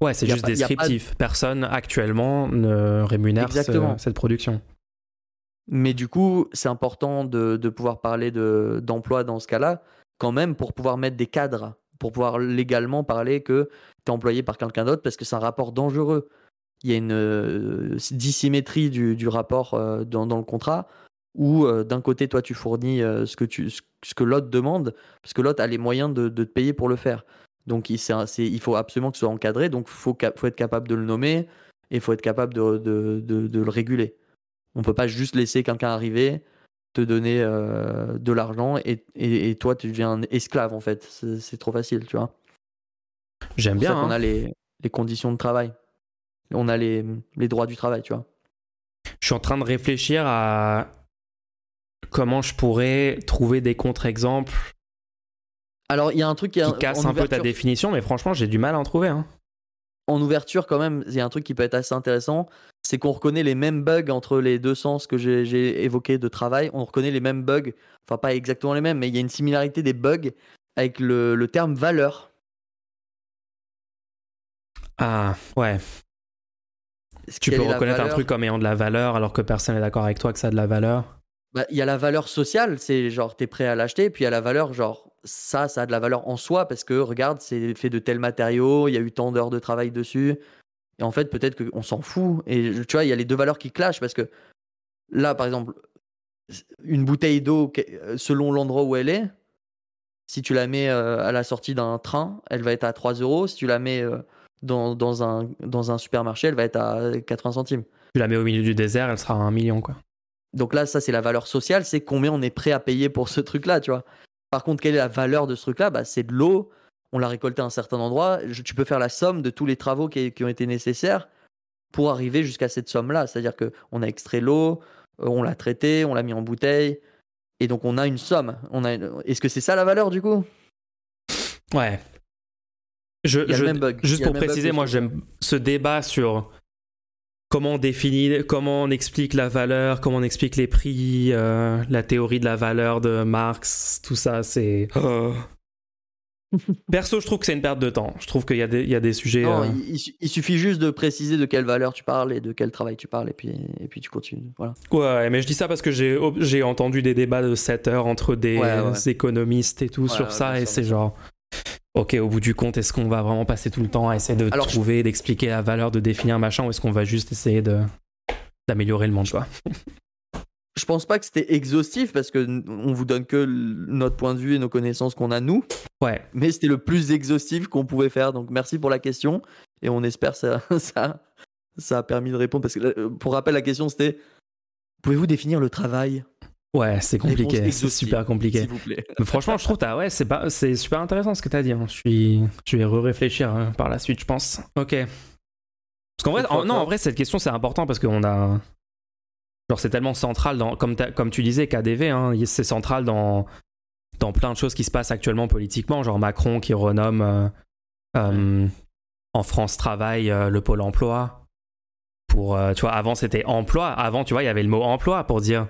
Ouais, c'est juste descriptif. Personne actuellement ne rémunère cette production. Mais du coup, c'est important de, pouvoir parler d'emploi dans ce cas-là, quand même, pour pouvoir mettre des cadres, pour pouvoir légalement parler que tu es employé par quelqu'un d'autre, parce que c'est un rapport dangereux. Il y a une euh, dissymétrie du, rapport euh, dans, le contrat, où euh, d'un côté, toi, tu fournis ce que, ce que l'autre demande, parce que l'autre a les moyens de, te payer pour le faire. Donc, il, faut absolument que ce soit encadré, donc il faut, être capable de le nommer, et il faut être capable de le réguler. On peut pas juste laisser quelqu'un arriver, te donner euh, de l'argent et, et, toi tu deviens un esclave en fait. C'est trop facile, tu vois. J'aime bien. On hein. a les, les, conditions de travail. On a les, les droits du travail, tu vois. Je suis en train de réfléchir à comment je pourrais trouver des contre-exemples Alors, il y a un truc qui, qui casse un peu ta définition, mais franchement, j'ai du mal à en trouver. hein. En ouverture quand même, il y a un truc qui peut être assez intéressant, c'est qu'on reconnaît les mêmes bugs entre les deux sens que j'ai évoqués de travail. On reconnaît les mêmes bugs, enfin pas exactement les mêmes, mais il y a une similarité des bugs avec le, le terme valeur. Ah, ouais. Tu peux reconnaître un truc comme ayant de la valeur alors que personne n'est d'accord avec toi que ça a de la valeur? Bah, Il y a la valeur sociale, c'est genre t'es prêt à l'acheter, puis il y a la valeur genre ça, ça a de la valeur en soi parce que regarde, c'est fait de tels matériaux, il y a eu tant d'heures de travail dessus. Et en fait, peut-être qu'on s'en fout. Et tu vois, il y a les deux valeurs qui clashent parce que là, par exemple, une bouteille d'eau, euh, selon l'endroit où elle est, si tu la mets euh, à la sortie d'un train, elle va être à 3 euros. Si tu la mets euh, dans, dans, un, dans un supermarché, elle va être à 80 centimes. Tu la mets au milieu du désert, elle sera à un million, quoi. Donc là, ça, c'est la valeur sociale, c'est combien on est prêt à payer pour ce truc-là, tu vois. Par contre, quelle est la valeur de ce truc-là? Bah, C'est de l'eau, on l'a récolté à un certain endroit, Je- tu peux faire la somme de tous les travaux qui, qui ont été nécessaires pour arriver jusqu'à cette somme-là. C'est-à-dire qu'on a extrait l'eau, euh, on l'a traité, on l'a mis en bouteille, et donc on a une somme. On a une- Est-ce que c'est ça la valeur, du coup? Ouais. Je, je-. Juste pour préciser, moi j'aime ce débat sur comment on définit, comment on explique la valeur, comment on explique les prix, euh, la théorie de la valeur de Marx, tout ça, c'est. Oh. Perso, je trouve que c'est une perte de temps. Je trouve qu'il y, a des- il y a des sujets. Non, euh, il, il su- il suffit juste de préciser de quelle valeur tu parles et de quel travail tu parles, et puis, et puis tu continues. Voilà. Ouais, mais je dis ça parce que j'ai j'ai entendu des débats de 7 heures entre des Ouais, ouais. économistes et tout Ouais, sur ouais, ça, et c'est genre. Ok, au bout du compte, est-ce qu'on va vraiment passer tout le temps à essayer de Alors, je- trouver, d'expliquer la valeur, de définir un machin, ou est-ce qu'on va juste essayer de d'améliorer le monde, quoi? Je pense pas que c'était exhaustif parce que on vous donne que notre point de vue et nos connaissances qu'on a nous, Ouais, mais c'était le plus exhaustif qu'on pouvait faire. Donc merci pour la question. Et on espère ça ça ça a permis de répondre parce que euh, pour rappel la question c'était pouvez-vous définir le travail? Ouais, c'est compliqué, c'est super compliqué. s'il vous plaît. Mais franchement, je trouve t'as ouais, c'est pas, c'est super intéressant ce que t'as dit. hein. Je suis, je vais re-réfléchir hein, par la suite, je pense. Ok. Parce qu'en vrai, en- non, en vrai, cette question c'est important parce qu'on a, genre, c'est tellement central dans, comme comme tu disais, KDV, hein, c'est central dans dans plein de choses qui se passent actuellement politiquement, genre Macron qui renomme euh, euh, en France Travail euh, le pôle emploi. Pour, tu vois, avant c'était emploi. Avant, tu vois, il y avait le mot emploi pour dire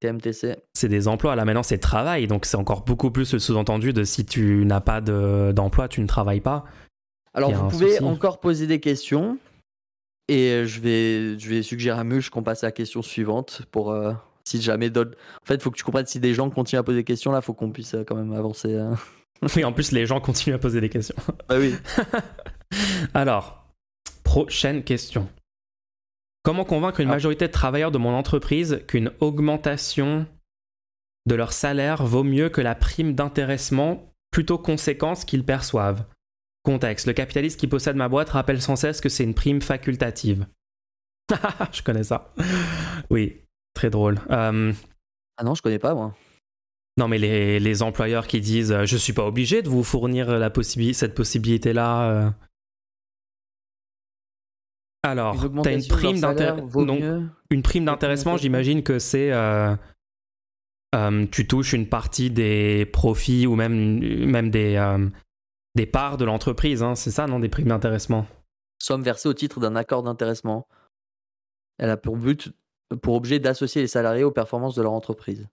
TMTC. c'est des emplois. Là maintenant, c'est travail. Donc c'est encore beaucoup plus le sous-entendu de si tu n'as pas de- d'emploi, tu ne travailles pas. Alors vous pouvez souci. encore poser des questions et je vais je vais suggérer à Muche qu'on passe à la question suivante pour euh, si jamais d'autres. En fait, il faut que tu comprennes si des gens continuent à poser des questions là, faut qu'on puisse euh, quand même avancer. euh. Oui, en plus, les gens continuent à poser des questions. Bah oui. Alors, prochaine question. Comment convaincre une Ah. majorité de travailleurs de mon entreprise qu'une augmentation de leur salaire vaut mieux que la prime d'intéressement plutôt conséquente qu'ils perçoivent? Contexte. Le capitaliste qui possède ma boîte rappelle sans cesse que c'est une prime facultative. Je connais ça. Oui, très drôle. Euh, Ah non, je connais pas moi. non, mais les, les employeurs qui disent euh, Je suis pas obligé de vous fournir la cette possibilité-là. euh. Alors, Une tu as une prime d'intéressement. une prime d'intéressement, j'imagine que c'est. euh, euh, tu touches une partie des profits ou même, même des, euh, des parts de l'entreprise. hein, c'est ça, non Des primes d'intéressement? Somme versée au titre d'un accord d'intéressement. Elle a pour but, pour objet d'associer les salariés aux performances de leur entreprise.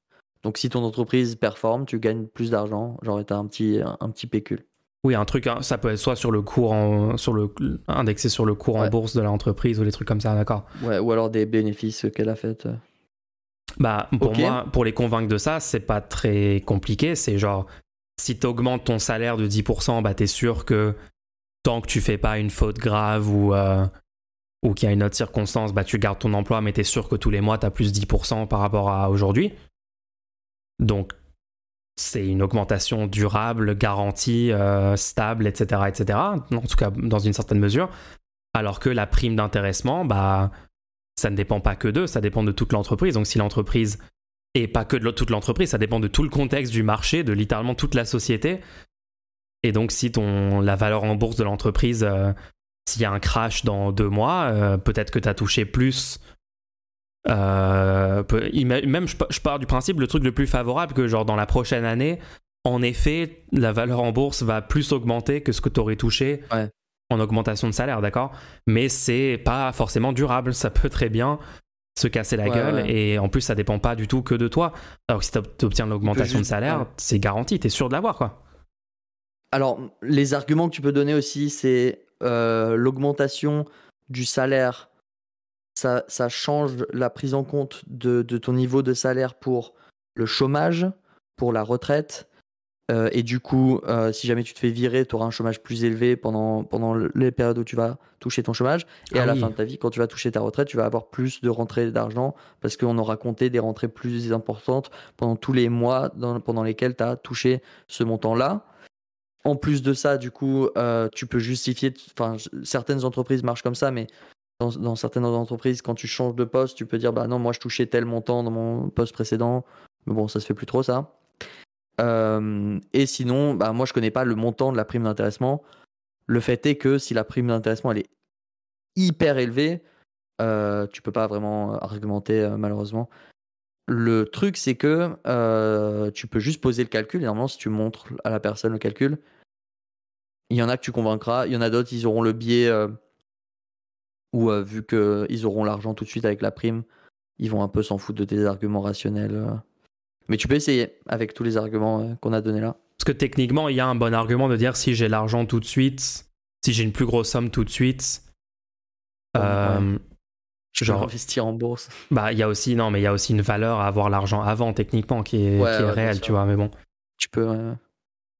Donc si ton entreprise performe, tu gagnes plus d'argent, genre tu as un petit, un petit pécule. Oui, un truc, hein, ça peut être soit sur le cours en, sur le, indexé sur le cours en bourse de l'entreprise ou des trucs comme ça, d'accord Ouais, ou alors des bénéfices qu'elle a fait. Bah, pour moi, pour les convaincre de ça, c'est pas très compliqué. C'est genre, si tu augmentes ton salaire de 10%, bah, t'es sûr que tant que tu fais pas une faute grave ou, euh, ou qu'il y a une autre circonstance, bah, tu gardes ton emploi, mais t'es sûr que tous les mois, t'as plus 10% par rapport à aujourd'hui. Donc, c'est une augmentation durable, garantie, euh, stable, etc., etc. En tout cas, dans une certaine mesure. Alors que la prime d'intéressement, bah, ça ne dépend pas que d'eux, ça dépend de toute l'entreprise. Donc si l'entreprise, et pas que de toute l'entreprise, ça dépend de tout le contexte du marché, de littéralement toute la société. Et donc si ton, la valeur en bourse de l'entreprise, euh, s'il y a un crash dans deux mois, euh, peut-être que tu as touché plus. Euh, même je pars du principe, le truc le plus favorable, que genre dans la prochaine année, en effet, la valeur en bourse va plus augmenter que ce que tu aurais touché en augmentation de salaire, d'accord? Mais c'est pas forcément durable. Ça peut très bien se casser la gueule et en plus, ça dépend pas du tout que de toi. Alors que si tu obtiens l'augmentation de salaire, c'est garanti, tu es sûr de l'avoir, quoi. Alors, les arguments que tu peux donner aussi, c'est euh, l'augmentation du salaire. Ça, ça, change la prise en compte de, de ton niveau de salaire pour le chômage, pour la retraite, euh, et du coup, euh, si jamais tu te fais virer, tu auras un chômage plus élevé pendant, pendant les périodes où tu vas toucher ton chômage. Et à ah la fin de ta vie, quand tu vas toucher ta retraite, tu vas avoir plus de rentrées d'argent parce qu'on aura compté des rentrées plus importantes pendant tous les mois pendant lesquels tu as touché ce montant-là. En plus de ça, du coup, euh, tu peux justifier. Enfin, certaines entreprises marchent comme ça, mais dans, certaines entreprises, quand tu changes de poste, tu peux dire Bah non, moi je touchais tel montant dans mon poste précédent. Mais bon, ça se fait plus trop ça. Euh, et sinon, bah, moi je connais pas le montant de la prime d'intéressement. Le fait est que si la prime d'intéressement elle est hyper élevée, euh, tu peux pas vraiment argumenter euh, malheureusement. Le truc c'est que tu peux juste poser le calcul. Et normalement, si tu montres à la personne le calcul, il y en a que tu convaincras. Il y en a d'autres, ils auront le biais ou vu qu'ils auront l'argent tout de suite avec la prime, ils vont un peu s'en foutre de tes arguments rationnels. Mais tu peux essayer avec tous les arguments euh, qu'on a donnés là. Parce que techniquement, il y a un bon argument de dire si j'ai l'argent tout de suite, si j'ai une plus grosse somme tout de suite, euh, je genre investir en bourse. Bah, il y a aussi non, mais il y a aussi une valeur à avoir l'argent avant techniquement qui est, qui est réelle, tu vois. Mais bon. Tu peux.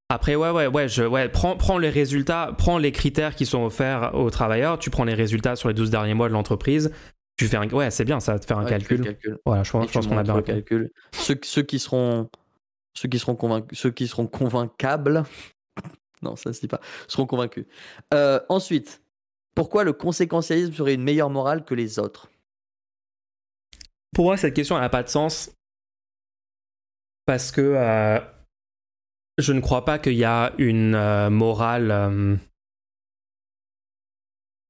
Après, ouais, ouais, ouais, je, ouais, prends, prends les résultats, prends les critères qui sont offerts aux travailleurs, tu prends les résultats sur les 12 derniers mois de l'entreprise, tu fais un... Ouais, c'est bien ça, de faire un calcul. Voilà, je, pense, qu'on a bien calcul. Ceux, ceux, qui seront, ceux qui seront convaincus, ceux qui seront convaincables, non, ça se dit pas, seront convaincus. Euh, ensuite, pourquoi le conséquentialisme serait une meilleure morale que les autres? Pour moi, cette question n'a pas de sens parce que euh, je ne crois pas qu'il y a une euh, morale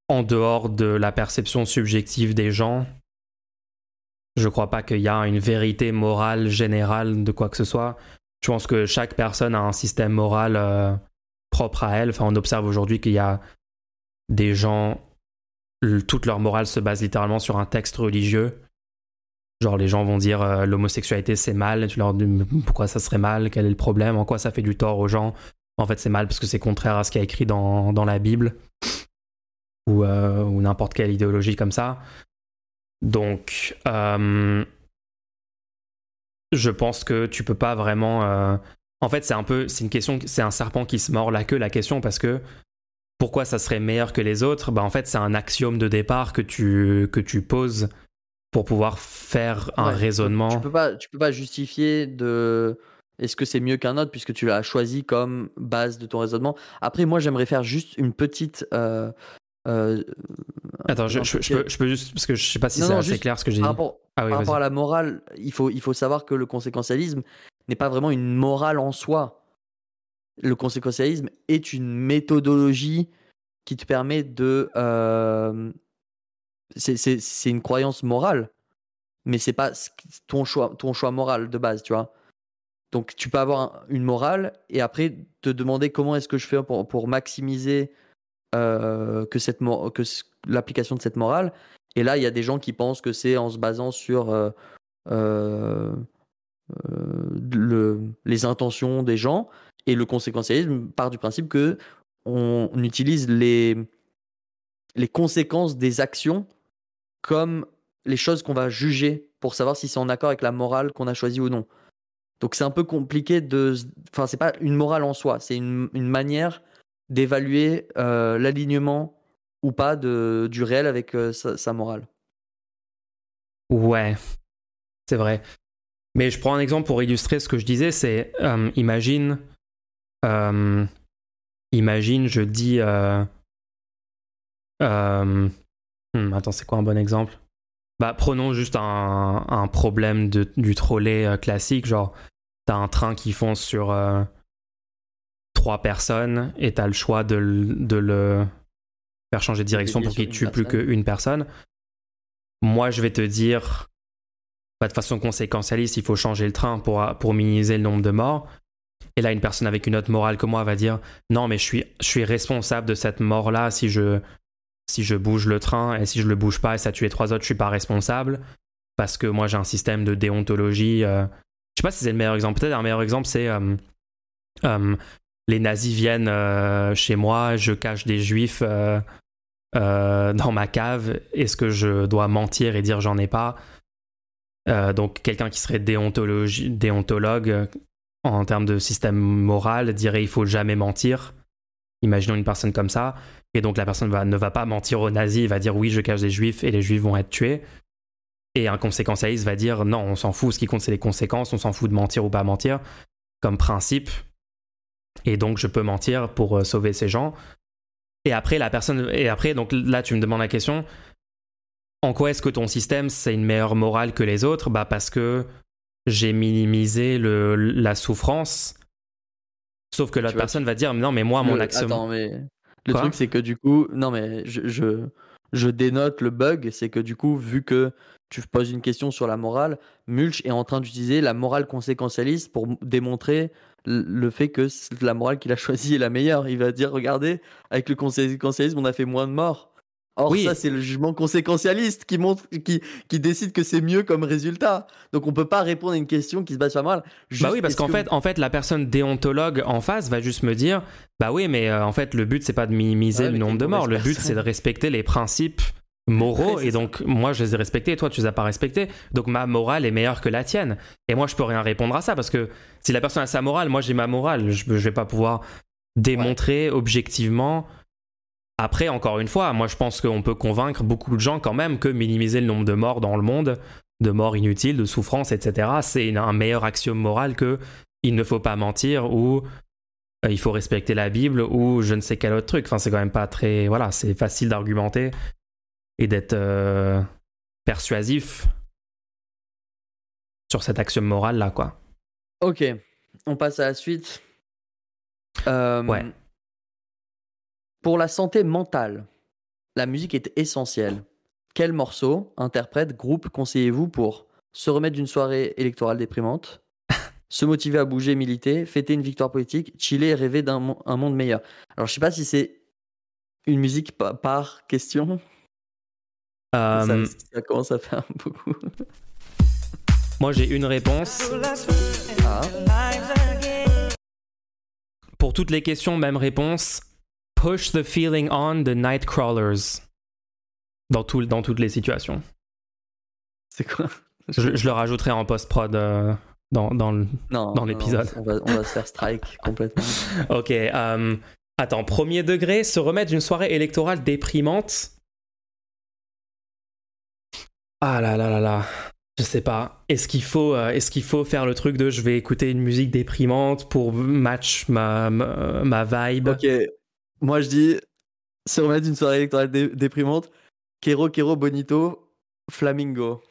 en dehors de la perception subjective des gens, je crois pas qu'il y a une vérité morale générale de quoi que ce soit. Je pense que chaque personne a un système moral euh, propre à elle. On observe aujourd'hui qu'il y a des gens, toute leur morale se base littéralement sur un texte religieux. Genre, les gens vont dire euh, l'homosexualité c'est mal. Tu leur dis pourquoi ça serait mal, quel est le problème, en quoi ça fait du tort aux gens? En fait, c'est mal parce que c'est contraire à ce qui est écrit dans, dans la Bible ou, euh, ou n'importe quelle idéologie comme ça. Donc, euh, je pense que tu peux pas vraiment. En fait, c'est un peu, c'est une question, c'est un serpent qui se mord la queue la question parce que pourquoi ça serait meilleur que les autres? Bah en fait, c'est un axiome de départ que tu que tu poses pour pouvoir faire un raisonnement. Tu peux pas, tu peux pas justifier de est-ce que c'est mieux qu'un autre puisque tu l'as choisi comme base de ton raisonnement Après, moi, j'aimerais faire juste une petite euh, Attends, je, peux, juste, parce que je sais pas si c'est assez clair ce que j'ai dit. Rapport, ah par rapport à la morale, il faut, il faut savoir que le conséquentialisme n'est pas vraiment une morale en soi. Le conséquentialisme est une méthodologie qui te permet de. Euh, c'est une croyance morale, mais c'est pas ton choix, ton choix moral de base, tu vois. Donc tu peux avoir une morale et après te demander comment est-ce que je fais pour, pour maximiser euh, que, cette que l'application de cette morale. Et là, il y a des gens qui pensent que c'est en se basant sur euh, euh, le, les intentions des gens. Et le conséquentialisme part du principe que on, utilise les, les conséquences des actions comme les choses qu'on va juger pour savoir si c'est en accord avec la morale qu'on a choisie ou non. Donc c'est un peu compliqué de... Enfin, c'est pas une morale en soi, c'est une, manière d'évaluer euh, l'alignement ou pas du réel avec euh, sa, morale. Ouais, c'est vrai. Mais je prends un exemple pour illustrer ce que je disais, c'est euh, imagine, imagine, je dis, hmm, attends, c'est quoi un bon exemple? Bah, prenons juste un, un problème de, du trolley classique, genre, t'as un train qui fonce sur trois personnes et tu as le choix de, le faire changer de direction pour qu'il tue plus qu'une personne. Moi, je vais te dire, bah, de façon conséquentialiste, il faut changer le train pour, pour minimiser le nombre de morts. Et là, une personne avec une autre morale que moi va dire non, mais je suis, je suis responsable de cette mort-là si je, si je bouge le train et si je le bouge pas et ça tue trois autres, je suis pas responsable parce que moi j'ai un système de déontologie. Euh. Je sais pas si c'est le meilleur exemple. Peut-être un meilleur exemple, c'est euh, euh, les nazis viennent chez moi, je cache des juifs dans ma cave. Est-ce que je dois mentir et dire j'en ai pas? Donc quelqu'un qui serait déontologue en termes de système moral dirait il faut jamais mentir. Imaginons une personne comme ça. Et donc la personne va, ne va pas mentir aux nazis, il va dire oui, je cache des juifs et les juifs vont être tués. Et un conséquentialiste va dire non, on s'en fout, ce qui compte c'est les conséquences, on s'en fout de mentir ou pas mentir, comme principe. Et donc je peux mentir pour euh, sauver ces gens. Et après, la personne. Et après, donc là, tu me demandes la question en quoi est-ce que ton système c'est une meilleure morale que les autres? Bah parce que j'ai minimisé le, la souffrance. Sauf que l'autre personne va dire non, mais moi, mon action. Attends, mais le truc, c'est que du coup, non, mais je, je, je dénote le bug, c'est que du coup, vu que tu poses une question sur la morale, Mulch est en train d'utiliser la morale conséquentialiste pour démontrer le fait que la morale qu'il a choisie est la meilleure. Il va dire, regardez, avec le conséquentialisme, on a fait moins de morts. Or, oui. ça, c'est le jugement conséquentialiste qui, montre, qui, qui décide que c'est mieux comme résultat. Donc, on peut pas répondre à une question qui se base sur morale. bah oui, parce qu'en fait, en fait, la personne déontologue en face va juste me dire Bah oui, mais euh, en fait, le but, c'est pas de minimiser le nombre de morts. Le but, c'est de respecter les principes moraux. et donc, moi, je les ai respectés et toi, tu les as pas respectés. Donc, ma morale est meilleure que la tienne. Et moi, je peux rien répondre à ça parce que si la personne a sa morale, moi, j'ai ma morale. Je, je vais pas pouvoir démontrer objectivement après, encore une fois, moi je pense qu'on peut convaincre beaucoup de gens quand même que minimiser le nombre de morts dans le monde, de morts inutiles, de souffrances, etc., c'est un meilleur axiome moral que il ne faut pas mentir ou euh, il faut respecter la Bible ou je ne sais quel autre truc. Enfin, c'est quand même pas très. Voilà, c'est facile d'argumenter et d'être euh, persuasif sur cet axiome moral là, quoi. Ok, on passe à la suite. Euh, ouais. Pour la santé mentale, la musique est essentielle. Quel morceau, interprète, groupe conseillez-vous pour se remettre d'une soirée électorale déprimante, se motiver à bouger, militer, fêter une victoire politique, chiller et rêver d'un monde meilleur? Alors, je sais pas si c'est une musique par, question. Euh, ça, commence à faire beaucoup. Moi, j'ai une réponse. Ah. Pour toutes les questions, même réponse. Push the feeling on the Nightcrawlers. Dans, tout, dans toutes les situations. C'est quoi? Je, le rajouterai en post-prod euh, dans, dans, dans l'épisode. On, va, on va se faire strike complètement. ok. Euh, attends, premier degré, se remettre d'une soirée électorale déprimante. Ah là là là là. Je sais pas. Est-ce qu'il faut, euh, est-ce qu'il faut faire le truc de je vais écouter une musique déprimante pour match ma, ma, ma vibe? Ok, moi, je dis, se remettre d'une soirée électorale déprimante, Kero Kero Bonito, Flamingo.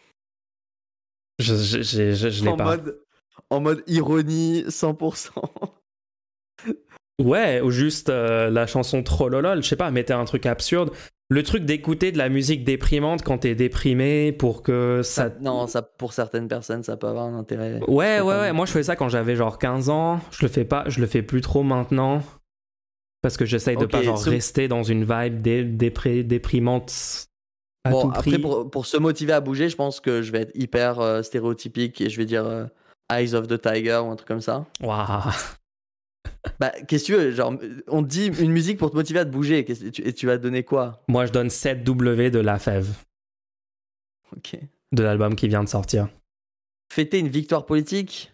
Je, je, je, je l'ai pas. Mode, en mode ironie 100%. ouais, ou juste euh, la chanson Trollolol, je sais pas, mettez un truc absurde. Le truc d'écouter de la musique déprimante quand t'es déprimé pour que ça... Non, ça, pour certaines personnes, ça peut avoir un intérêt. Ouais, ouais, ouais. Moi, je faisais ça quand j'avais genre 15 ans. Je le fais pas, je le fais plus trop maintenant. Parce que j'essaye de pas genre rester dans une vibe déprimante à bon, après, pour, pour, se motiver à bouger, je pense que je vais être hyper euh, stéréotypique et je vais dire euh, Eyes of the Tiger ou un truc comme ça. Waouh! Bah, qu'est-ce que tu veux? Genre, on te dit une musique pour te motiver à te bouger. Et tu, et tu vas donner quoi? Moi, je donne 7W de La Fève. Ok. De l'album qui vient de sortir. Fêter une victoire politique?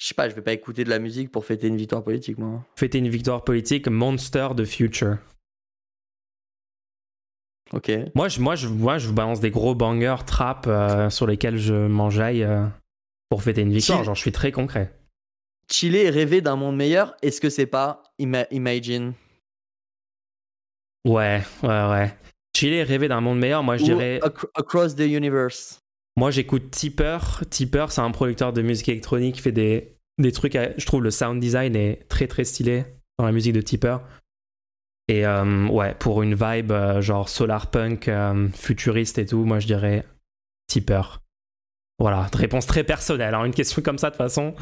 Je sais pas, je vais pas écouter de la musique pour fêter une victoire politique, moi. Fêter une victoire politique, Monster de Future. Ok. Moi, je, moi, je, moi, je vous balance des gros bangers trap euh, sur lesquels je m'enjaille euh, pour fêter une victoire. Genre, je suis très concret. Chiller et rêver d'un monde meilleur, est-ce que c'est pas Imagine? Ouais, ouais, ouais. Chiller et rêver d'un monde meilleur, moi, je dirais. Across the Universe. Moi, j'écoute Tipper. Tipper, c'est un producteur de musique électronique qui fait des, des trucs. je trouve le sound design est très très stylé dans la musique de Tipper. Et euh, ouais, pour une vibe euh, genre solar punk, euh, futuriste et tout, moi je dirais Tipper. Voilà, réponse très personnelle. Alors, hein. une question comme ça, de toute façon,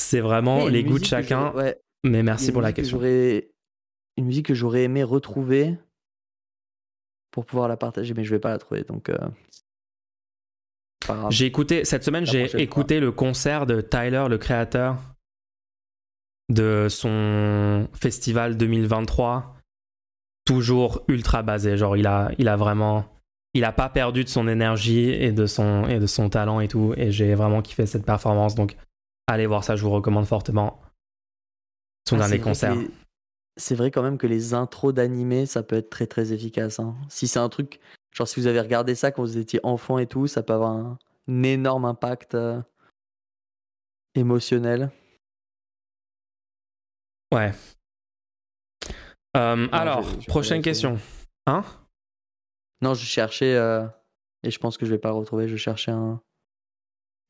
C'est vraiment les goûts de chacun. ouais, Mais merci pour la question. Une musique que j'aurais aimé retrouver pour pouvoir la partager, mais je vais pas la trouver, donc. J'ai écouté cette semaine, j'ai écouté le concert de Tyler, le créateur de son festival 2023. Toujours ultra basé, genre il a, il a vraiment, il a pas perdu de son énergie et de son et de son talent et tout. Et j'ai vraiment kiffé cette performance, donc allez voir ça, je vous recommande fortement. Son Ah, dernier concert. les- C'est vrai quand même que les intros d'animé, ça peut être très très efficace. hein. Si c'est un truc, genre si vous avez regardé ça quand vous étiez enfant et tout, ça peut avoir un, un énorme impact euh, émotionnel. Ouais. Euh, alors, je- je prochaine question. Hein? Non, je cherchais, euh, et je pense que je vais pas le retrouver, je cherchais un,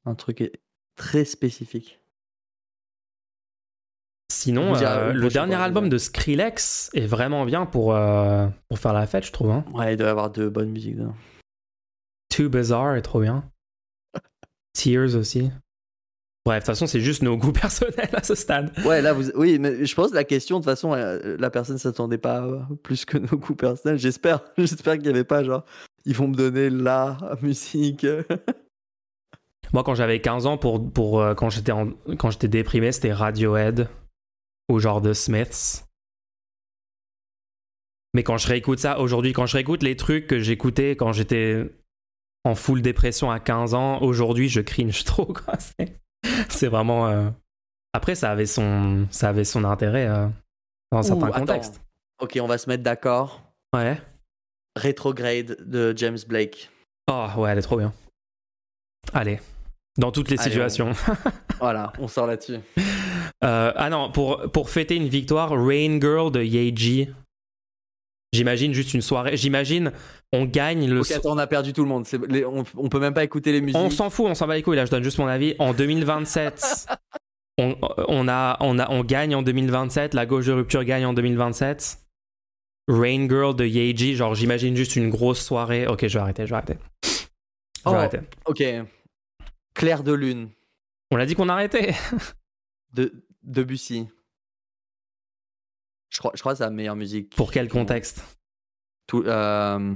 un truc très spécifique. Sinon, euh, le dernier album de Skrillex est vraiment bien pour, euh, pour faire la fête, je trouve. Hein. Ouais, il doit y avoir de bonnes musiques dedans. Too Bizarre est trop bien. Tears aussi. Bref, de toute façon, c'est juste nos goûts personnels à ce stade. Ouais, là, vous... oui, mais je pense que la question, de toute façon, euh, la personne s'attendait pas plus que nos goûts personnels. J'espère, j'espère qu'il n'y avait pas genre, ils vont me donner la musique. Moi, quand j'avais 15 ans, pour, pour, quand j'étais en- quand j'étais déprimé, c'était Radiohead ou genre The Smiths. Mais quand je réécoute ça aujourd'hui, quand je réécoute les trucs que j'écoutais quand j'étais en full dépression à 15 ans, aujourd'hui, je cringe trop. quoi. C'est- C'est vraiment. euh, Après, ça avait son, ça avait son intérêt euh, dans certains Ouh, attends. contextes. Ok, on va se mettre d'accord. Ouais. Retrograde de James Blake. Oh, ouais, elle est trop bien. Allez. Dans toutes les Allez, situations. Voilà, on sort là-dessus. Euh, ah non, pour, pour fêter une victoire, Rain Girl de Yeji. J'imagine juste une soirée. J'imagine on gagne le. Ok, attends, on a perdu tout le monde. Les- on, on peut même pas écouter les musiques. on s'en fout, on s'en bat les couilles. Là, je donne juste mon avis. En 2027, on, on, a, on, a, on gagne en 2027. La gauche de rupture gagne en 2027. Rain Girl de Yeji. Genre, j'imagine juste une grosse soirée. Ok, je vais arrêter, je vais arrêter. Je vais Oh. arrêter. Ok. Clair de lune On a dit qu'on arrêtait. de Debussy. Je crois, je crois que c'est la meilleure musique. Pour quel contexte? Tout, euh,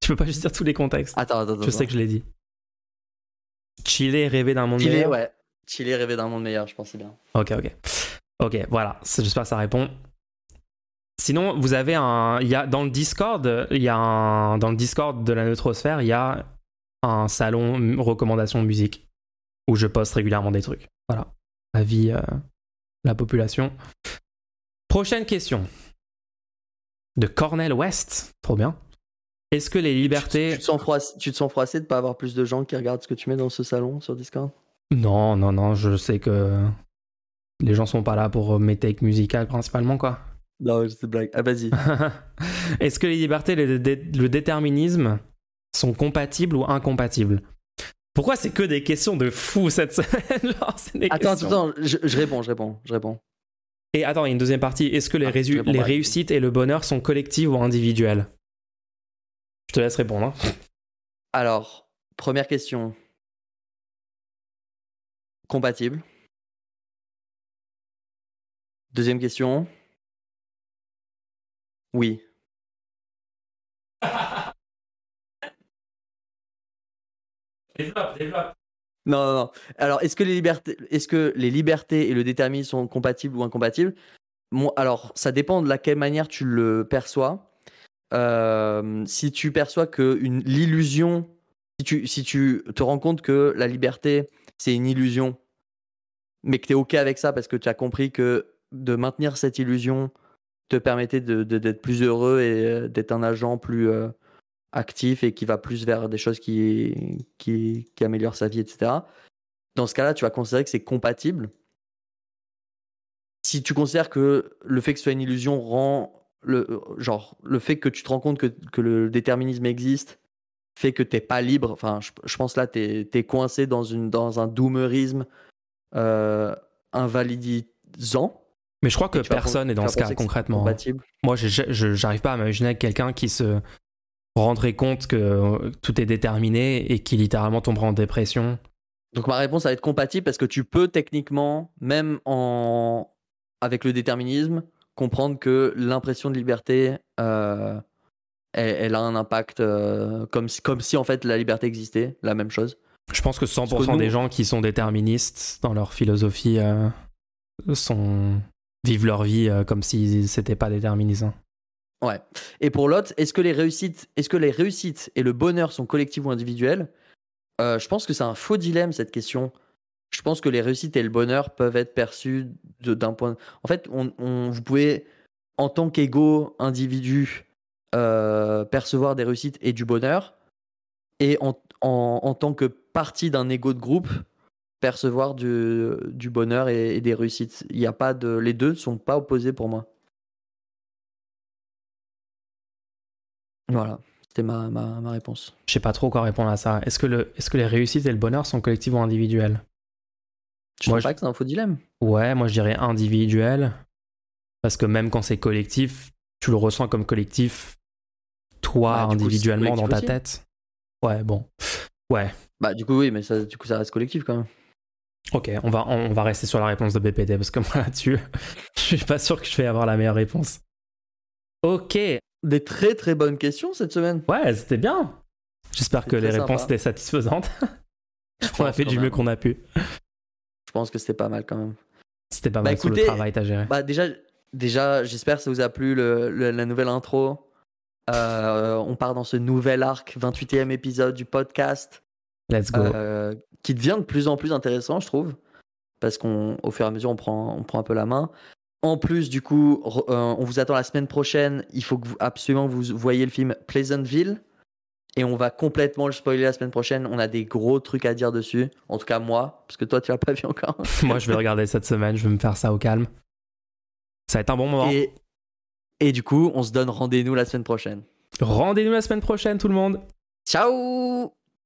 Tu peux pas juste dire tous les contextes. Attends, attends, attends. Je sais que je l'ai dit. Chiller, rêver d'un monde Chiller, meilleur. ouais. Chiller, rêver d'un monde meilleur, je c'est bien. Ok, ok. Ok, voilà. J'espère que ça répond. Sinon, vous avez un. Y a, dans le Discord, il y a un, dans le Discord de la Neutrosphère, il y a un salon recommandation musique où je poste régulièrement des trucs. Voilà. Avis euh, la population. Prochaine question. De Cornel West. Trop bien. Est-ce que les libertés. Tu te, sens froissé, tu te sens froissé de pas avoir plus de gens qui regardent ce que tu mets dans ce salon sur Discord? Non, non, non, je sais que les gens sont pas là pour mes takes musicales principalement, quoi. Non, c'est blague. Ah, vas-y. Est-ce que les libertés et le, dé- le déterminisme sont compatibles ou incompatibles? Pourquoi c'est que des questions de fou cette semaine Genre, c'est des Attends, questions- attends, je, je réponds, je réponds, je réponds. Et attends, il y a une deuxième partie. Est-ce que les, Ah, résu- les réussites et le bonheur sont collectifs ou individuels? Je te laisse répondre. hein. Alors, première question. Compatible. Deuxième question. Oui. Non, non, non. Alors, est-ce que les libertés, est-ce que les libertés et le déterminisme sont compatibles ou incompatibles? Moi, Alors, ça dépend de laquelle manière tu le perçois. Euh, si tu perçois que l'illusion, si tu, si tu te rends compte que la liberté, c'est une illusion, mais que tu es OK avec ça parce que tu as compris que de maintenir cette illusion te permettait de- d'être plus heureux et euh, d'être un agent plus euh, actif et qui va plus vers des choses qui, qui, qui améliorent sa vie, etc. Dans ce cas-là, tu vas considérer que c'est compatible. Si tu considères que le fait que ce soit une illusion rend le genre le fait que tu te rends compte que, que le déterminisme existe fait que t'es pas libre. Enfin, je, je pense là t'es es coincé dans une dans un doomerisme euh, invalidisant. Mais je crois que personne pen- est dans ce cas concrètement. hein. Compatible. Moi, j'arrive pas à m'imaginer quelqu'un qui se rendrait compte que euh, tout est déterminé et qui littéralement tomberait en dépression Donc ma réponse va être compatible parce que tu peux techniquement, même en avec le déterminisme, comprendre que l'impression de liberté, euh, elle, elle a un impact euh, comme, si, comme si en fait la liberté existait, la même chose. Je pense que 100% Parce que nous- des gens qui sont déterministes dans leur philosophie euh, sont vivent leur vie comme si c'était pas déterminisant. Ouais. Et pour l'autre, est-ce que les réussites, est-ce que les réussites et le bonheur sont collectifs ou individuels? Euh, Je pense que c'est un faux dilemme cette question. Je pense que les réussites et le bonheur peuvent être perçus d'un point. En fait, on, vous pouvez, en tant qu'ego individu, euh, percevoir des réussites et du bonheur, et en, en- en tant que partie d'un ego de groupe, percevoir du, du bonheur et, et des réussites. Il y a pas de, les deux ne sont pas opposés pour moi. Voilà, c'était ma, ma, ma réponse. Je sais pas trop quoi répondre à ça. Est-ce que, le, est-ce que les réussites et le bonheur sont collectifs ou individuels Je Moi, trouve pas que c'est un faux dilemme. Ouais, moi je dirais individuel. Parce que même quand c'est collectif, tu le ressens comme collectif, toi coup, individuellement dans ta tête. Ouais, bon. Ouais, Bah du coup oui, mais ça, du coup ça reste collectif quand même. ok, on va, on va rester sur la réponse de BPD parce que moi là-dessus, je suis pas sûr que je vais avoir la meilleure réponse. Ok, Des très très bonnes questions cette semaine. ouais, c'était bien. J'espère que les réponses sympa. étaient satisfaisantes. On a fait du mieux qu'on a pu. Je pense que c'était pas mal quand même. C'était pas Bah, mal sur écoutez, le travail t'as géré. Bah déjà, déjà j'espère que ça vous a plu le, le- la nouvelle intro. Euh, on part dans ce nouvel arc, 28e épisode du podcast, Let's go. euh, qui devient de plus en plus intéressant, je trouve, parce qu'au fur et à mesure, on prend, on prend un peu la main. En plus, du coup, euh, on vous attend la semaine prochaine. Il faut que vous, absolument que vous voyez le film Pleasantville. Et on va complètement le spoiler la semaine prochaine. On a des gros trucs à dire dessus. En tout cas, moi, parce que toi, tu l'as pas vu encore. Moi, je vais regarder cette semaine, je vais me faire ça au calme. Ça va être un bon moment. Et, et du coup, on se donne rendez-vous la semaine prochaine. Rendez-nous la semaine prochaine, tout le monde. Ciao